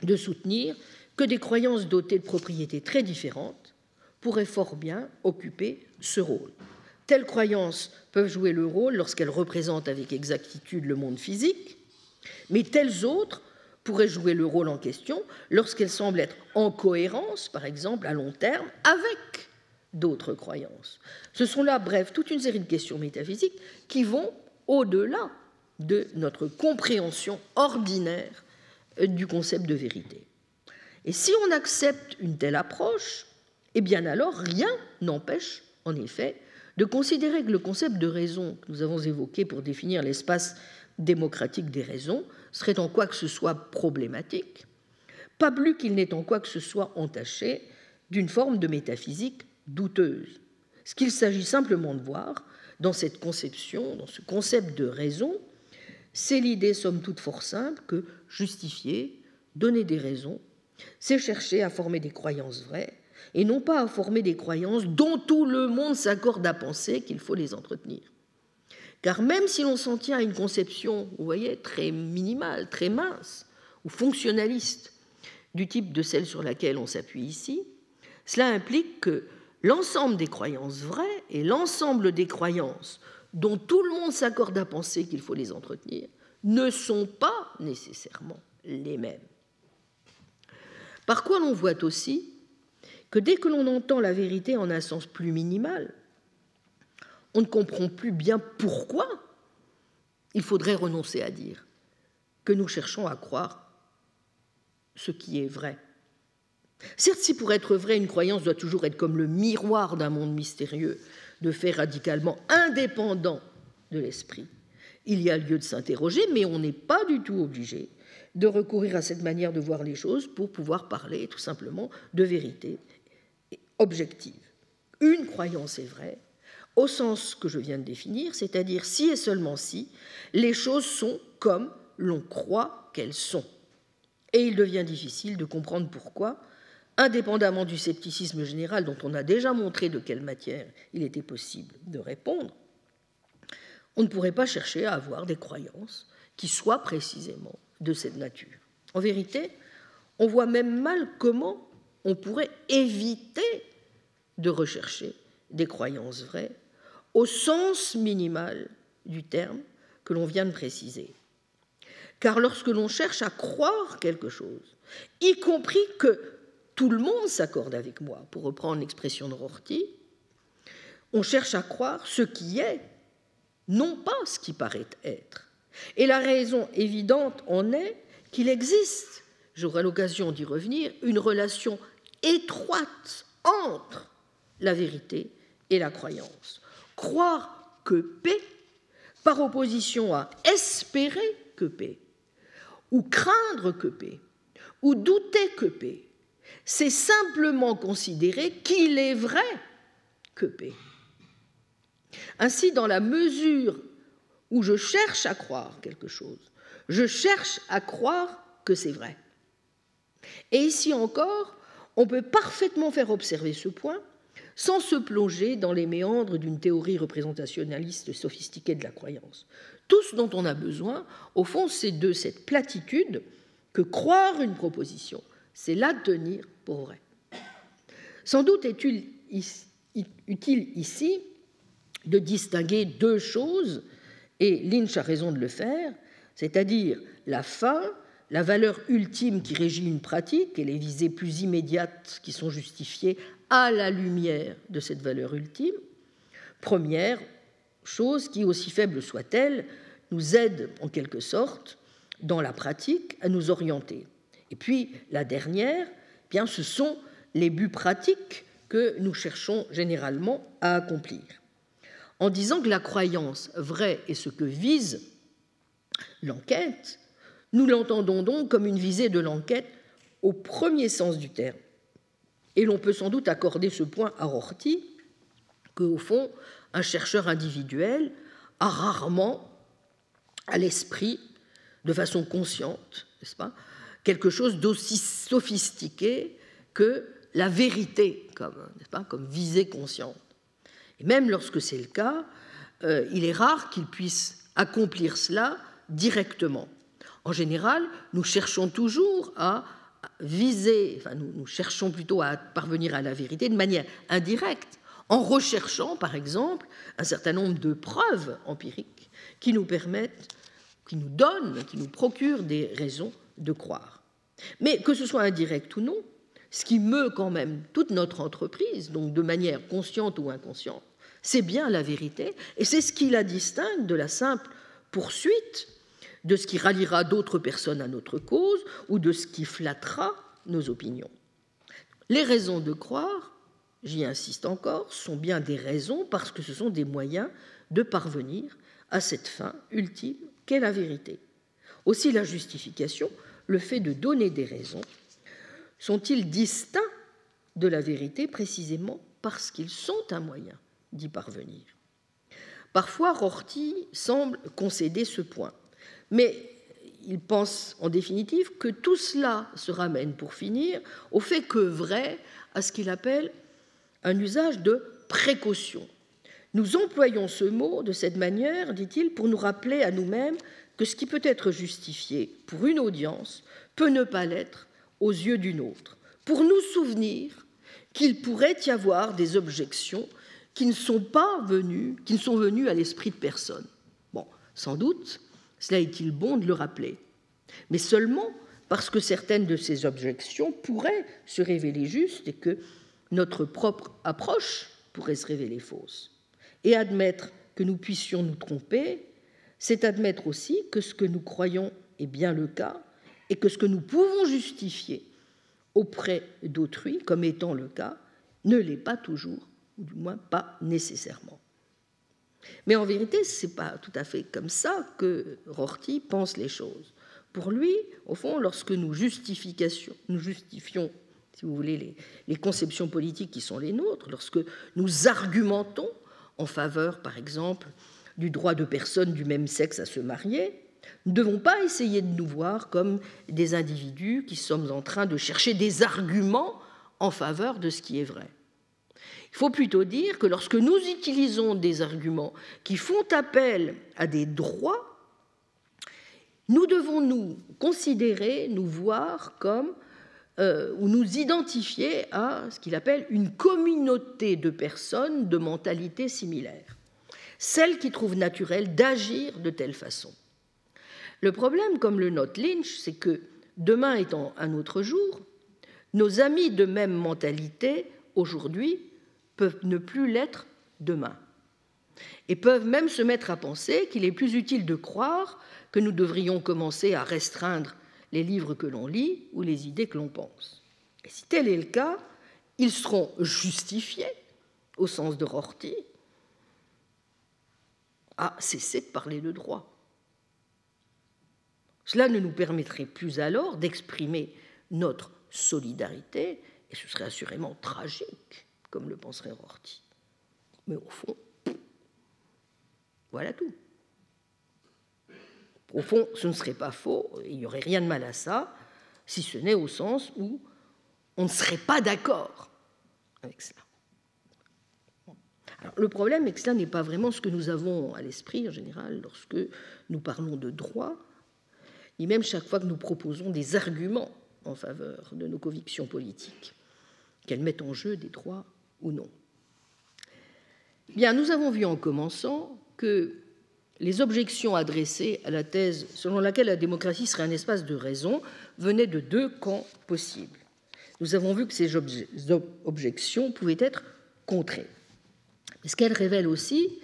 de soutenir que des croyances dotées de propriétés très différentes pourraient fort bien occuper ce rôle. Telles croyances peuvent jouer le rôle lorsqu'elles représentent avec exactitude le monde physique, mais telles autres pourraient jouer le rôle en question lorsqu'elles semblent être en cohérence, par exemple, à long terme, avec d'autres croyances. Ce sont là, bref, toute une série de questions métaphysiques qui vont au-delà de notre compréhension ordinaire du concept de vérité. Et si on accepte une telle approche, eh bien alors rien n'empêche, en effet, de considérer que le concept de raison que nous avons évoqué pour définir l'espace démocratique des raisons serait en quoi que ce soit problématique, pas plus qu'il n'est en quoi que ce soit entaché d'une forme de métaphysique douteuse. Ce qu'il s'agit simplement de voir dans cette conception, dans ce concept de raison, c'est l'idée, somme toute fort simple, que justifier, donner des raisons, c'est chercher à former des croyances vraies et non pas à former des croyances dont tout le monde s'accorde à penser qu'il faut les entretenir. Car même si l'on s'en tient à une conception, vous voyez, très minimale, très mince ou fonctionnaliste du type de celle sur laquelle on s'appuie ici, cela implique que l'ensemble des croyances vraies et l'ensemble des croyances dont tout le monde s'accorde à penser qu'il faut les entretenir ne sont pas nécessairement les mêmes. Par quoi l'on voit aussi que dès que l'on entend la vérité en un sens plus minimal, on ne comprend plus bien pourquoi il faudrait renoncer à dire que nous cherchons à croire ce qui est vrai. Certes, si pour être vrai, une croyance doit toujours être comme le miroir d'un monde mystérieux, de fait radicalement indépendant de l'esprit, il y a lieu de s'interroger, mais on n'est pas du tout obligé de recourir à cette manière de voir les choses pour pouvoir parler tout simplement de vérité objective. Une croyance est vraie au sens que je viens de définir, c'est-à-dire si et seulement si les choses sont comme l'on croit qu'elles sont. Et il devient difficile de comprendre pourquoi, indépendamment du scepticisme général dont on a déjà montré de quelle matière il était possible de répondre, on ne pourrait pas chercher à avoir des croyances qui soient précisément de cette nature. En vérité, on voit même mal comment on pourrait éviter de rechercher des croyances vraies au sens minimal du terme que l'on vient de préciser. Car lorsque l'on cherche à croire quelque chose, y compris que tout le monde s'accorde avec moi, pour reprendre l'expression de Rorty, on cherche à croire ce qui est, non pas ce qui paraît être. Et la raison évidente en est qu'il existe, j'aurai l'occasion d'y revenir, une relation étroite entre la vérité et la croyance. Croire que P, par opposition à espérer que P, ou craindre que P, ou douter que P, c'est simplement considérer qu'il est vrai que P. Ainsi, dans la mesure où je cherche à croire quelque chose, je cherche à croire que c'est vrai. Et ici encore, on peut parfaitement faire observer ce point sans se plonger dans les méandres d'une théorie représentationnaliste sophistiquée de la croyance. Tout ce dont on a besoin, au fond, c'est de cette platitude que croire une proposition, c'est la tenir pour vraie. Sans doute est-il utile ici de distinguer deux choses, et Lynch a raison de le faire, c'est-à-dire la fin, la valeur ultime qui régit une pratique et les visées plus immédiates qui sont justifiées à la lumière de cette valeur ultime. Première, chose qui, aussi faible soit-elle, nous aide en quelque sorte dans la pratique à nous orienter. Et puis la dernière, eh bien, ce sont les buts pratiques que nous cherchons généralement à accomplir. En disant que la croyance vraie est ce que vise l'enquête, nous l'entendons donc comme une visée de l'enquête au premier sens du terme. Et l'on peut sans doute accorder ce point à Rorty, qu'au fond, un chercheur individuel a rarement à l'esprit, de façon consciente, n'est-ce pas, quelque chose d'aussi sophistiqué que la vérité comme, pas, comme visée consciente. Et même lorsque c'est le cas, euh, il est rare qu'il puisse accomplir cela directement. En général, nous cherchons toujours à viser, enfin nous, nous cherchons plutôt à parvenir à la vérité de manière indirecte, en recherchant par exemple un certain nombre de preuves empiriques qui nous permettent, qui nous donnent, qui nous procurent des raisons de croire. Mais que ce soit indirect ou non, ce qui meut quand même toute notre entreprise, donc de manière consciente ou inconsciente, c'est bien la vérité, et c'est ce qui la distingue de la simple poursuite de ce qui ralliera d'autres personnes à notre cause ou de ce qui flattera nos opinions. Les raisons de croire, j'y insiste encore, sont bien des raisons parce que ce sont des moyens de parvenir à cette fin ultime qu'est la vérité. Aussi la justification, le fait de donner des raisons, sont-ils distincts de la vérité précisément parce qu'ils sont un moyen d'y parvenir? Parfois, Rorty semble concéder ce point. Mais il pense en définitive que tout cela se ramène, pour finir, au fait que vrai à ce qu'il appelle un usage de précaution. Nous employons ce mot de cette manière, dit-il, pour nous rappeler à nous-mêmes que ce qui peut être justifié pour une audience peut ne pas l'être aux yeux d'une autre, pour nous souvenir qu'il pourrait y avoir des objections qui ne sont pas venues, qui ne sont venues à l'esprit de personne. Bon, sans doute, cela est-il bon de le rappeler? Mais seulement parce que certaines de ces objections pourraient se révéler justes et que notre propre approche pourrait se révéler fausse. Et admettre que nous puissions nous tromper, c'est admettre aussi que ce que nous croyons est bien le cas et que ce que nous pouvons justifier auprès d'autrui comme étant le cas ne l'est pas toujours, ou du moins pas nécessairement. Mais en vérité, ce n'est pas tout à fait comme ça que Rorty pense les choses. Pour lui, au fond, lorsque nous, nous justifions, si vous voulez, les, les conceptions politiques qui sont les nôtres, lorsque nous argumentons en faveur, par exemple, du droit de personnes du même sexe à se marier, nous ne devons pas essayer de nous voir comme des individus qui sommes en train de chercher des arguments en faveur de ce qui est vrai. Il faut plutôt dire que lorsque nous utilisons des arguments qui font appel à des droits, nous devons nous considérer, nous voir comme, euh, ou nous identifier à ce qu'il appelle une communauté de personnes de mentalité similaire, celles qui trouvent naturel d'agir de telle façon. Le problème, comme le note Lynch, c'est que demain étant un autre jour, nos amis de même mentalité, aujourd'hui, peuvent ne plus l'être demain. Et peuvent même se mettre à penser qu'il est plus utile de croire que nous devrions commencer à restreindre les livres que l'on lit ou les idées que l'on pense. Et si tel est le cas, ils seront justifiés, au sens de Rorty, à cesser de parler de droit. Cela ne nous permettrait plus alors d'exprimer notre solidarité, et ce serait assurément tragique comme le penserait Rorty. Mais au fond, voilà tout. Au fond, ce ne serait pas faux, il n'y aurait rien de mal à ça, si ce n'est au sens où on ne serait pas d'accord avec cela. Alors, le problème est que cela n'est pas vraiment ce que nous avons à l'esprit en général lorsque nous parlons de droit, ni même chaque fois que nous proposons des arguments en faveur de nos convictions politiques, qu'elles mettent en jeu des droits ou non. Bien, nous avons vu en commençant que les objections adressées à la thèse selon laquelle la démocratie serait un espace de raison venaient de deux camps possibles. Nous avons vu que ces objections pouvaient être contrées. Mais ce qu'elles révèlent aussi,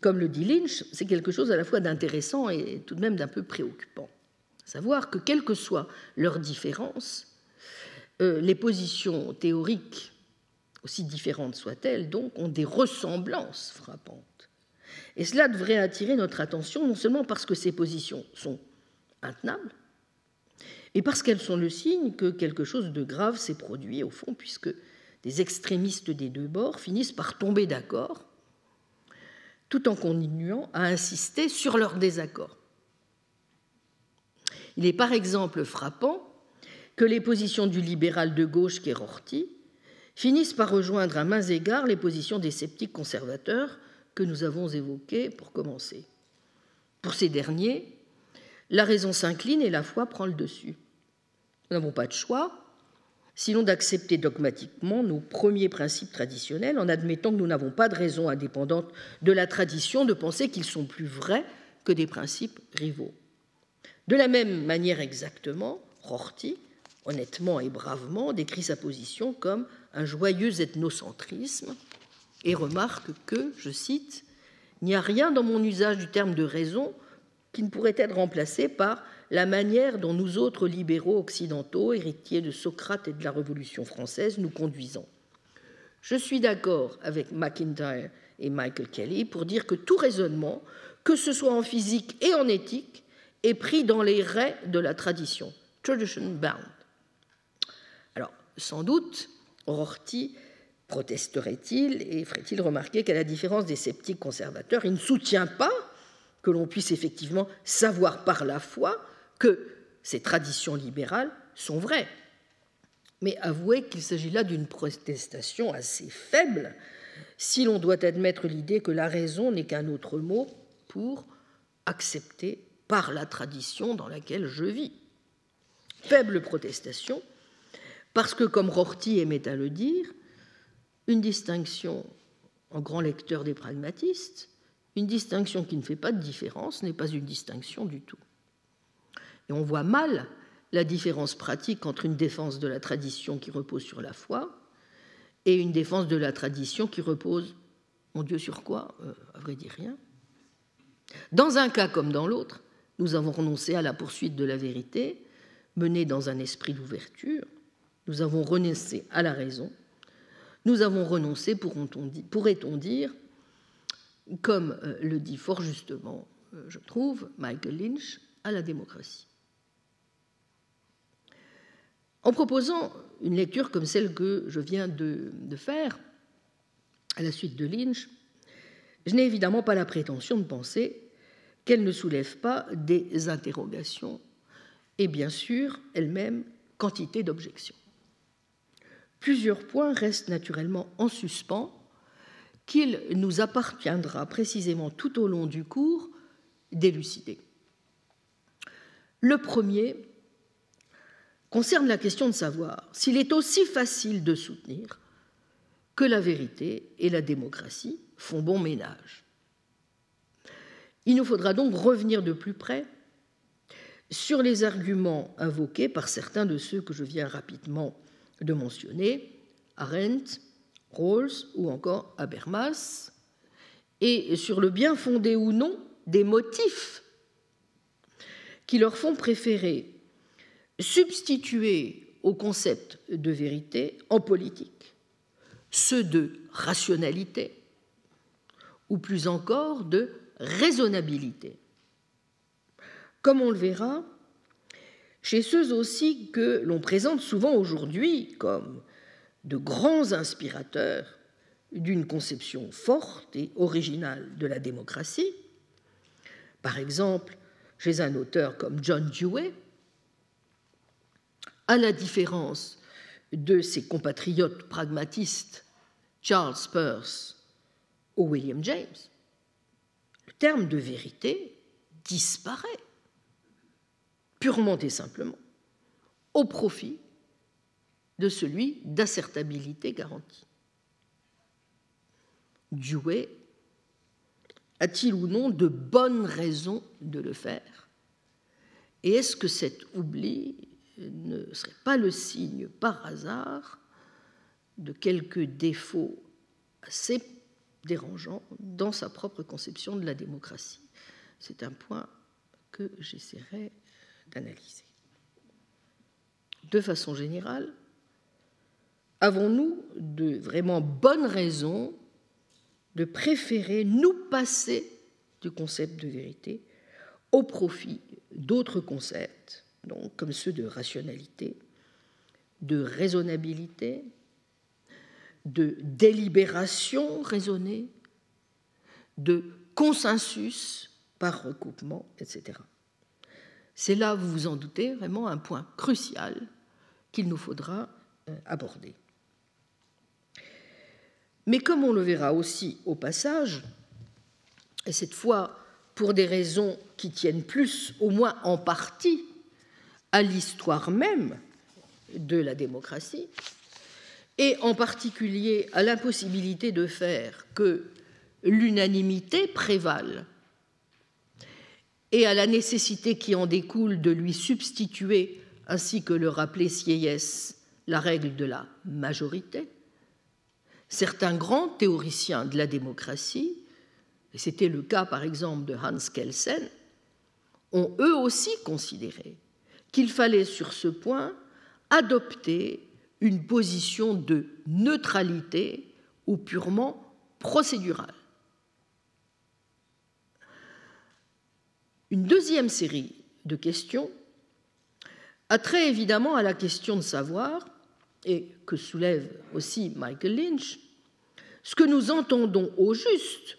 comme le dit Lynch, c'est quelque chose à la fois d'intéressant et tout de même d'un peu préoccupant. Savoir que, quelles que soient leurs différences, euh, les positions théoriques, aussi différentes soient-elles, donc, ont des ressemblances frappantes. Et cela devrait attirer notre attention non seulement parce que ces positions sont intenables, et parce qu'elles sont le signe que quelque chose de grave s'est produit, au fond, puisque des extrémistes des deux bords finissent par tomber d'accord, tout en continuant à insister sur leur désaccord. Il est par exemple frappant que les positions du libéral de gauche Rorty finissent par rejoindre à mains égards les positions des sceptiques conservateurs que nous avons évoquées pour commencer. Pour ces derniers, la raison s'incline et la foi prend le dessus. Nous n'avons pas de choix, sinon d'accepter dogmatiquement nos premiers principes traditionnels en admettant que nous n'avons pas de raison indépendante de la tradition de penser qu'ils sont plus vrais que des principes rivaux. De la même manière exactement, Rorty, honnêtement et bravement, décrit sa position comme un joyeux ethnocentrisme et remarque que, je cite, Il n'y a rien dans mon usage du terme de raison qui ne pourrait être remplacé par la manière dont nous autres libéraux occidentaux, héritiers de Socrate et de la Révolution française, nous conduisons. Je suis d'accord avec McIntyre et Michael Kelly pour dire que tout raisonnement, que ce soit en physique et en éthique, est pris dans les raies de la tradition, tradition bound. Alors, sans doute, Rorty protesterait-il et ferait-il remarquer qu'à la différence des sceptiques conservateurs, il ne soutient pas que l'on puisse effectivement savoir par la foi que ces traditions libérales sont vraies. Mais avouez qu'il s'agit là d'une protestation assez faible si l'on doit admettre l'idée que la raison n'est qu'un autre mot pour accepter par la tradition dans laquelle je vis. Faible protestation, parce que, comme Rorty aimait à le dire, une distinction, en grand lecteur des pragmatistes, une distinction qui ne fait pas de différence n'est pas une distinction du tout. Et on voit mal la différence pratique entre une défense de la tradition qui repose sur la foi et une défense de la tradition qui repose, mon Dieu, sur quoi euh, À vrai dire, rien. Dans un cas comme dans l'autre, nous avons renoncé à la poursuite de la vérité, menée dans un esprit d'ouverture, nous avons renoncé à la raison, nous avons renoncé, pourrait-on dire, comme euh, le dit fort justement, euh, je trouve, Michael Lynch, à la démocratie. En proposant une lecture comme celle que je viens de, de faire, à la suite de Lynch, je n'ai évidemment pas la prétention de penser qu'elle ne soulève pas des interrogations et bien sûr elle-même quantité d'objections. Plusieurs points restent naturellement en suspens qu'il nous appartiendra précisément tout au long du cours d'élucider. Le premier concerne la question de savoir s'il est aussi facile de soutenir que la vérité et la démocratie font bon ménage. Il nous faudra donc revenir de plus près sur les arguments invoqués par certains de ceux que je viens rapidement de mentionner, Arendt, Rawls ou encore Habermas, et sur le bien fondé ou non des motifs qui leur font préférer substituer au concept de vérité en politique ceux de rationalité ou plus encore de raisonnabilité. Comme on le verra, chez ceux aussi que l'on présente souvent aujourd'hui comme de grands inspirateurs d'une conception forte et originale de la démocratie, par exemple chez un auteur comme John Dewey, à la différence de ses compatriotes pragmatistes Charles Peirce ou William James, le terme de vérité disparaît purement et simplement au profit de celui d'assertabilité garantie. Dewey a-t-il ou non de bonnes raisons de le faire? Et est-ce que cet oubli ne serait pas le signe par hasard de quelques défauts assez dérangeant dans sa propre conception de la démocratie? C'est un point que j'essaierai De façon générale, avons-nous de vraiment bonnes raisons de préférer nous passer du concept de vérité au profit d'autres concepts, comme ceux de rationalité, de raisonnabilité, de délibération raisonnée, de consensus par recoupement, etc. C'est là, vous vous en doutez, vraiment un point crucial qu'il nous faudra euh, aborder. Mais comme on le verra aussi au passage, et cette fois pour des raisons qui tiennent plus, au moins en partie, à l'histoire même de la démocratie, et en particulier à l'impossibilité de faire que l'unanimité prévale, et à la nécessité qui en découle de lui substituer, ainsi que le rappelait Sieyès, la règle de la majorité, certains grands théoriciens de la démocratie, et c'était le cas par exemple de Hans Kelsen, ont eux aussi considéré qu'il fallait sur ce point adopter une position de neutralité ou purement procédurale. Une deuxième série de questions a trait évidemment à la question de savoir, et que soulève aussi Michael Lynch, ce que nous entendons au juste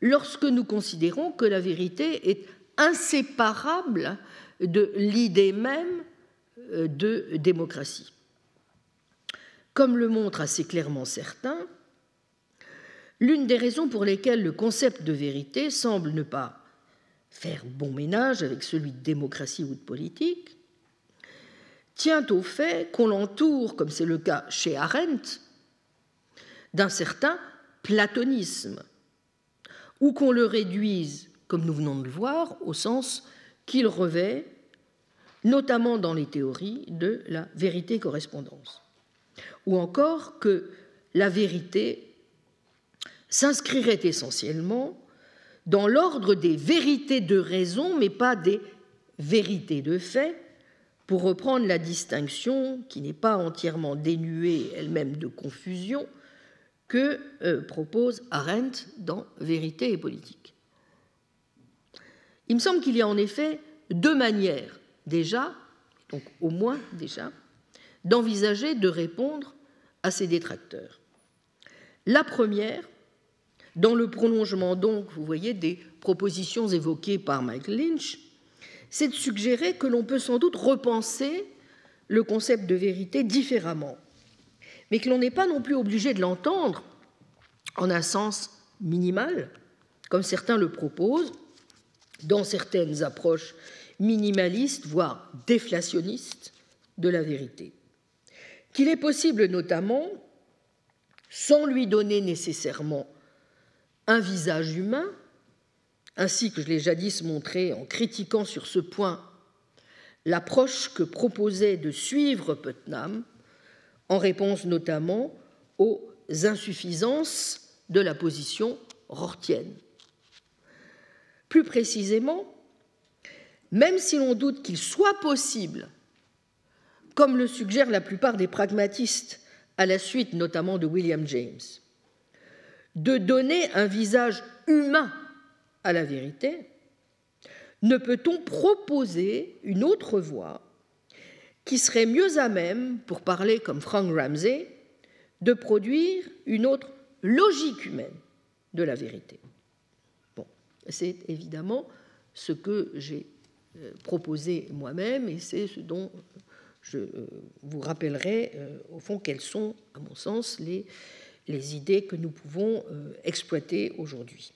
lorsque nous considérons que la vérité est inséparable de l'idée même euh, de démocratie. Comme le montrent assez clairement certains, l'une des raisons pour lesquelles le concept de vérité semble ne pas faire bon ménage avec celui de démocratie ou de politique tient au fait qu'on l'entoure, comme c'est le cas chez Arendt, d'un certain platonisme, ou qu'on le réduise, comme nous venons de le voir, au sens qu'il revêt, notamment dans les théories de la vérité-correspondance, ou encore que la vérité s'inscrirait essentiellement dans l'ordre des vérités de raison, mais pas des vérités de fait, pour reprendre la distinction qui n'est pas entièrement dénuée elle-même de confusion que euh, propose Arendt dans Vérité et politique. Il me semble qu'il y a en effet deux manières déjà, donc au moins déjà, d'envisager de répondre à ces détracteurs. La première, dans le prolongement donc, vous voyez, des propositions évoquées par Michael Lynch, c'est de suggérer que l'on peut sans doute repenser le concept de vérité différemment mais que l'on n'est pas non plus obligé de l'entendre en un sens minimal, comme certains le proposent, dans certaines approches minimalistes, voire déflationnistes de la vérité. Qu'il est possible notamment, sans lui donner nécessairement un visage humain, ainsi que je l'ai jadis montré en critiquant sur ce point l'approche que proposait de suivre Putnam, en réponse notamment aux insuffisances de la position rortienne. Plus précisément, même si l'on doute qu'il soit possible, comme le suggèrent la plupart des pragmatistes à la suite notamment de William James, de donner un visage humain à la vérité, ne peut-on proposer une autre voie qui serait mieux à même, pour parler comme Frank Ramsey, de produire une autre logique humaine de la vérité? Bon, c'est évidemment ce que j'ai euh, proposé moi-même et c'est ce dont je euh, vous rappellerai euh, au fond quelles sont, à mon sens, les, les idées que nous pouvons exploiter aujourd'hui.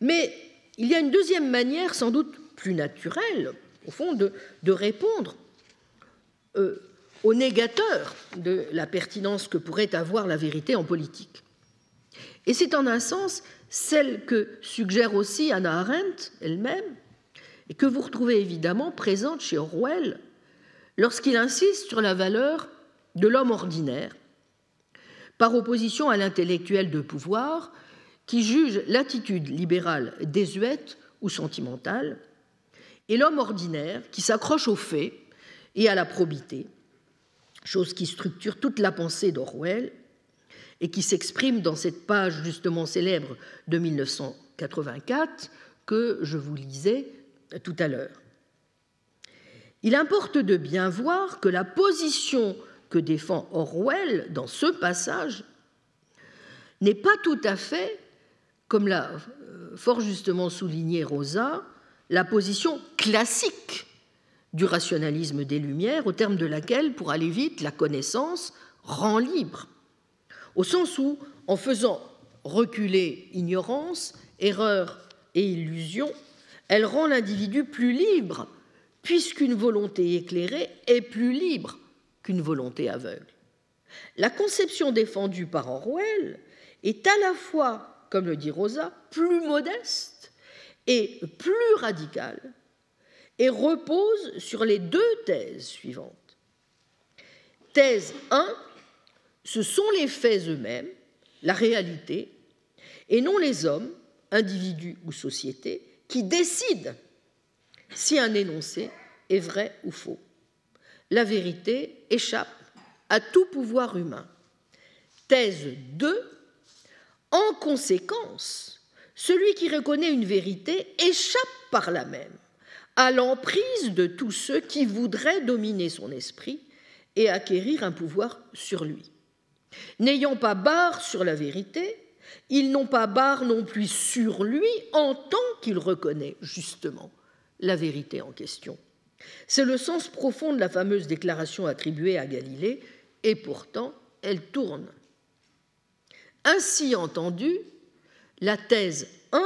Mais il y a une deuxième manière, sans doute plus naturelle, au fond, de, répondre euh, au négateur de la pertinence que pourrait avoir la vérité en politique. Et c'est en un sens celle que suggère aussi Anna Arendt elle-même, et que vous retrouvez évidemment présente chez Orwell lorsqu'il insiste sur la valeur de l'homme ordinaire, par opposition à l'intellectuel de pouvoir qui juge l'attitude libérale désuète ou sentimentale, et l'homme ordinaire qui s'accroche aux faits et à la probité, chose qui structure toute la pensée d'Orwell et qui s'exprime dans cette page justement célèbre de 1984 que je vous lisais tout à l'heure. Il importe de bien voir que la position que défend Orwell dans ce passage n'est pas tout à fait, comme l'a euh, fort justement souligné Rosa, la position classique du rationalisme des Lumières, au terme de laquelle, pour aller vite, la connaissance rend libre, au sens où, en faisant reculer ignorance, erreur et illusion, elle rend l'individu plus libre, puisqu'une volonté éclairée est plus libre qu'une volonté aveugle. La conception défendue par Orwell est à la fois, comme le dit Rosa, plus modeste et plus radicale, et repose sur les deux thèses suivantes. Thèse 1, ce sont les faits eux-mêmes, la réalité, et non les hommes, individus ou sociétés, qui décident si un énoncé est vrai ou faux la vérité échappe à tout pouvoir humain. Thèse 2. En conséquence, celui qui reconnaît une vérité échappe par là même à l'emprise de tous ceux qui voudraient dominer son esprit et acquérir un pouvoir sur lui. N'ayant pas barre sur la vérité, ils n'ont pas barre non plus sur lui en tant qu'il reconnaît justement la vérité en question. C'est le sens profond de la fameuse déclaration attribuée à Galilée, et pourtant elle tourne. Ainsi entendu, la thèse 1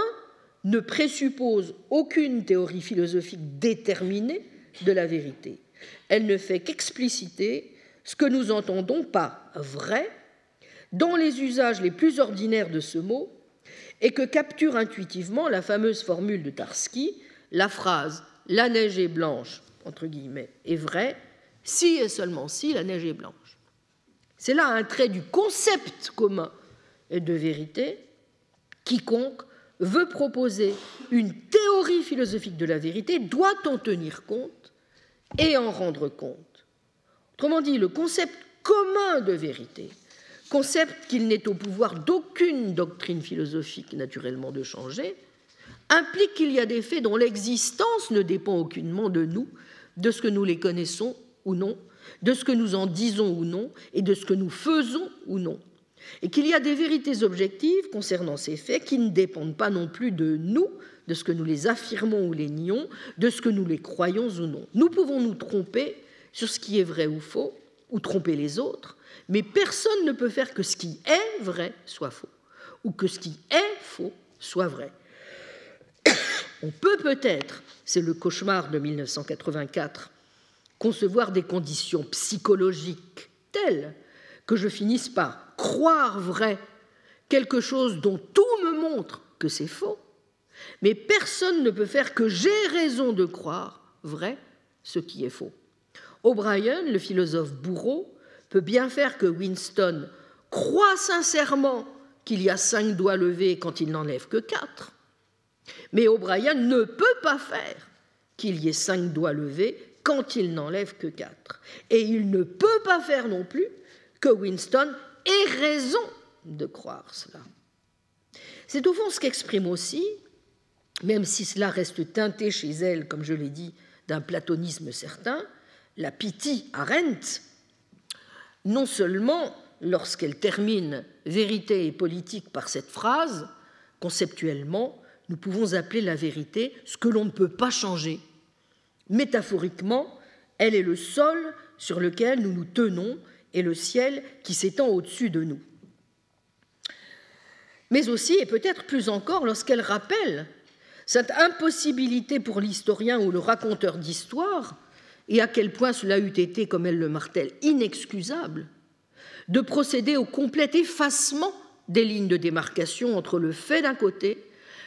ne présuppose aucune théorie philosophique déterminée de la vérité. Elle ne fait qu'expliciter ce que nous entendons par vrai dans les usages les plus ordinaires de ce mot et que capture intuitivement la fameuse formule de Tarski, la phrase La neige est blanche entre guillemets, est vrai si et seulement si la neige est blanche. C'est là un trait du concept commun de vérité. Quiconque veut proposer une théorie philosophique de la vérité doit en tenir compte et en rendre compte. Autrement dit, le concept commun de vérité, concept qu'il n'est au pouvoir d'aucune doctrine philosophique naturellement de changer, implique qu'il y a des faits dont l'existence ne dépend aucunement de nous, de ce que nous les connaissons ou non, de ce que nous en disons ou non, et de ce que nous faisons ou non. Et qu'il y a des vérités objectives concernant ces faits qui ne dépendent pas non plus de nous, de ce que nous les affirmons ou les nions, de ce que nous les croyons ou non. Nous pouvons nous tromper sur ce qui est vrai ou faux, ou tromper les autres, mais personne ne peut faire que ce qui est vrai soit faux, ou que ce qui est faux soit vrai. On peut peut-être, c'est le cauchemar de 1984, concevoir des conditions psychologiques telles que je finisse par croire vrai quelque chose dont tout me montre que c'est faux, mais personne ne peut faire que j'ai raison de croire vrai ce qui est faux. O'Brien, le philosophe bourreau, peut bien faire que Winston croit sincèrement qu'il y a cinq doigts levés quand il n'enlève que quatre, mais O'Brien ne peut pas faire qu'il y ait cinq doigts levés quand il n'enlève que quatre. Et il ne peut pas faire non plus que Winston ait raison de croire cela. C'est au fond ce qu'exprime aussi, même si cela reste teinté chez elle, comme je l'ai dit, d'un platonisme certain, la Pity Arendt, non seulement lorsqu'elle termine vérité et politique par cette phrase, conceptuellement, nous pouvons appeler la vérité ce que l'on ne peut pas changer. Métaphoriquement, elle est le sol sur lequel nous nous tenons et le ciel qui s'étend au-dessus de nous. Mais aussi, et peut-être plus encore, lorsqu'elle rappelle cette impossibilité pour l'historien ou le raconteur d'histoire, et à quel point cela eût été, comme elle le martèle, inexcusable, de procéder au complet effacement des lignes de démarcation entre le fait d'un côté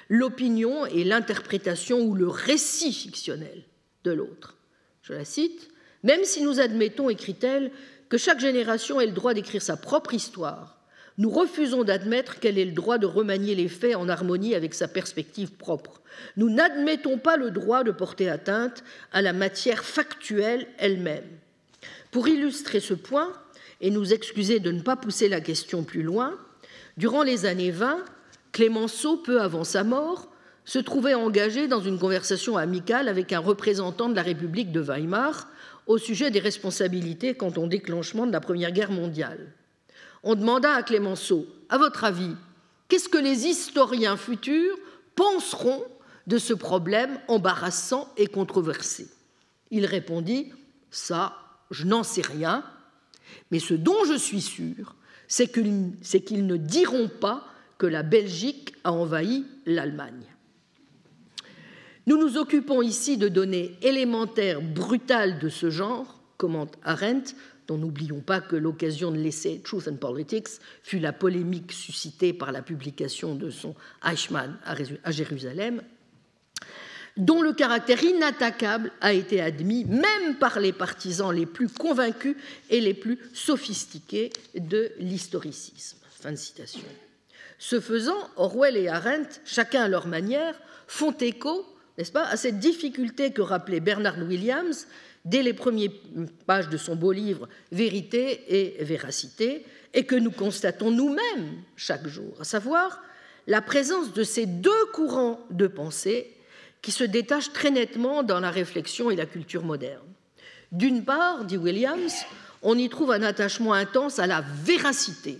l'opinion et l'interprétation ou le récit fictionnel de l'autre. Je la cite, Même si nous admettons, écrit-elle, que chaque génération ait le droit d'écrire sa propre histoire, nous refusons d'admettre qu'elle ait le droit de remanier les faits en harmonie avec sa perspective propre. Nous n'admettons pas le droit de porter atteinte à la matière factuelle elle-même. Pour illustrer ce point, et nous excuser de ne pas pousser la question plus loin, durant les années 20, Clémenceau, peu avant sa mort, se trouvait engagé dans une conversation amicale avec un représentant de la République de Weimar au sujet des responsabilités quant au déclenchement de la Première Guerre mondiale. On demanda à Clémenceau, à votre avis, qu'est-ce que les historiens futurs penseront de ce problème embarrassant et controversé? Il répondit, ça, je n'en sais rien, mais ce dont je suis sûr, c'est qu'ils ne diront pas que la Belgique a envahi l'Allemagne. Nous nous occupons ici de données élémentaires brutales de ce genre, commente Arendt, dont n'oublions pas que l'occasion de l'essai Truth and Politics fut la polémique suscitée par la publication de son Eichmann à Jérusalem, dont le caractère inattaquable a été admis même par les partisans les plus convaincus et les plus sophistiqués de l'historicisme. Fin de citation. Ce faisant, Orwell et Arendt, chacun à leur manière, font écho, n'est-ce pas, à cette difficulté que rappelait Bernard Williams dès les premières pages de son beau livre Vérité et Véracité, et que nous constatons nous-mêmes chaque jour, à savoir la présence de ces deux courants de pensée qui se détachent très nettement dans la réflexion et la culture moderne. D'une part, dit Williams, on y trouve un attachement intense à la véracité,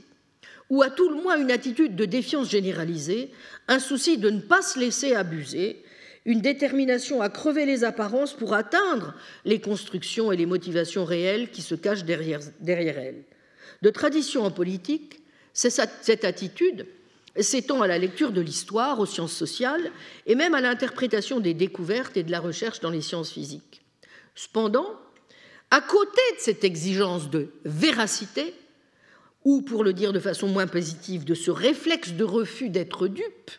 ou à tout le moins une attitude de défiance généralisée, un souci de ne pas se laisser abuser, une détermination à crever les apparences pour atteindre les constructions et les motivations réelles qui se cachent derrière, derrière elles. De tradition en politique, cette attitude s'étend à la lecture de l'histoire, aux sciences sociales et même à l'interprétation des découvertes et de la recherche dans les sciences physiques. Cependant, à côté de cette exigence de véracité, ou pour le dire de façon moins positive, de ce réflexe de refus d'être dupe,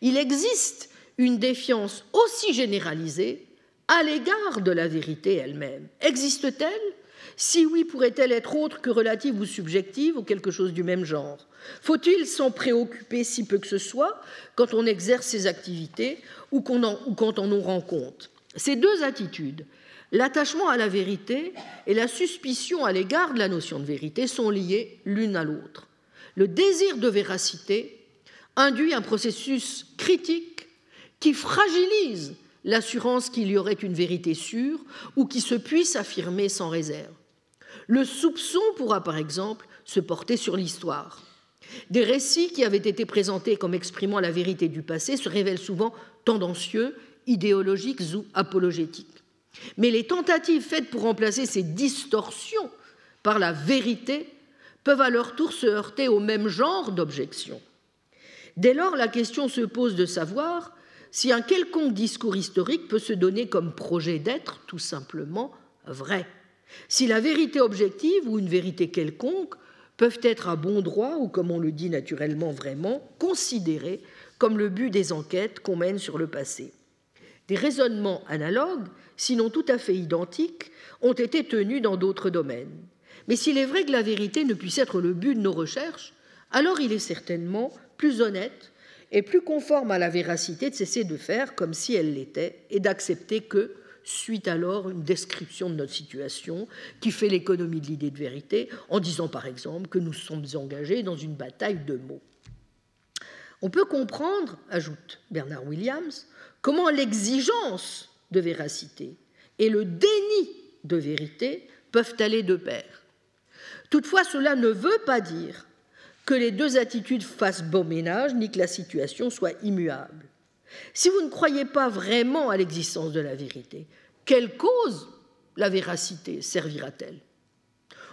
il existe une défiance aussi généralisée à l'égard de la vérité elle-même. Existe-t-elle? Si oui, pourrait-elle être autre que relative ou subjective ou quelque chose du même genre? Faut-il s'en préoccuper si peu que ce soit quand on exerce ses activités ou, quand on en rend compte? Ces deux attitudes, l'attachement à la vérité et la suspicion à l'égard de la notion de vérité, sont liées l'une à l'autre. Le désir de véracité induit un processus critique qui fragilise l'assurance qu'il y aurait une vérité sûre ou qui se puisse affirmer sans réserve. Le soupçon pourra par exemple se porter sur l'histoire. Des récits qui avaient été présentés comme exprimant la vérité du passé se révèlent souvent tendancieux, idéologiques ou apologétiques. Mais les tentatives faites pour remplacer ces distorsions par la vérité peuvent à leur tour se heurter au même genre d'objections. Dès lors, la question se pose de savoir si un quelconque discours historique peut se donner comme projet d'être tout simplement vrai. Si la vérité objective ou une vérité quelconque peuvent être à bon droit, ou comme on le dit naturellement vraiment, considérés comme le but des enquêtes qu'on mène sur le passé. Des raisonnements analogues, sinon tout à fait identiques, ont été tenus dans d'autres domaines. Mais s'il est vrai que la vérité ne puisse être le but de nos recherches, alors il est certainement plus honnête et plus conforme à la véracité de cesser de faire comme si elle l'était et d'accepter que, suite alors une description de notre situation qui fait l'économie de l'idée de vérité en disant par exemple que nous sommes engagés dans une bataille de mots. On peut comprendre, ajoute Bernard Williams, comment l'exigence de véracité et le déni de vérité peuvent aller de pair. Toutefois, cela ne veut pas dire que les deux attitudes fassent bon ménage ni que la situation soit immuable. Si vous ne croyez pas vraiment à l'existence de la vérité, quelle cause la véracité servira-t-elle?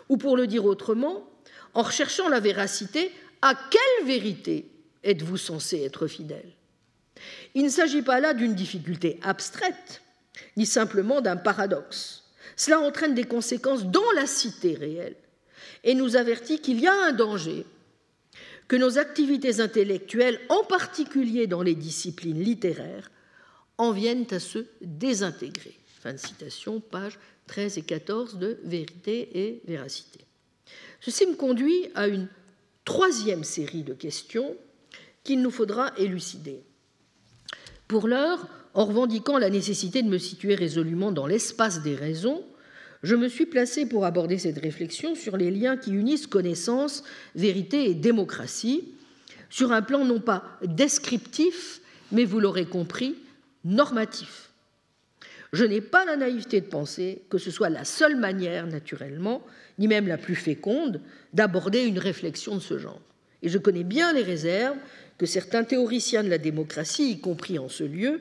Ou pour le dire autrement, en recherchant la véracité, à quelle vérité êtes-vous censé être fidèle? Il ne s'agit pas là d'une difficulté abstraite, ni simplement d'un paradoxe. Cela entraîne des conséquences dans la cité réelle et nous avertit qu'il y a un danger que nos activités intellectuelles, en particulier dans les disciplines littéraires, en viennent à se désintégrer. Fin de citation, pages 13 et 14 de Vérité et Véracité. Ceci me conduit à une troisième série de questions qu'il nous faudra élucider. Pour l'heure, en revendiquant la nécessité de me situer résolument dans l'espace des raisons, je me suis placé pour aborder cette réflexion sur les liens qui unissent connaissance, vérité et démocratie, sur un plan non pas descriptif, mais vous l'aurez compris, normatif. Je n'ai pas la naïveté de penser que ce soit la seule manière, naturellement, ni même la plus féconde, d'aborder une réflexion de ce genre. Et je connais bien les réserves que certains théoriciens de la démocratie, y compris en ce lieu,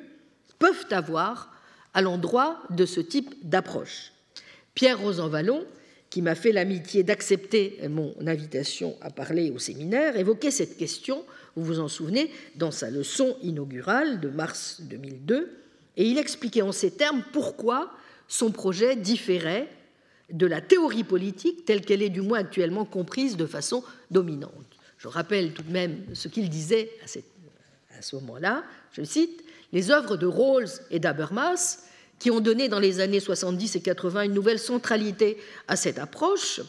peuvent avoir à l'endroit de ce type d'approche. Pierre Rosanvallon, qui m'a fait l'amitié d'accepter mon invitation à parler au séminaire, évoquait cette question, vous vous en souvenez, dans sa leçon inaugurale de mars 2002, et il expliquait en ces termes pourquoi son projet différait de la théorie politique telle qu'elle est du moins actuellement comprise de façon dominante. Je rappelle tout de même ce qu'il disait à, ce moment-là, je cite, Les œuvres de Rawls et d'Habermas, qui ont donné dans les années 70 et 80 une nouvelle centralité à cette approche,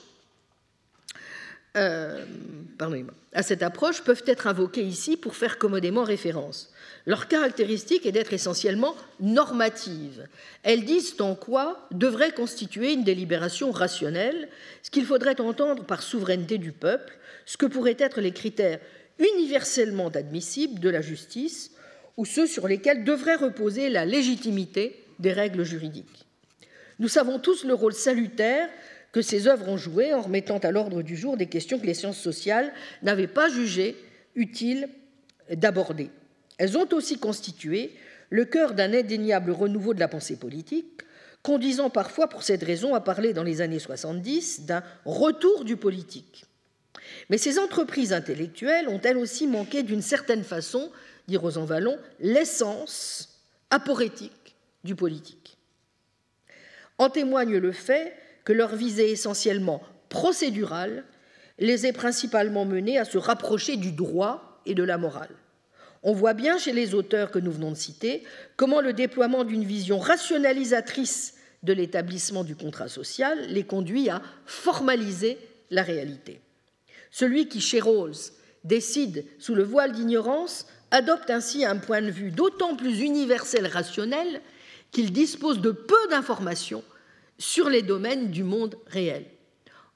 euh, à cette approche peuvent être invoquées ici pour faire commodément référence. Leur caractéristique est d'être essentiellement normative. Elles disent en quoi devrait constituer une délibération rationnelle, ce qu'il faudrait entendre par souveraineté du peuple, ce que pourraient être les critères universellement admissibles de la justice ou ceux sur lesquels devrait reposer la légitimité des règles juridiques. Nous savons tous le rôle salutaire que ces œuvres ont joué en remettant à l'ordre du jour des questions que les sciences sociales n'avaient pas jugé utile d'aborder. Elles ont aussi constitué le cœur d'un indéniable renouveau de la pensée politique, conduisant parfois pour cette raison à parler dans les années 70 d'un retour du politique. Mais ces entreprises intellectuelles ont elles aussi manqué d'une certaine façon, dit Rosan Vallon, l'essence aporétique du politique. En témoigne le fait que leur visée essentiellement procédurale les ait principalement menés à se rapprocher du droit et de la morale. On voit bien chez les auteurs que nous venons de citer comment le déploiement d'une vision rationalisatrice de l'établissement du contrat social les conduit à formaliser la réalité. Celui qui, chez Rawls, décide sous le voile d'ignorance adopte ainsi un point de vue d'autant plus universel rationnel qu'il dispose de peu d'informations sur les domaines du monde réel.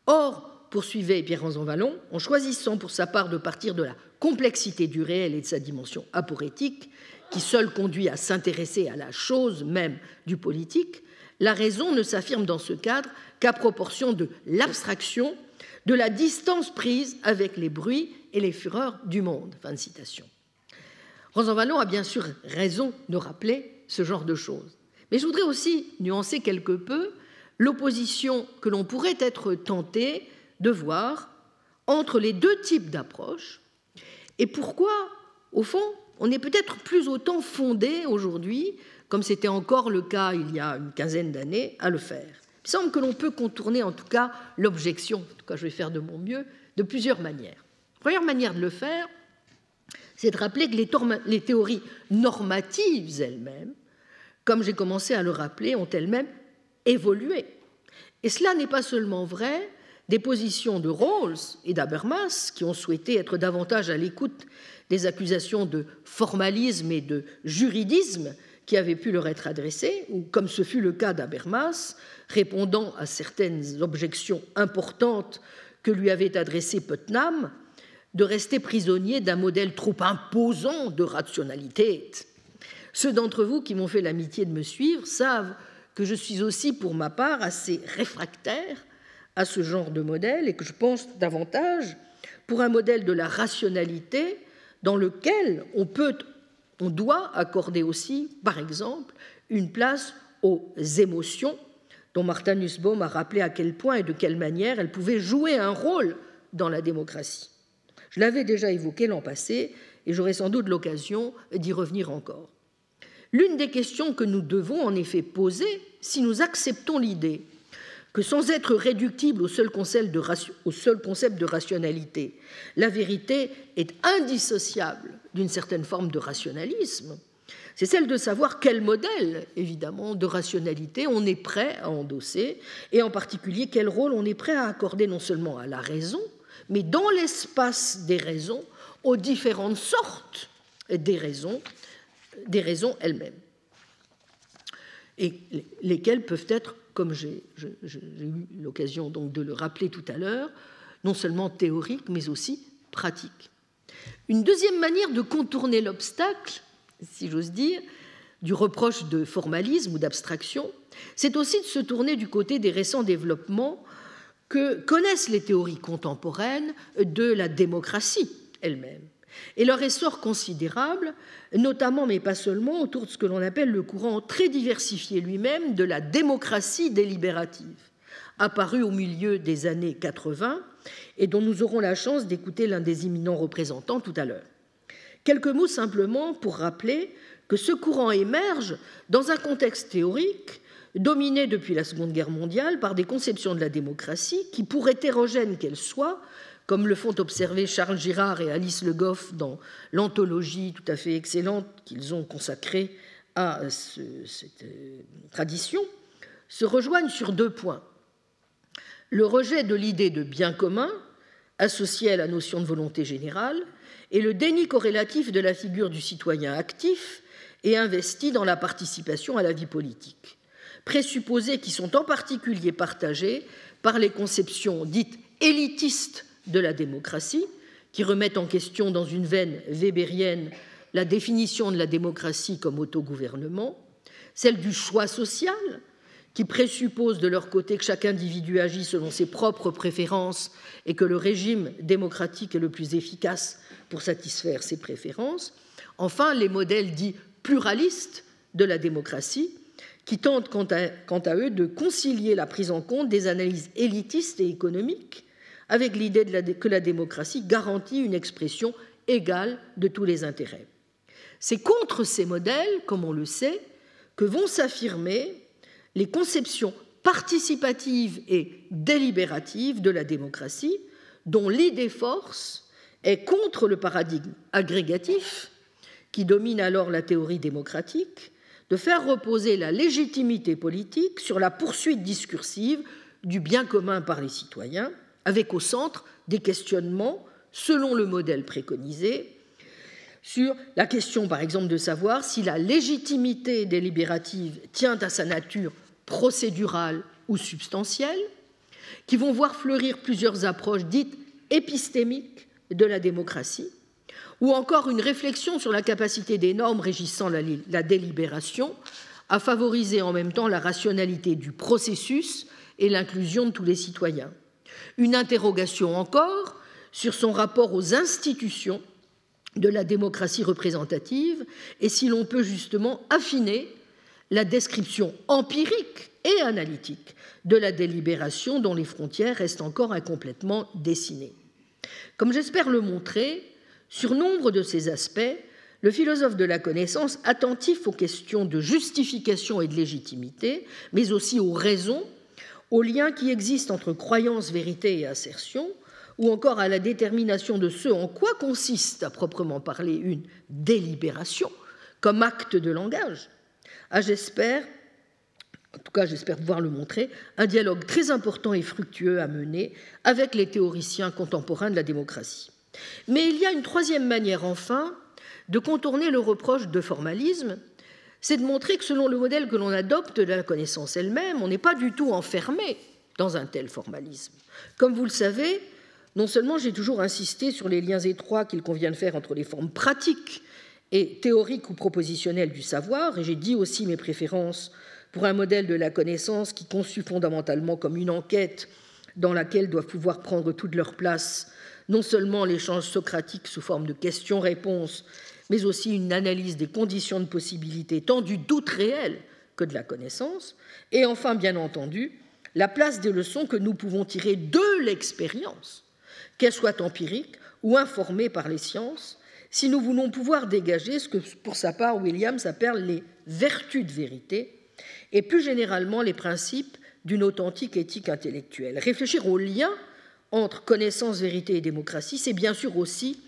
Or, poursuivait Pierre Ranzan Vallon, en choisissant pour sa part de partir de la complexité du réel et de sa dimension aporétique, qui seule conduit à s'intéresser à la chose même du politique, la raison ne s'affirme dans ce cadre qu'à proportion de l'abstraction, de la distance prise avec les bruits et les fureurs du monde. Fin de citation. Vallon a bien sûr raison de rappeler ce genre de choses. Mais je voudrais aussi nuancer quelque peu l'opposition que l'on pourrait être tenté de voir entre les deux types d'approches et pourquoi, au fond, on est peut-être plus autant fondé aujourd'hui, comme c'était encore le cas il y a une quinzaine d'années, à le faire. Il semble que l'on peut contourner en tout cas l'objection, en tout cas je vais faire de mon mieux, de plusieurs manières. Première manière de le faire, c'est de rappeler que les, théories normatives elles-mêmes, comme j'ai commencé à le rappeler, ont elles-mêmes évolué. Et cela n'est pas seulement vrai des positions de Rawls et d'Habermas, qui ont souhaité être davantage à l'écoute des accusations de formalisme et de juridisme qui avaient pu leur être adressées, ou comme ce fut le cas d'Habermas, répondant à certaines objections importantes que lui avait adressées Putnam, de rester prisonnier d'un modèle trop imposant de rationalité. Ceux d'entre vous qui m'ont fait l'amitié de me suivre savent que je suis aussi, pour ma part, assez réfractaire à ce genre de modèle et que je pense davantage pour un modèle de la rationalité dans lequel on peut, on doit accorder aussi, par exemple, une place aux émotions dont Martha Nussbaum a rappelé à quel point et de quelle manière elles pouvaient jouer un rôle dans la démocratie. Je l'avais déjà évoqué l'an passé et j'aurai sans doute l'occasion d'y revenir encore. L'une des questions que nous devons en effet poser si nous acceptons l'idée que sans être réductible au seul, concept de, au seul concept de rationalité, la vérité est indissociable d'une certaine forme de rationalisme, c'est celle de savoir quel modèle, évidemment, de rationalité on est prêt à endosser, et en particulier quel rôle on est prêt à accorder non seulement à la raison, mais dans l'espace des raisons, aux différentes sortes des raisons, des raisons elles-mêmes, et lesquelles peuvent être, comme j'ai eu l'occasion donc de le rappeler tout à l'heure, non seulement théoriques, mais aussi pratiques. Une deuxième manière de contourner l'obstacle, si j'ose dire, du reproche de formalisme ou d'abstraction, c'est aussi de se tourner du côté des récents développements que connaissent les théories contemporaines de la démocratie elle-même et leur essor considérable, notamment mais pas seulement autour de ce que l'on appelle le courant très diversifié lui-même de la démocratie délibérative, apparu au milieu des années 80 et dont nous aurons la chance d'écouter l'un des imminents représentants tout à l'heure. Quelques mots simplement pour rappeler que ce courant émerge dans un contexte théorique dominé depuis la Seconde Guerre mondiale par des conceptions de la démocratie qui, pour hétérogènes qu'elles soient, comme le font observer Charles Girard et Alice Le Goff dans l'anthologie tout à fait excellente qu'ils ont consacrée à cette euh, tradition, se rejoignent sur deux points. Le rejet de l'idée de bien commun, associée à la notion de volonté générale, et le déni corrélatif de la figure du citoyen actif et investi dans la participation à la vie politique présupposés qui sont en particulier partagés par les conceptions dites élitistes de la démocratie, qui remettent en question dans une veine weberienne la définition de la démocratie comme autogouvernement, celle du choix social, qui présuppose de leur côté que chaque individu agit selon ses propres préférences et que le régime démocratique est le plus efficace pour satisfaire ses préférences. Enfin, les modèles dits pluralistes de la démocratie, qui tentent quant à, eux de concilier la prise en compte des analyses élitistes et économiques avec l'idée que la démocratie garantit une expression égale de tous les intérêts. C'est contre ces modèles, comme on le sait, que vont s'affirmer les conceptions participatives et délibératives de la démocratie, dont l'idée force est contre le paradigme agrégatif qui domine alors la théorie démocratique de faire reposer la légitimité politique sur la poursuite discursive du bien commun par les citoyens, avec au centre des questionnements selon le modèle préconisé sur la question, par exemple, de savoir si la légitimité délibérative tient à sa nature procédurale ou substantielle, qui vont voir fleurir plusieurs approches dites épistémiques de la démocratie, ou encore une réflexion sur la capacité des normes régissant la, délibération à favoriser en même temps la rationalité du processus et l'inclusion de tous les citoyens. Une interrogation encore sur son rapport aux institutions de la démocratie représentative et si l'on peut justement affiner la description empirique et analytique de la délibération dont les frontières restent encore incomplètement dessinées. Comme j'espère le montrer, sur nombre de ces aspects, le philosophe de la connaissance, attentif aux questions de justification et de légitimité, mais aussi aux raisons, aux liens qui existent entre croyance, vérité et assertion, ou encore à la détermination de ce en quoi consiste à proprement parler une délibération comme acte de langage, a, j'espère, en tout cas j'espère pouvoir le montrer, un dialogue très important et fructueux à mener avec les théoriciens contemporains de la démocratie. Mais il y a une troisième manière, enfin, de contourner le reproche de formalisme, c'est de montrer que selon le modèle que l'on adopte de la connaissance elle-même, on n'est pas du tout enfermé dans un tel formalisme. Comme vous le savez, non seulement j'ai toujours insisté sur les liens étroits qu'il convient de faire entre les formes pratiques et théoriques ou propositionnelles du savoir, et j'ai dit aussi mes préférences pour un modèle de la connaissance qui conçu fondamentalement comme une enquête dans laquelle doivent pouvoir prendre toute leur place non seulement l'échange socratique sous forme de questions-réponses, mais aussi une analyse des conditions de possibilité tant du doute réel que de la connaissance, et enfin, bien entendu, la place des leçons que nous pouvons tirer de l'expérience, qu'elle soit empirique ou informée par les sciences, si nous voulons pouvoir dégager ce que, pour sa part, Williams appelle les vertus de vérité, et plus généralement les principes d'une authentique éthique intellectuelle. Réfléchir au lien entre connaissance, vérité et démocratie, c'est bien sûr aussi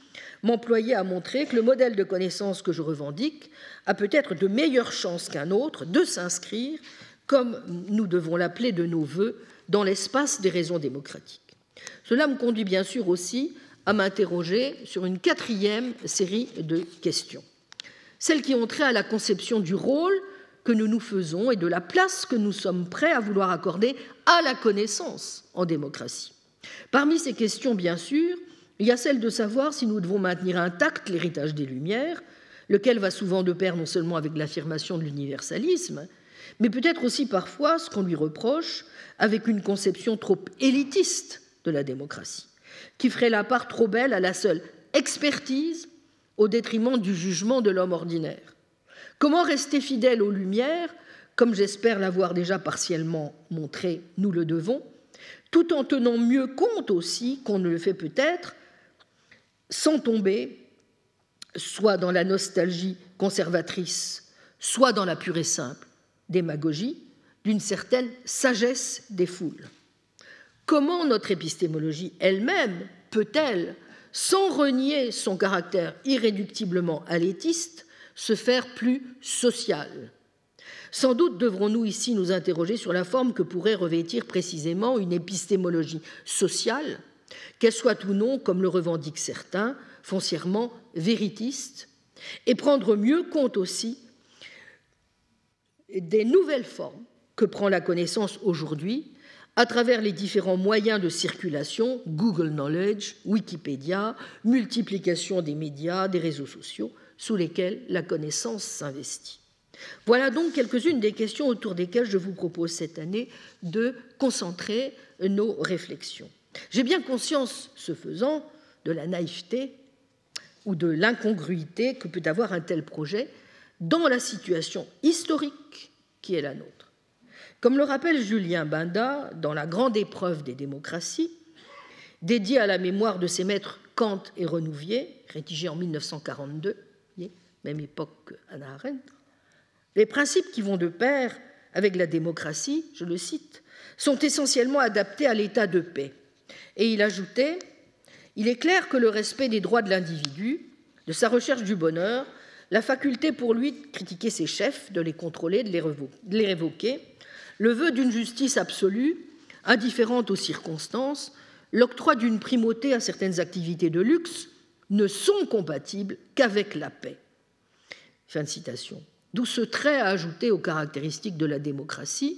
m'employer à montrer que le modèle de connaissance que je revendique a peut-être de meilleures chances qu'un autre de s'inscrire, comme nous devons l'appeler de nos voeux, dans l'espace des raisons démocratiques. Cela me conduit bien sûr aussi à m'interroger sur une quatrième série de questions, celles qui ont trait à la conception du rôle que nous nous faisons et de la place que nous sommes prêts à vouloir accorder à la connaissance en démocratie. Parmi ces questions, bien sûr, il y a celle de savoir si nous devons maintenir intact l'héritage des Lumières, lequel va souvent de pair non seulement avec l'affirmation de l'universalisme, mais peut-être aussi parfois ce qu'on lui reproche avec une conception trop élitiste de la démocratie, qui ferait la part trop belle à la seule expertise au détriment du jugement de l'homme ordinaire. Comment rester fidèle aux Lumières, comme j'espère l'avoir déjà partiellement montré, nous le devons, tout en tenant mieux compte aussi qu'on ne le fait peut-être sans tomber soit dans la nostalgie conservatrice, soit dans la pure et simple démagogie d'une certaine sagesse des foules. Comment notre épistémologie elle-même peut-elle, sans renier son caractère irréductiblement alétiste, se faire plus sociale? Sans doute devrons-nous ici nous interroger sur la forme que pourrait revêtir précisément une épistémologie sociale, qu'elle soit ou non, comme le revendiquent certains, foncièrement véritiste, et prendre mieux compte aussi des nouvelles formes que prend la connaissance aujourd'hui à travers les différents moyens de circulation, Google Knowledge, Wikipédia, multiplication des médias, des réseaux sociaux, sous lesquels la connaissance s'investit. Voilà donc quelques-unes des questions autour desquelles je vous propose cette année de concentrer nos réflexions. J'ai bien conscience, ce faisant, de la naïveté ou de l'incongruité que peut avoir un tel projet dans la situation historique qui est la nôtre. Comme le rappelle Julien Binda dans La grande épreuve des démocraties, dédié à la mémoire de ses maîtres Kant et Renouvier, rédigé en 1942, même époque qu'Anna Arendt, les principes qui vont de pair avec la démocratie, je le cite, sont essentiellement adaptés à l'état de paix. Et il ajoutait Il est clair que le respect des droits de l'individu, de sa recherche du bonheur, la faculté pour lui de critiquer ses chefs, de les contrôler, de les révoquer, le vœu d'une justice absolue, indifférente aux circonstances, l'octroi d'une primauté à certaines activités de luxe ne sont compatibles qu'avec la paix. Fin de citation. D'où ce trait à ajouter aux caractéristiques de la démocratie.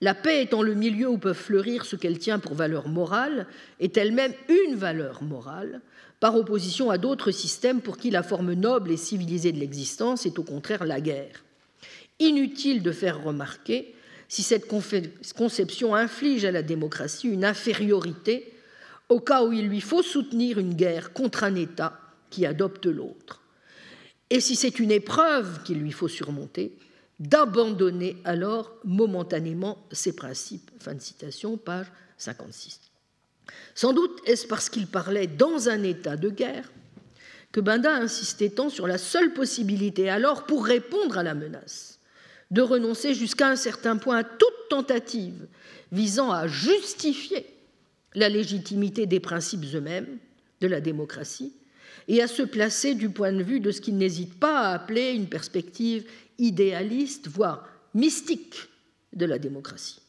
La paix étant le milieu où peuvent fleurir ce qu'elle tient pour valeur morale, est elle-même une valeur morale, par opposition à d'autres systèmes pour qui la forme noble et civilisée de l'existence est au contraire la guerre. Inutile de faire remarquer si cette conception inflige à la démocratie une infériorité au cas où il lui faut soutenir une guerre contre un État qui adopte l'autre. Et si c'est une épreuve qu'il lui faut surmonter, d'abandonner alors momentanément ses principes. Fin de citation, page 56. Sans doute est-ce parce qu'il parlait dans un état de guerre que Benda insistait tant sur la seule possibilité alors pour répondre à la menace de renoncer jusqu'à un certain point à toute tentative visant à justifier la légitimité des principes eux-mêmes de la démocratie et à se placer du point de vue de ce qu'il n'hésite pas à appeler une perspective idéaliste, voire mystique de la démocratie.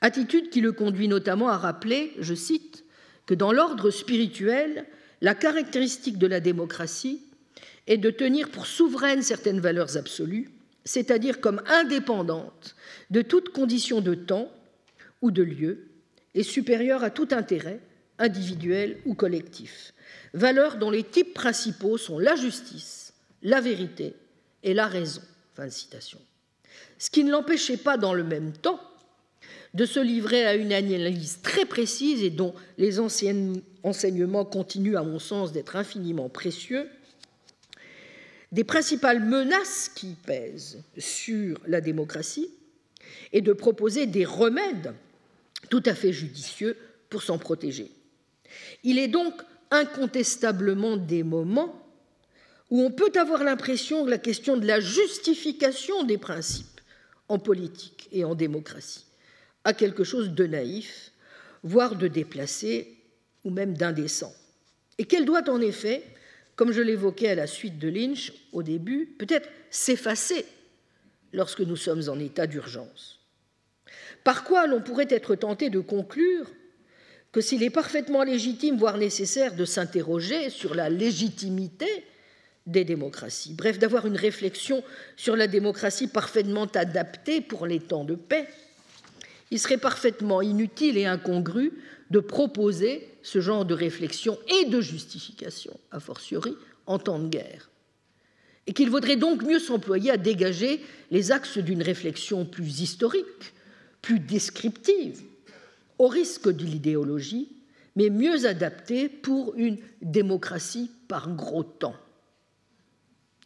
Attitude qui le conduit notamment à rappeler, je cite, que dans l'ordre spirituel, la caractéristique de la démocratie est de tenir pour souveraines certaines valeurs absolues, c'est-à-dire comme indépendantes de toute condition de temps ou de lieu, et supérieure à tout intérêt, individuel ou collectif, valeurs dont les types principaux sont la justice, la vérité et la raison. Fin de citation. Ce qui ne l'empêchait pas dans le même temps de se livrer à une analyse très précise et dont les enseignements continuent, à mon sens, d'être infiniment précieux, des principales menaces qui pèsent sur la démocratie et de proposer des remèdes tout à fait judicieux pour s'en protéger. Il est donc incontestablement des moments où on peut avoir l'impression que la question de la justification des principes en politique et en démocratie à quelque chose de naïf, voire de déplacé ou même d'indécent, et qu'elle doit en effet, comme je l'évoquais à la suite de Lynch au début, peut-être s'effacer lorsque nous sommes en état d'urgence. Par quoi l'on pourrait être tenté de conclure que s'il est parfaitement légitime, voire nécessaire, de s'interroger sur la légitimité des démocraties, bref, d'avoir une réflexion sur la démocratie parfaitement adaptée pour les temps de paix, il serait parfaitement inutile et incongru de proposer ce genre de réflexion et de justification, a fortiori, en temps de guerre. Et qu'il vaudrait donc mieux s'employer à dégager les axes d'une réflexion plus historique, plus descriptive, au risque de l'idéologie, mais mieux adaptée pour une démocratie par gros temps.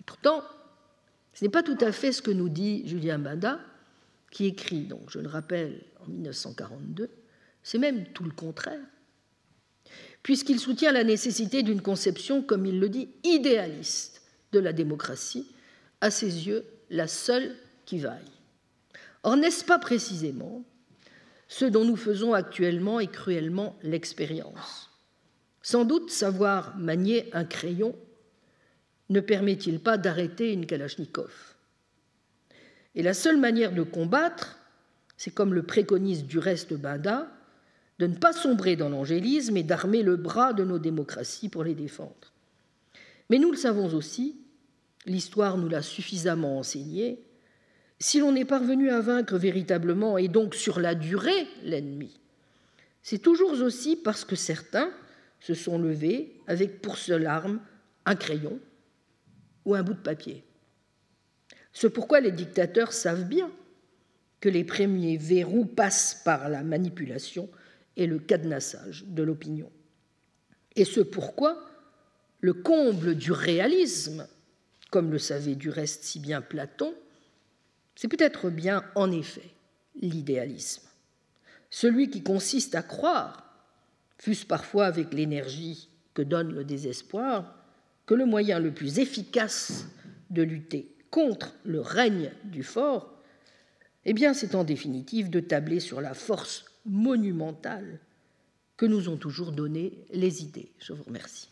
Pourtant, ce n'est pas tout à fait ce que nous dit Julien Bada, qui écrit, donc, je le rappelle, en 1942, c'est même tout le contraire, puisqu'il soutient la nécessité d'une conception, comme il le dit, idéaliste de la démocratie, à ses yeux la seule qui vaille. Or, n'est-ce pas précisément ce dont nous faisons actuellement et cruellement l'expérience Sans doute savoir manier un crayon ne permet-il pas d'arrêter une Kalachnikov Et la seule manière de combattre, c'est comme le préconise du reste Bada, de ne pas sombrer dans l'angélisme et d'armer le bras de nos démocraties pour les défendre. Mais nous le savons aussi, l'histoire nous l'a suffisamment enseigné, si l'on est parvenu à vaincre véritablement et donc sur la durée l'ennemi, c'est toujours aussi parce que certains se sont levés avec pour seule arme un crayon ou un bout de papier. C'est pourquoi les dictateurs savent bien que les premiers verrous passent par la manipulation et le cadenassage de l'opinion. Et ce pourquoi le comble du réalisme, comme le savait du reste si bien Platon, c'est peut-être bien en effet l'idéalisme, celui qui consiste à croire, fût-ce parfois avec l'énergie que donne le désespoir, que le moyen le plus efficace de lutter contre le règne du fort, eh bien, c'est en définitive de tabler sur la force monumentale que nous ont toujours donné les idées. Je vous remercie.